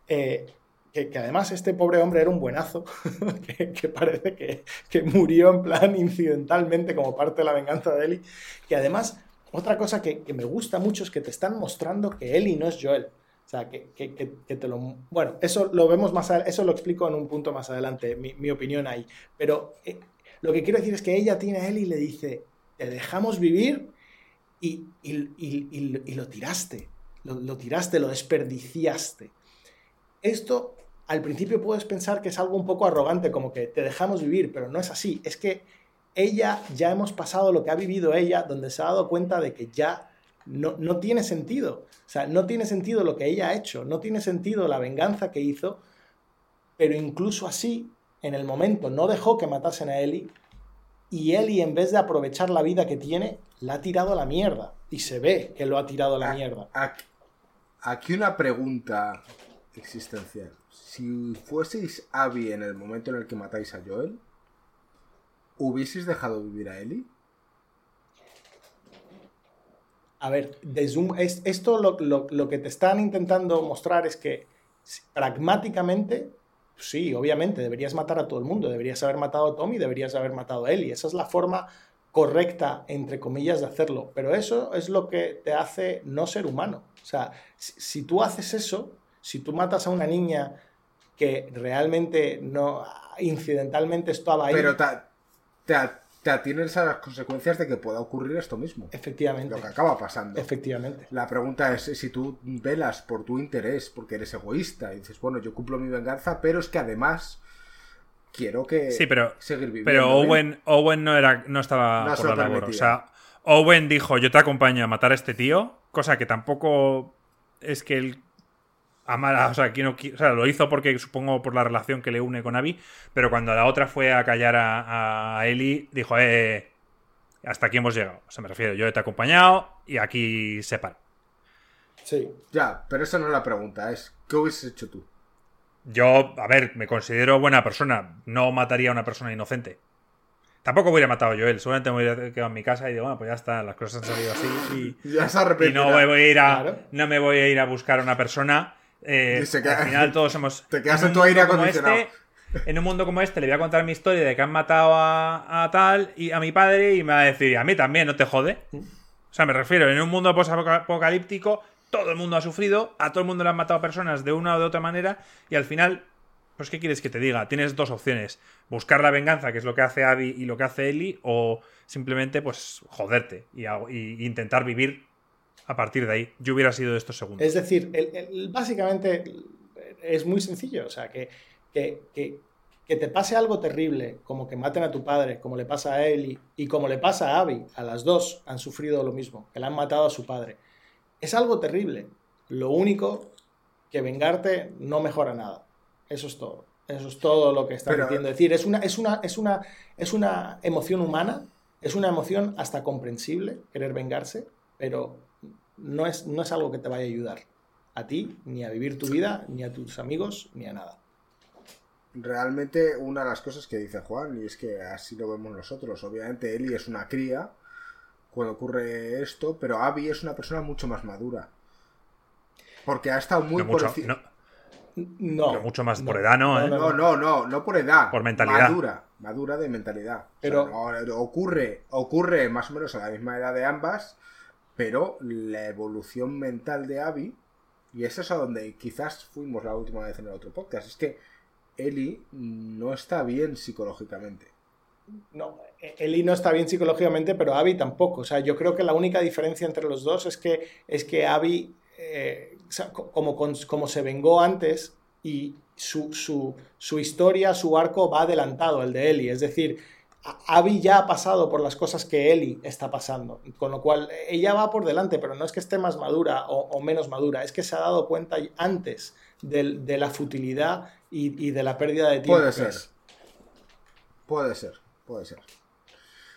Eh, que, además este pobre hombre era un buenazo, que, parece que, que, murió en plan incidentalmente como parte de la venganza de Ellie, que además otra cosa que, me gusta mucho es que te están mostrando que Ellie no es Joel. O sea, que, te lo... Bueno, eso lo vemos más eso lo explico en un punto más adelante, mi, opinión ahí. Pero eh, lo que quiero decir es que ella tiene a Ellie y le dice, te dejamos vivir y, lo tiraste. lo tiraste, lo desperdiciaste. Esto al principio puedes pensar que es algo un poco arrogante, como que te dejamos vivir, pero no es así. Es que ella ya hemos pasado lo que ha vivido ella, donde se ha dado cuenta de que ya no, no tiene sentido. O sea, no tiene sentido lo que ella ha hecho, no tiene sentido la venganza que hizo, pero incluso así, en el momento, no dejó que matasen a Eli y Eli, en vez de aprovechar la vida que tiene, la ha tirado a la mierda. Y se ve que lo ha tirado a la mierda. Aquí una pregunta existencial. Si fueseis Abby en el momento en el que matáis a Joel, ¿hubieses dejado vivir a Eli? A ver, esto lo, que te están intentando mostrar es que pragmáticamente, sí, obviamente, deberías matar a todo el mundo, deberías haber matado a Tommy, deberías haber matado a Eli. Esa es la forma correcta, entre comillas, de hacerlo. Pero eso es lo que te hace no ser humano. O sea, si, tú haces eso, si tú matas a una niña que realmente no incidentalmente estaba ahí. Pero te atienes a las consecuencias de que pueda ocurrir esto mismo. Efectivamente. Lo que acaba pasando. Efectivamente. La pregunta es si tú velas por tu interés, porque eres egoísta, y dices, bueno, yo cumplo mi venganza, pero es que además quiero que Sí, pero, seguir viviendo. pero bien. Owen, Owen no, era, no estaba No por la labor. O sea, Owen dijo, yo te acompaño a matar a este tío, cosa que tampoco es que él amara, o sea, no o sea, lo hizo porque supongo por la relación que le une con Abby, pero cuando la otra fue a callar a, a Ellie, dijo, eh, eh, hasta aquí hemos llegado. O sea, me refiero, yo te he acompañado y aquí se para. Sí. Ya, pero esa no es la pregunta, es ¿qué hubieses hecho tú? Yo, a ver, me considero buena persona. No mataría a una persona inocente. Tampoco hubiera matado a Joel. Seguramente me hubiera quedado en mi casa y digo, bueno, pues ya está, las cosas han salido así. Y, Ya se y arrepentirá. no me voy a ir a, Claro. no me voy a ir a buscar a una persona. Eh, queda- al final todos hemos. te quedas en tu aire acondicionado. este- en un mundo como este le voy a contar mi historia de que han matado a, a tal y a mi padre y me va a decir, a mí también, no te jode. O sea, me refiero, en un mundo apocalíptico, todo el mundo ha sufrido, a todo el mundo le han matado personas de una o de otra manera, y al final, pues, ¿qué quieres que te diga? Tienes dos opciones: buscar la venganza, que es lo que hace Abby y lo que hace Ellie, o simplemente, pues, joderte y intentar vivir a partir de ahí. Yo hubiera sido de estos segundos. Es decir, el- el- básicamente es muy sencillo. O sea, que, que, que- que te pase algo terrible, como que maten a tu padre, como le pasa a Ellie y como le pasa a Abby, a las dos han sufrido lo mismo, que le han matado a su padre. Es algo terrible. Lo único que vengarte no mejora nada. Eso es todo. Eso es todo lo que está Pero- diciendo. Es decir, es una, es, una, es, una, es una emoción humana, es una emoción hasta comprensible querer vengarse, pero no es, no es algo que te vaya a ayudar a ti, ni a vivir tu vida, ni a tus amigos, ni a nada. Realmente una de las cosas que dice Juan, y es que así lo vemos nosotros, obviamente Eli es una cría cuando ocurre esto, pero Abby es una persona mucho más madura. Porque ha estado muy No por mucho, enci- no, No. pero mucho más por edad, ¿no? ¿eh? No, no, no, no por edad. Por mentalidad. Madura, madura de mentalidad. O sea, Pero- no, ocurre, ocurre más o menos a la misma edad de ambas, pero la evolución mental de Abby, y eso es a donde quizás fuimos la última vez en el otro podcast, es que Ellie no está bien psicológicamente. No, Eli no está bien psicológicamente, pero Abby tampoco. O sea, yo creo que la única diferencia entre los dos es que, es que Abby, eh, como, como se vengó antes y su, su- su historia, su arco va adelantado, el de Eli. Es decir, Abby ya ha pasado por las cosas que Eli está pasando. Con lo cual, ella va por delante, pero no es que esté más madura o, o menos madura, es que se ha dado cuenta antes de la futilidad y, y de la pérdida de tiempo. Puede ser. es. Puede ser, puede ser.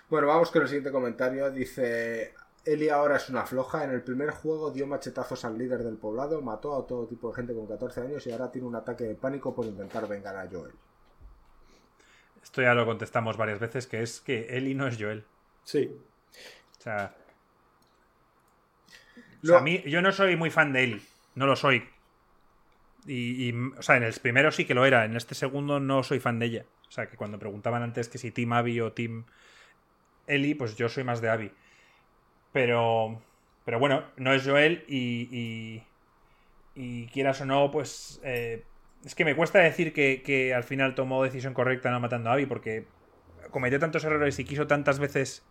Bueno, vamos con el siguiente comentario. Dice, Eli ahora es una floja. En el primer juego dio machetazos al líder del poblado, mató a todo tipo de gente con 14 años y ahora tiene un ataque de pánico por intentar vengar a Joel. Esto ya lo contestamos varias veces, que es que Eli no es Joel. Sí. O sea, o Lo- sea, a mí, yo no soy muy fan de Eli, no lo soy. Y, y, o sea, en el primero sí que lo era, en este segundo no soy fan de ella. O sea, que cuando preguntaban antes que si Team Abby o Team Eli, pues yo soy más de Abby. Pero, pero bueno, no es Joel y, y, y quieras o no, pues eh, es que me cuesta decir que, que al final tomó decisión correcta no matando a Abby porque cometió tantos errores y quiso tantas veces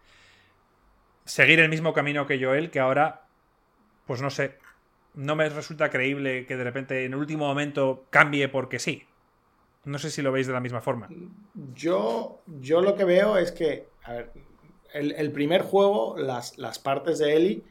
seguir el mismo camino que Joel que ahora, pues no sé, no me resulta creíble que de repente en el último momento cambie porque sí. No sé si lo veis de la misma forma. Yo, yo lo que veo es que, a ver, el, el primer juego, las, las partes de Ellie,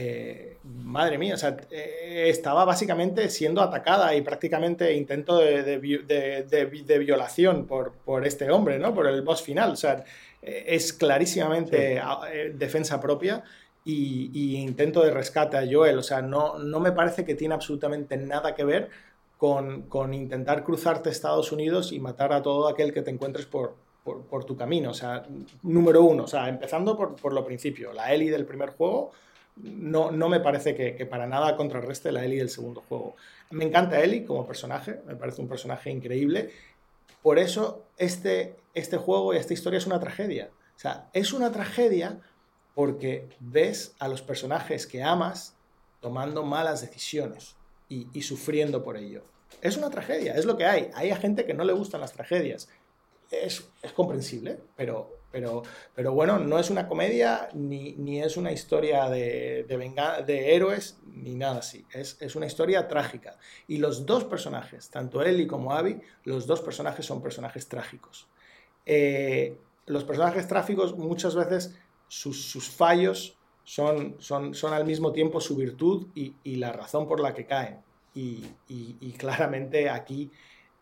eh, madre mía, o sea, eh, estaba básicamente siendo atacada y prácticamente intento de, de de- de vi- de violación por, por este hombre, ¿no? Por el boss final. O sea, eh, es clarísimamente a- eh, defensa propia y, y intento de rescate a Joel. O sea, no, no me parece que tiene absolutamente nada que ver con, con intentar cruzarte Estados Unidos y matar a todo aquel que te encuentres por, por, por tu camino. O sea, número uno, o sea, empezando por, por lo principio, la Ellie del primer juego no, no me parece que, que para nada contrarreste la Ellie del segundo juego. Me encanta Ellie como personaje, me parece un personaje increíble. Por eso este, este juego y esta historia es una tragedia. O sea, es una tragedia porque ves a los personajes que amas tomando malas decisiones y, y sufriendo por ello. Es una tragedia, es lo que hay. Hay a gente que no le gustan las tragedias. es, es comprensible, pero, pero, pero bueno, no es una comedia ni, ni es una historia de, de, de héroes ni nada así. Es, es, una historia trágica. Y los dos personajes, tanto Ellie como Abby, los dos personajes son personajes trágicos. Eh, los personajes trágicos muchas veces sus, sus fallos son, son, son, al mismo tiempo su virtud y, y, la razón por la que caen. Y, y, claramente aquí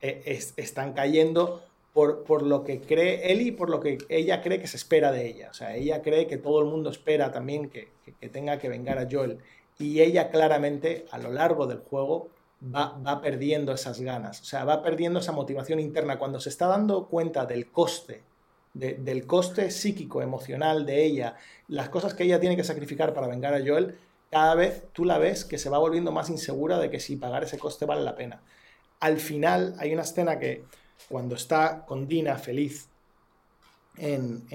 eh, es, están cayendo por, por, lo que cree Ellie, por lo que ella cree que se espera de ella. O sea, ella cree que todo el mundo espera también que, que, tenga que vengar a Joel. Y ella claramente a lo largo del juego va, va, perdiendo esas ganas, o sea, va perdiendo esa motivación interna. Cuando se está dando cuenta del coste, de, del coste psíquico, emocional de ella, las cosas que ella tiene que sacrificar para vengar a Joel, cada vez tú la ves que se va volviendo más insegura de que si pagar ese coste vale la pena. Al final hay una escena que cuando está con Dina feliz en,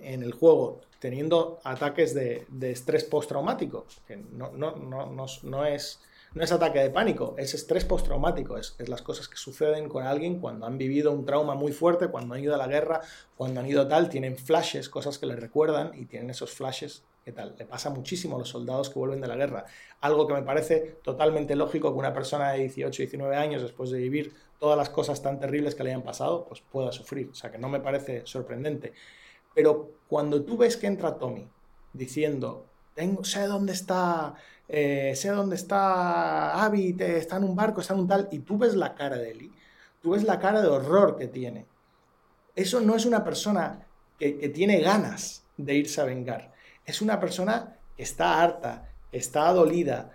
el juego, teniendo ataques de, de estrés postraumático, que no, no, no, no, no es no es ataque de pánico, es estrés postraumático, es, es, las cosas que suceden con alguien cuando han vivido un trauma muy fuerte, cuando han ido a la guerra, cuando han ido tal, tienen flashes, cosas que les recuerdan y tienen esos flashes, ¿qué tal? Le pasa muchísimo a los soldados que vuelven de la guerra. Algo que me parece totalmente lógico que una persona de 18, 19 años, después de vivir todas las cosas tan terribles que le hayan pasado, pues pueda sufrir. O sea, que no me parece sorprendente. Pero cuando tú ves que entra Tommy diciendo, sé dónde está eh, sé dónde está Abby, está en un barco, está en un tal, y tú ves la cara de Eli, tú ves la cara de horror que tiene. Eso no es una persona que, que tiene ganas de irse a vengar, es una persona que está harta, está dolida,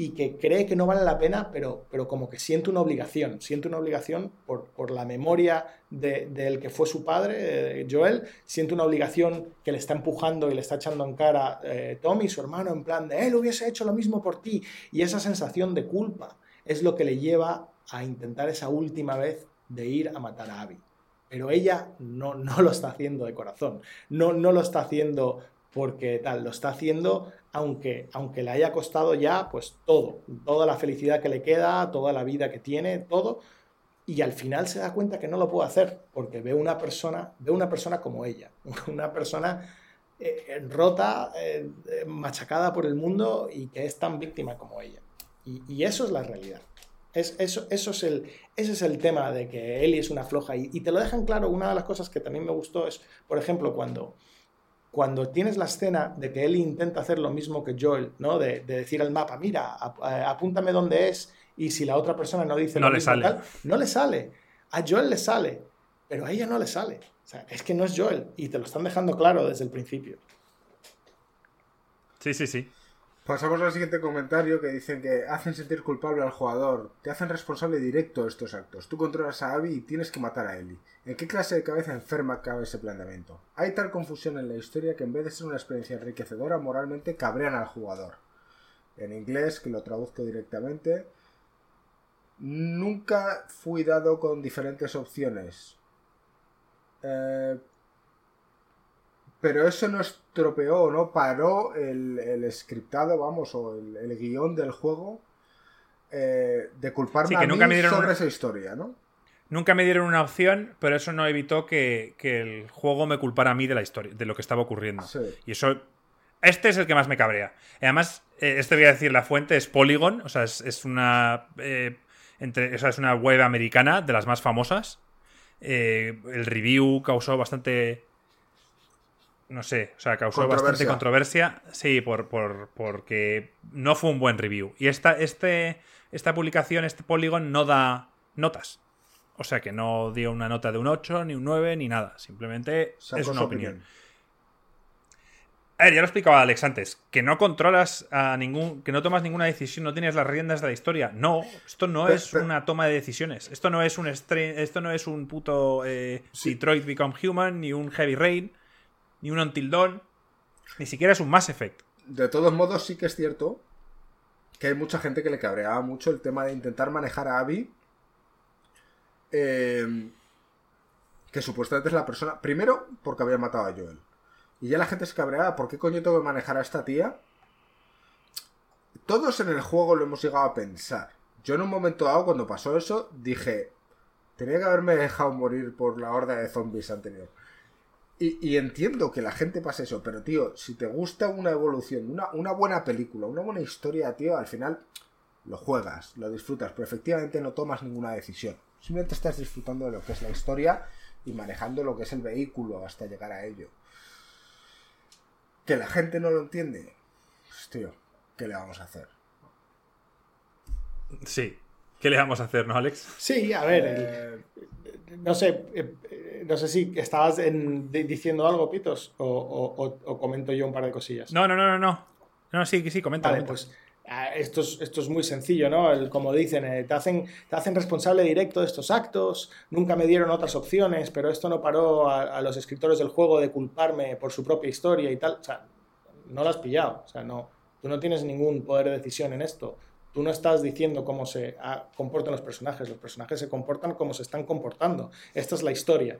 y que cree que no vale la pena, pero, pero como que siente una obligación, siente una obligación por, por la memoria del de, de que fue su padre, eh, Joel, siente una obligación que le está empujando y le está echando en cara eh, Tommy, su hermano, en plan de, él hubiese hecho lo mismo por ti, y esa sensación de culpa es lo que le lleva a intentar esa última vez de ir a matar a Abby. Pero ella no, no lo está haciendo de corazón, no, no lo está haciendo porque tal, lo está haciendo aunque, aunque le haya costado ya pues todo, toda la felicidad que le queda, toda la vida que tiene, todo, y al final se da cuenta que no lo puede hacer porque ve una persona, ve una persona como ella, una persona eh, rota, eh, machacada por el mundo y que es tan víctima como ella. Y, eso es la realidad. Es, eso, eso es el, ese es el tema de que Ellie es una floja y te lo dejan claro. Una de las cosas que también me gustó es, por ejemplo, cuando cuando tienes la escena de que él intenta hacer lo mismo que Joel, ¿no? De, de decir al mapa, mira, ap apúntame dónde es, y si la otra persona no dice no lo le mismo, sale. Tal, no le sale. A Joel le sale, pero a ella no le sale. O sea, es que no es Joel, y te lo están dejando claro desde el principio. Sí, sí, sí. Pasamos al siguiente comentario que dicen que hacen sentir culpable al jugador, te hacen responsable directo de estos actos. Tú controlas a Abby y tienes que matar a Ellie. ¿En qué clase de cabeza enferma cabe ese planteamiento? Hay tal confusión en la historia que en vez de ser una experiencia enriquecedora, moralmente cabrean al jugador. En inglés, que lo traduzco directamente, nunca fui dado con diferentes opciones. Eh, pero eso no estropeó, no paró el, el scriptado, vamos, o el, el guion del juego eh, de culparme Sí, que a nunca mí me dieron sobre una- esa historia, ¿no? Nunca me dieron una opción, pero eso no evitó que, que el juego me culpara a mí de la historia, de lo que estaba ocurriendo. Sí. Y eso. Este es el que más me cabrea. Y además, eh, este voy a decir la fuente, es Polygon, o sea, es, es una. eh, entre, o sea, es una web americana de las más famosas. Eh, el review causó bastante. No sé, o sea, causó bastante Controversia. Sí, por, por, porque no fue un buen review. Y esta, este, esta publicación, este Polygon, no da notas. O sea que no dio una nota de un 8, ni un 9, ni nada. Simplemente Sacó es una su opinión. A ver, ya lo explicaba Alex antes, que no controlas a ningún, que no tomas ninguna decisión, no tienes las riendas de la historia. No, esto no es una toma de decisiones. Esto no es un esto no es un puto eh, Sí. Detroit Become Human, ni un Heavy Rain, ni un Until Dawn, ni siquiera es un Mass Effect. De todos modos, sí que es cierto que hay mucha gente que le cabreaba mucho el tema de intentar manejar a Abby. eh, que supuestamente es la persona. Primero, porque había matado a Joel. Y ya la gente se cabreaba. ¿Por qué coño tengo que manejar a esta tía? Todos en el juego lo hemos llegado a pensar. Yo en un momento dado, cuando pasó eso, dije. Tenía que haberme dejado morir por la horda de zombies anterior. Y, entiendo que la gente pase eso, pero tío, si te gusta una evolución, una, una buena película, una buena historia, tío, al final lo juegas, lo disfrutas, pero efectivamente no tomas ninguna decisión. Simplemente estás disfrutando de lo que es la historia y manejando lo que es el vehículo hasta llegar a ello. Que la gente no lo entiende. Pues tío, ¿qué le vamos a hacer? Sí. ¿Qué le vamos a hacer, no, Alex? Sí, a ver, eh, no sé, eh, no sé si estabas diciendo algo, Pitos, o, comento yo un par de cosillas. No, no, no, no, no. No, sí, sí, comenta. Vale, pues ah, esto es, esto es muy sencillo, ¿no? como dicen, eh, te, hacen, te hacen responsable directo de estos actos, nunca me dieron otras opciones, pero esto no paró a, a, los escritores del juego de culparme por su propia historia y tal. O sea, no lo has pillado. O sea, no, tú no tienes ningún poder de decisión en esto. Tú no estás diciendo cómo se ah, comportan los personajes, los personajes se comportan como se están comportando. Esta es la historia.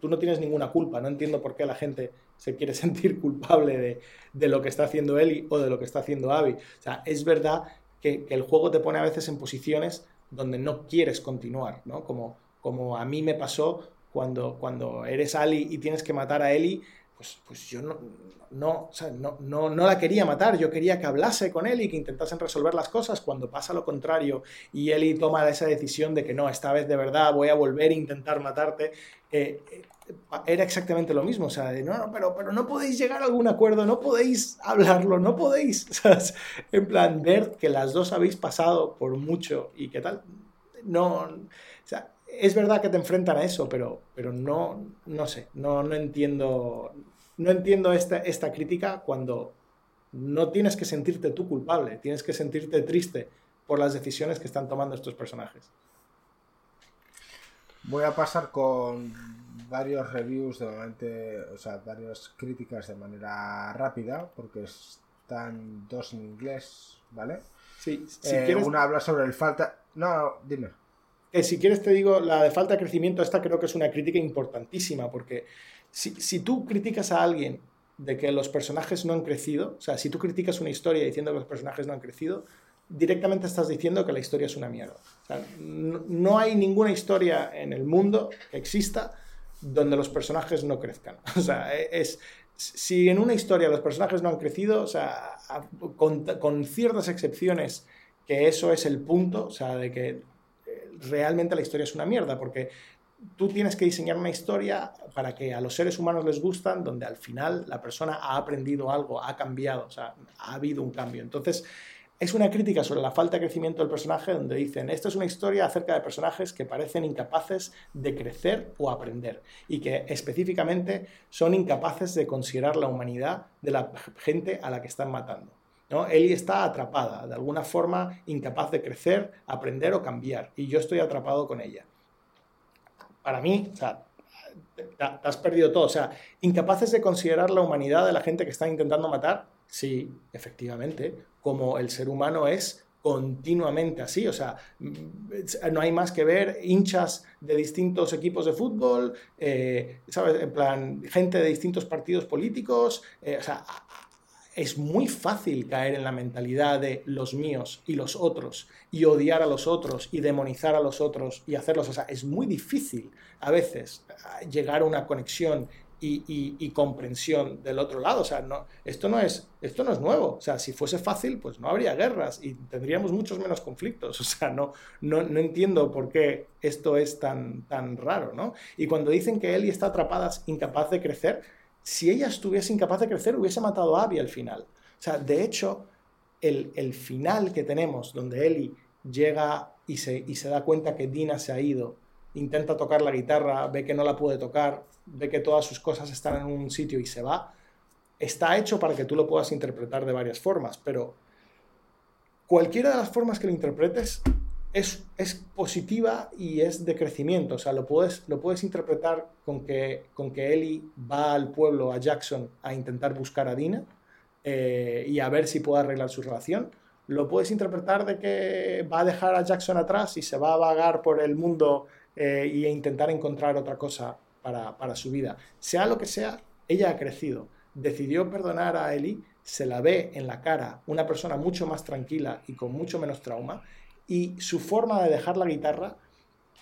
Tú, no tienes ninguna culpa. No entiendo por qué la gente se quiere sentir culpable de, de lo que está haciendo Ellie o de lo que está haciendo Abby. O sea, es verdad que, que, el juego te pone a veces en posiciones donde no quieres continuar, ¿no? Como, como a mí me pasó cuando, cuando eres Ali y tienes que matar a Ellie pues, pues yo no, no, no, no, la quería matar, yo quería que hablase con él y que intentasen resolver las cosas. Cuando pasa lo contrario y Eli toma esa decisión de que no, esta vez de verdad voy a volver a intentar matarte. Eh, eh, era exactamente lo mismo, o sea, no, no, pero, pero no podéis llegar a algún acuerdo, no podéis hablarlo, no podéis, en plan, ver que las dos habéis pasado por mucho y qué tal, no, o sea, es verdad que te enfrentan a eso, pero, pero no, no sé, no, no entiendo, no entiendo esta, esta crítica cuando no tienes que sentirte tú culpable, tienes que sentirte triste por las decisiones que están tomando estos personajes. Voy a pasar con varios reviews de momento, o sea, varias críticas de manera rápida, porque están dos en inglés, ¿vale? Sí, si eh, quieres... Una habla sobre el falta. No, dime si quieres te digo, la de falta de crecimiento, esta creo que es una crítica importantísima, porque si, si, tú criticas a alguien de que los personajes no han crecido, o sea, si tú criticas una historia diciendo que los personajes no han crecido, directamente estás diciendo que la historia es una mierda. No, hay ninguna historia en el mundo que exista donde los personajes no crezcan. O sea, es, si en una historia los personajes no han crecido, o sea, con ciertas excepciones, que eso es el punto, o sea, de que realmente la historia es una mierda, porque tú tienes que diseñar una historia para que a los seres humanos les gustan, donde al final la persona ha aprendido algo, ha cambiado, o sea, ha habido un cambio. Entonces, es una crítica sobre la falta de crecimiento del personaje donde dicen, esto es una historia acerca de personajes que parecen incapaces de crecer o aprender y que específicamente son incapaces de considerar la humanidad de la gente a la que están matando. ¿No? Ellie está atrapada, de alguna forma incapaz de crecer, aprender o cambiar, y yo estoy atrapado con ella. Para mí, o sea, te, has perdido todo. O sea, incapaces de considerar la humanidad de la gente que está intentando matar, sí, efectivamente, como el ser humano es continuamente así, o sea, mm, no hay más que ver hinchas de distintos equipos de fútbol, eh, ¿sabes? En plan, gente de distintos partidos políticos, eh, o sea, es muy fácil caer en la mentalidad de los míos y los otros y odiar a los otros y demonizar a los otros y hacerlos. O sea, es muy difícil a veces eh, llegar a una conexión y, comprensión del otro lado. O sea, no, esto, no es, esto no es nuevo. O sea, si fuese fácil, pues no habría guerras y tendríamos muchos menos conflictos. O sea, no, no, no entiendo por qué esto es tan, tan raro, ¿no? Y cuando dicen que Ellie está atrapada, incapaz de crecer, si ella estuviese incapaz de crecer, hubiese matado a Abby al final. O sea, de hecho, el, final que tenemos, donde Ellie llega y se, y se da cuenta que Dina se ha ido, intenta tocar la guitarra, ve que no la puede tocar, ve que todas sus cosas están en un sitio y se va, está hecho para que tú lo puedas interpretar de varias formas, pero cualquiera de las formas que lo interpretes es, positiva y es de crecimiento. O sea, lo puedes, lo puedes interpretar con que, con que Ellie va al pueblo, a Jackson, a intentar buscar a Dina eh, y a ver si puede arreglar su relación. Lo puedes interpretar de que va a dejar a Jackson atrás y se va a vagar por el mundo eh, a intentar encontrar otra cosa para, para su vida. Sea lo que sea, ella ha crecido. Decidió perdonar a Ellie, se la ve en la cara una persona mucho más tranquila y con mucho menos trauma y su forma de dejar la guitarra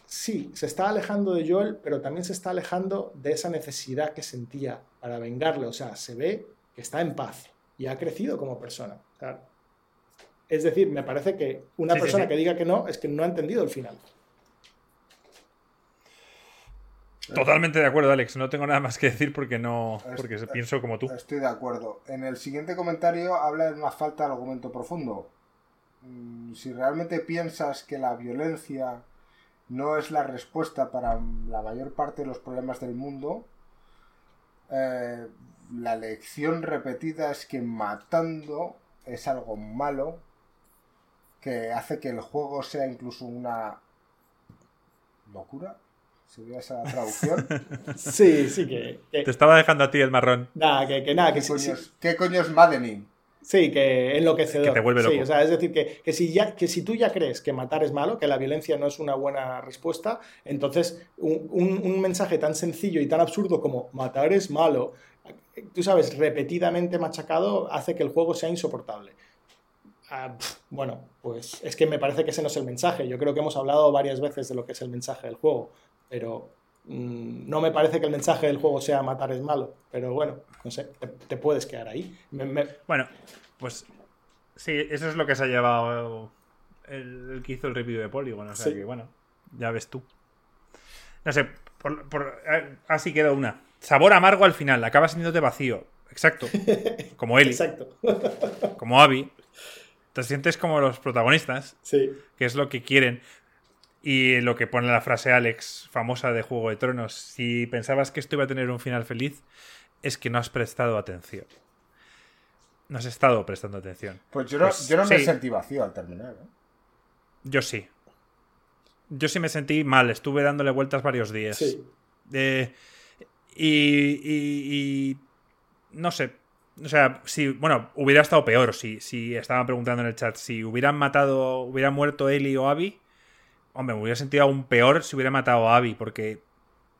sí, se está alejando de Joel, pero también se está alejando de esa necesidad que sentía para vengarle. O sea, se ve que está en paz y ha crecido como persona. es decir, me parece que una persona que diga que no es que no ha entendido el final. Totalmente de acuerdo, Alex. No tengo nada más que decir porque no. porque pienso como tú. Estoy de acuerdo. En el siguiente comentario habla de una falta de argumento profundo. Mm, si realmente piensas que la violencia no es la respuesta para la mayor parte de los problemas del mundo, eh, la lección repetida es que matando es algo malo, que hace que el juego sea incluso una locura. ¿Sería esa traducción? sí, sí que, Te estaba dejando a ti el marrón. Nada, que, nada, que ¿Qué, coño es, ¿Qué coño es Maddening? Sí, que enloquecedor. Que te vuelve loco. Sí, o sea, es decir, que, que, si ya, que si tú ya crees que matar es malo, que la violencia no es una buena respuesta, entonces un, un, mensaje tan sencillo y tan absurdo como matar es malo, tú sabes, repetidamente machacado, hace que el juego sea insoportable. Ah, bueno, pues es que me parece que ese no es el mensaje. Yo creo que hemos hablado varias veces de lo que es el mensaje del juego, pero mm, no me parece que el mensaje del juego sea matar es malo. Pero bueno, no sé, te, puedes quedar ahí. Bueno, pues sí, eso es lo que se ha llevado el, que hizo el review de Polygon. O sea que bueno, ya ves tú. No sé, por, eh, así queda una. Sabor amargo al final, acaba de vacío. Exacto. Como Eli. Exacto. Como Abby. Te sientes como los protagonistas. Sí. Que es lo que quieren. Y lo que pone la frase Alex, famosa de Juego de Tronos. Si pensabas que esto iba a tener un final feliz, es que no has prestado atención. No has estado prestando atención. Pues yo no, pues yo no me sentí vacío al terminar. ¿eh? Yo sí. Yo sí me sentí mal. Estuve dándole vueltas varios días. Sí. Eh, y, no sé. O sea, si, bueno, hubiera estado peor si, si estaban preguntando en el chat. Si hubieran matado, hubiera muerto Eli o Abby, hombre, me hubiera sentido aún peor si hubiera matado a Abby, porque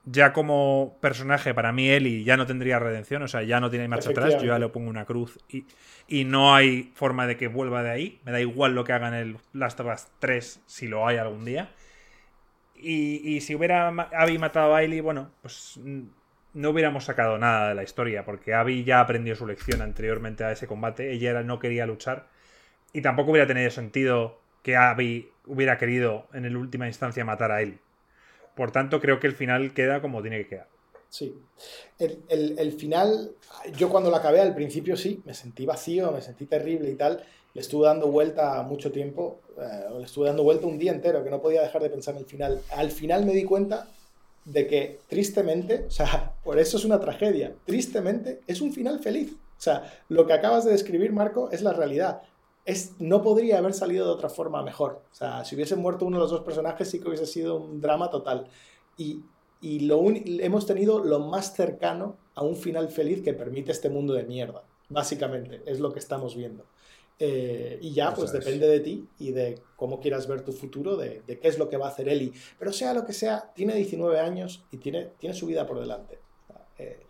ya como personaje, para mí Eli ya no tendría redención, o sea, ya no tiene marcha atrás, yo ya le pongo una cruz y, y, no hay forma de que vuelva de ahí. Me da igual lo que haga en el Last of Us 3 si lo hay algún día. Y, y si hubiera Abby matado a Eli, bueno, pues no hubiéramos sacado nada de la historia, porque Abby ya aprendió su lección anteriormente a ese combate, ella no quería luchar, y tampoco hubiera tenido sentido que Abby hubiera querido en el última instancia matar a él. Por tanto, creo que el final queda como tiene que quedar. Sí. El, final, yo cuando lo acabé al principio sí, me sentí vacío, me sentí terrible y tal. Le estuve dando vuelta mucho tiempo, eh, le estuve dando vuelta un día entero, que no podía dejar de pensar en el final. Al final me di cuenta de que tristemente, o sea, por eso es una tragedia, tristemente es un final feliz. O sea, lo que acabas de describir, Marco, es la realidad. Es, no podría haber salido de otra forma mejor. O sea, si hubiese muerto uno de los dos personajes, sí que hubiese sido un drama total. Y, y lo hemos tenido lo más cercano a un final feliz que permite este mundo de mierda. Básicamente, es lo que estamos viendo. Eh, y ya, pues depende de ti y de cómo quieras ver tu futuro, de, qué es lo que va a hacer Eli. Pero sea lo que sea, tiene 19 años y tiene, tiene su vida por delante. Eh,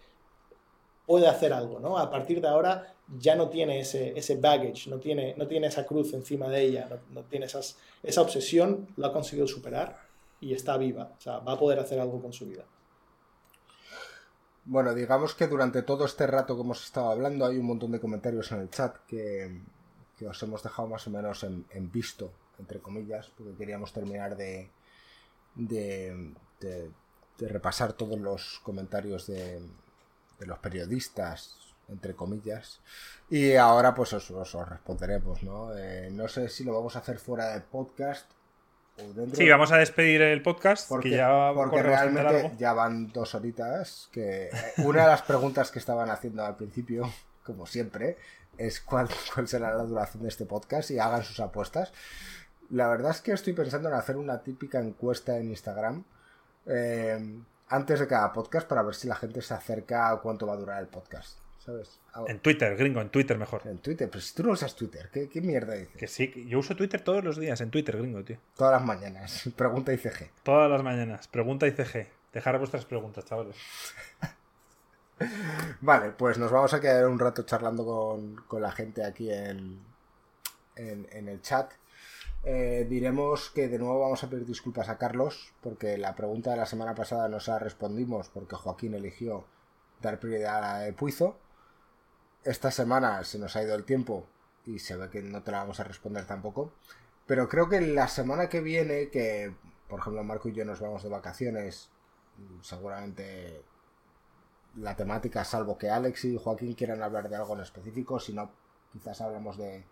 puede hacer algo, ¿no? A partir de ahora ya no tiene ese, ese baggage, no tiene, no tiene esa cruz encima de ella, no, tiene esas, esa obsesión, lo ha conseguido superar y está viva. O sea, va a poder hacer algo con su vida. Bueno, digamos que durante todo este rato que hemos estado hablando hay un montón de comentarios en el chat que, que os hemos dejado más o menos en, visto, entre comillas, porque queríamos terminar de, de, repasar todos los comentarios de, los periodistas, entre comillas. Y ahora pues os, os, responderemos, ¿no? Eh, no sé si lo vamos a hacer fuera de podcast o dentro. Sí, vamos a despedir el podcast porque, ya porque realmente ya van dos horitas. Que una de las preguntas que estaban haciendo al principio, como siempre, es cuál, cuál será la duración de este podcast y hagan sus apuestas. La verdad es que estoy pensando en hacer una típica encuesta en Instagram eh, antes de cada podcast para ver si la gente se acerca a cuánto va a durar el podcast. ¿Sabes? En Twitter, gringo, en Twitter mejor. En Twitter, pero si tú no usas Twitter, ¿qué, mierda dices? Que sí, yo uso Twitter todos los días en Twitter, gringo, tío. Todas las mañanas. Pregunta ICG. Todas las mañanas. Pregunta ICG. Dejar vuestras preguntas, chavales. Vale, pues nos vamos a quedar un rato charlando con, la gente aquí en, en, el chat. Eh, diremos que de nuevo vamos a pedir disculpas a Carlos porque la pregunta de la semana pasada no se la respondimos porque Joaquín eligió dar prioridad a Puizo. Esta semana se nos ha ido el tiempo y se ve que no te la vamos a responder tampoco. Pero creo que la semana que viene, que por ejemplo Marco y yo nos vamos de vacaciones, seguramente la temática, salvo que Alex y Joaquín quieran hablar de algo en específico, si no, quizás hablamos de,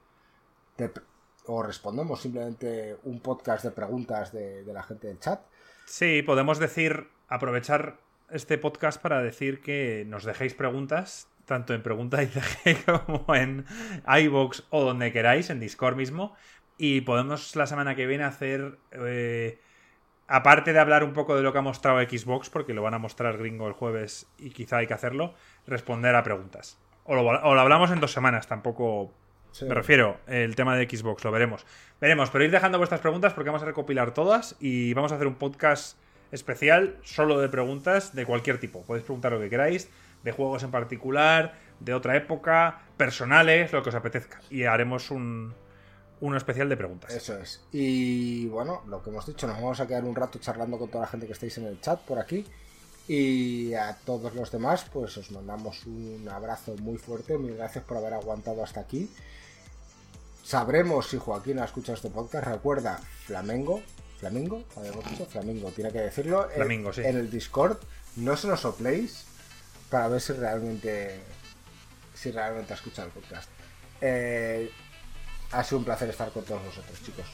o respondemos simplemente un podcast de preguntas de, de la gente del chat. Sí, podemos decir, aprovechar este podcast para decir que nos dejéis preguntas, tanto en Pregunta ICG como en iVoox o donde queráis, en Discord mismo. Y podemos la semana que viene hacer, eh, aparte de hablar un poco de lo que ha mostrado Xbox, porque lo van a mostrar gringo el jueves y quizá hay que hacerlo, responder a preguntas. O lo, o lo hablamos en dos semanas, tampoco Me refiero, el tema de Xbox, lo veremos. Veremos, pero ir dejando vuestras preguntas porque vamos a recopilar todas y vamos a hacer un podcast especial solo de preguntas de cualquier tipo. Podéis preguntar lo que queráis, de juegos en particular, de otra época, personales, lo que os apetezca. Y haremos un, uno especial de preguntas. Eso es. Y bueno, lo que hemos dicho, nos vamos a quedar un rato charlando con toda la gente que estáis en el chat por aquí. Y a todos los demás, pues os mandamos un abrazo muy fuerte. Mil gracias por haber aguantado hasta aquí. Sabremos si Joaquín ha escuchado este podcast. Recuerda, Flamengo, Flamingo, habíamos dicho, Flamingo, tiene que decirlo. Flamingo, en, sí. en el Discord, no se nos sopléis para ver si realmente si realmente ha escuchado el podcast. Eh, ha sido un placer estar con todos vosotros, chicos.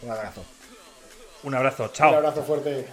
Un abrazo. Un abrazo, chao. Un abrazo fuerte.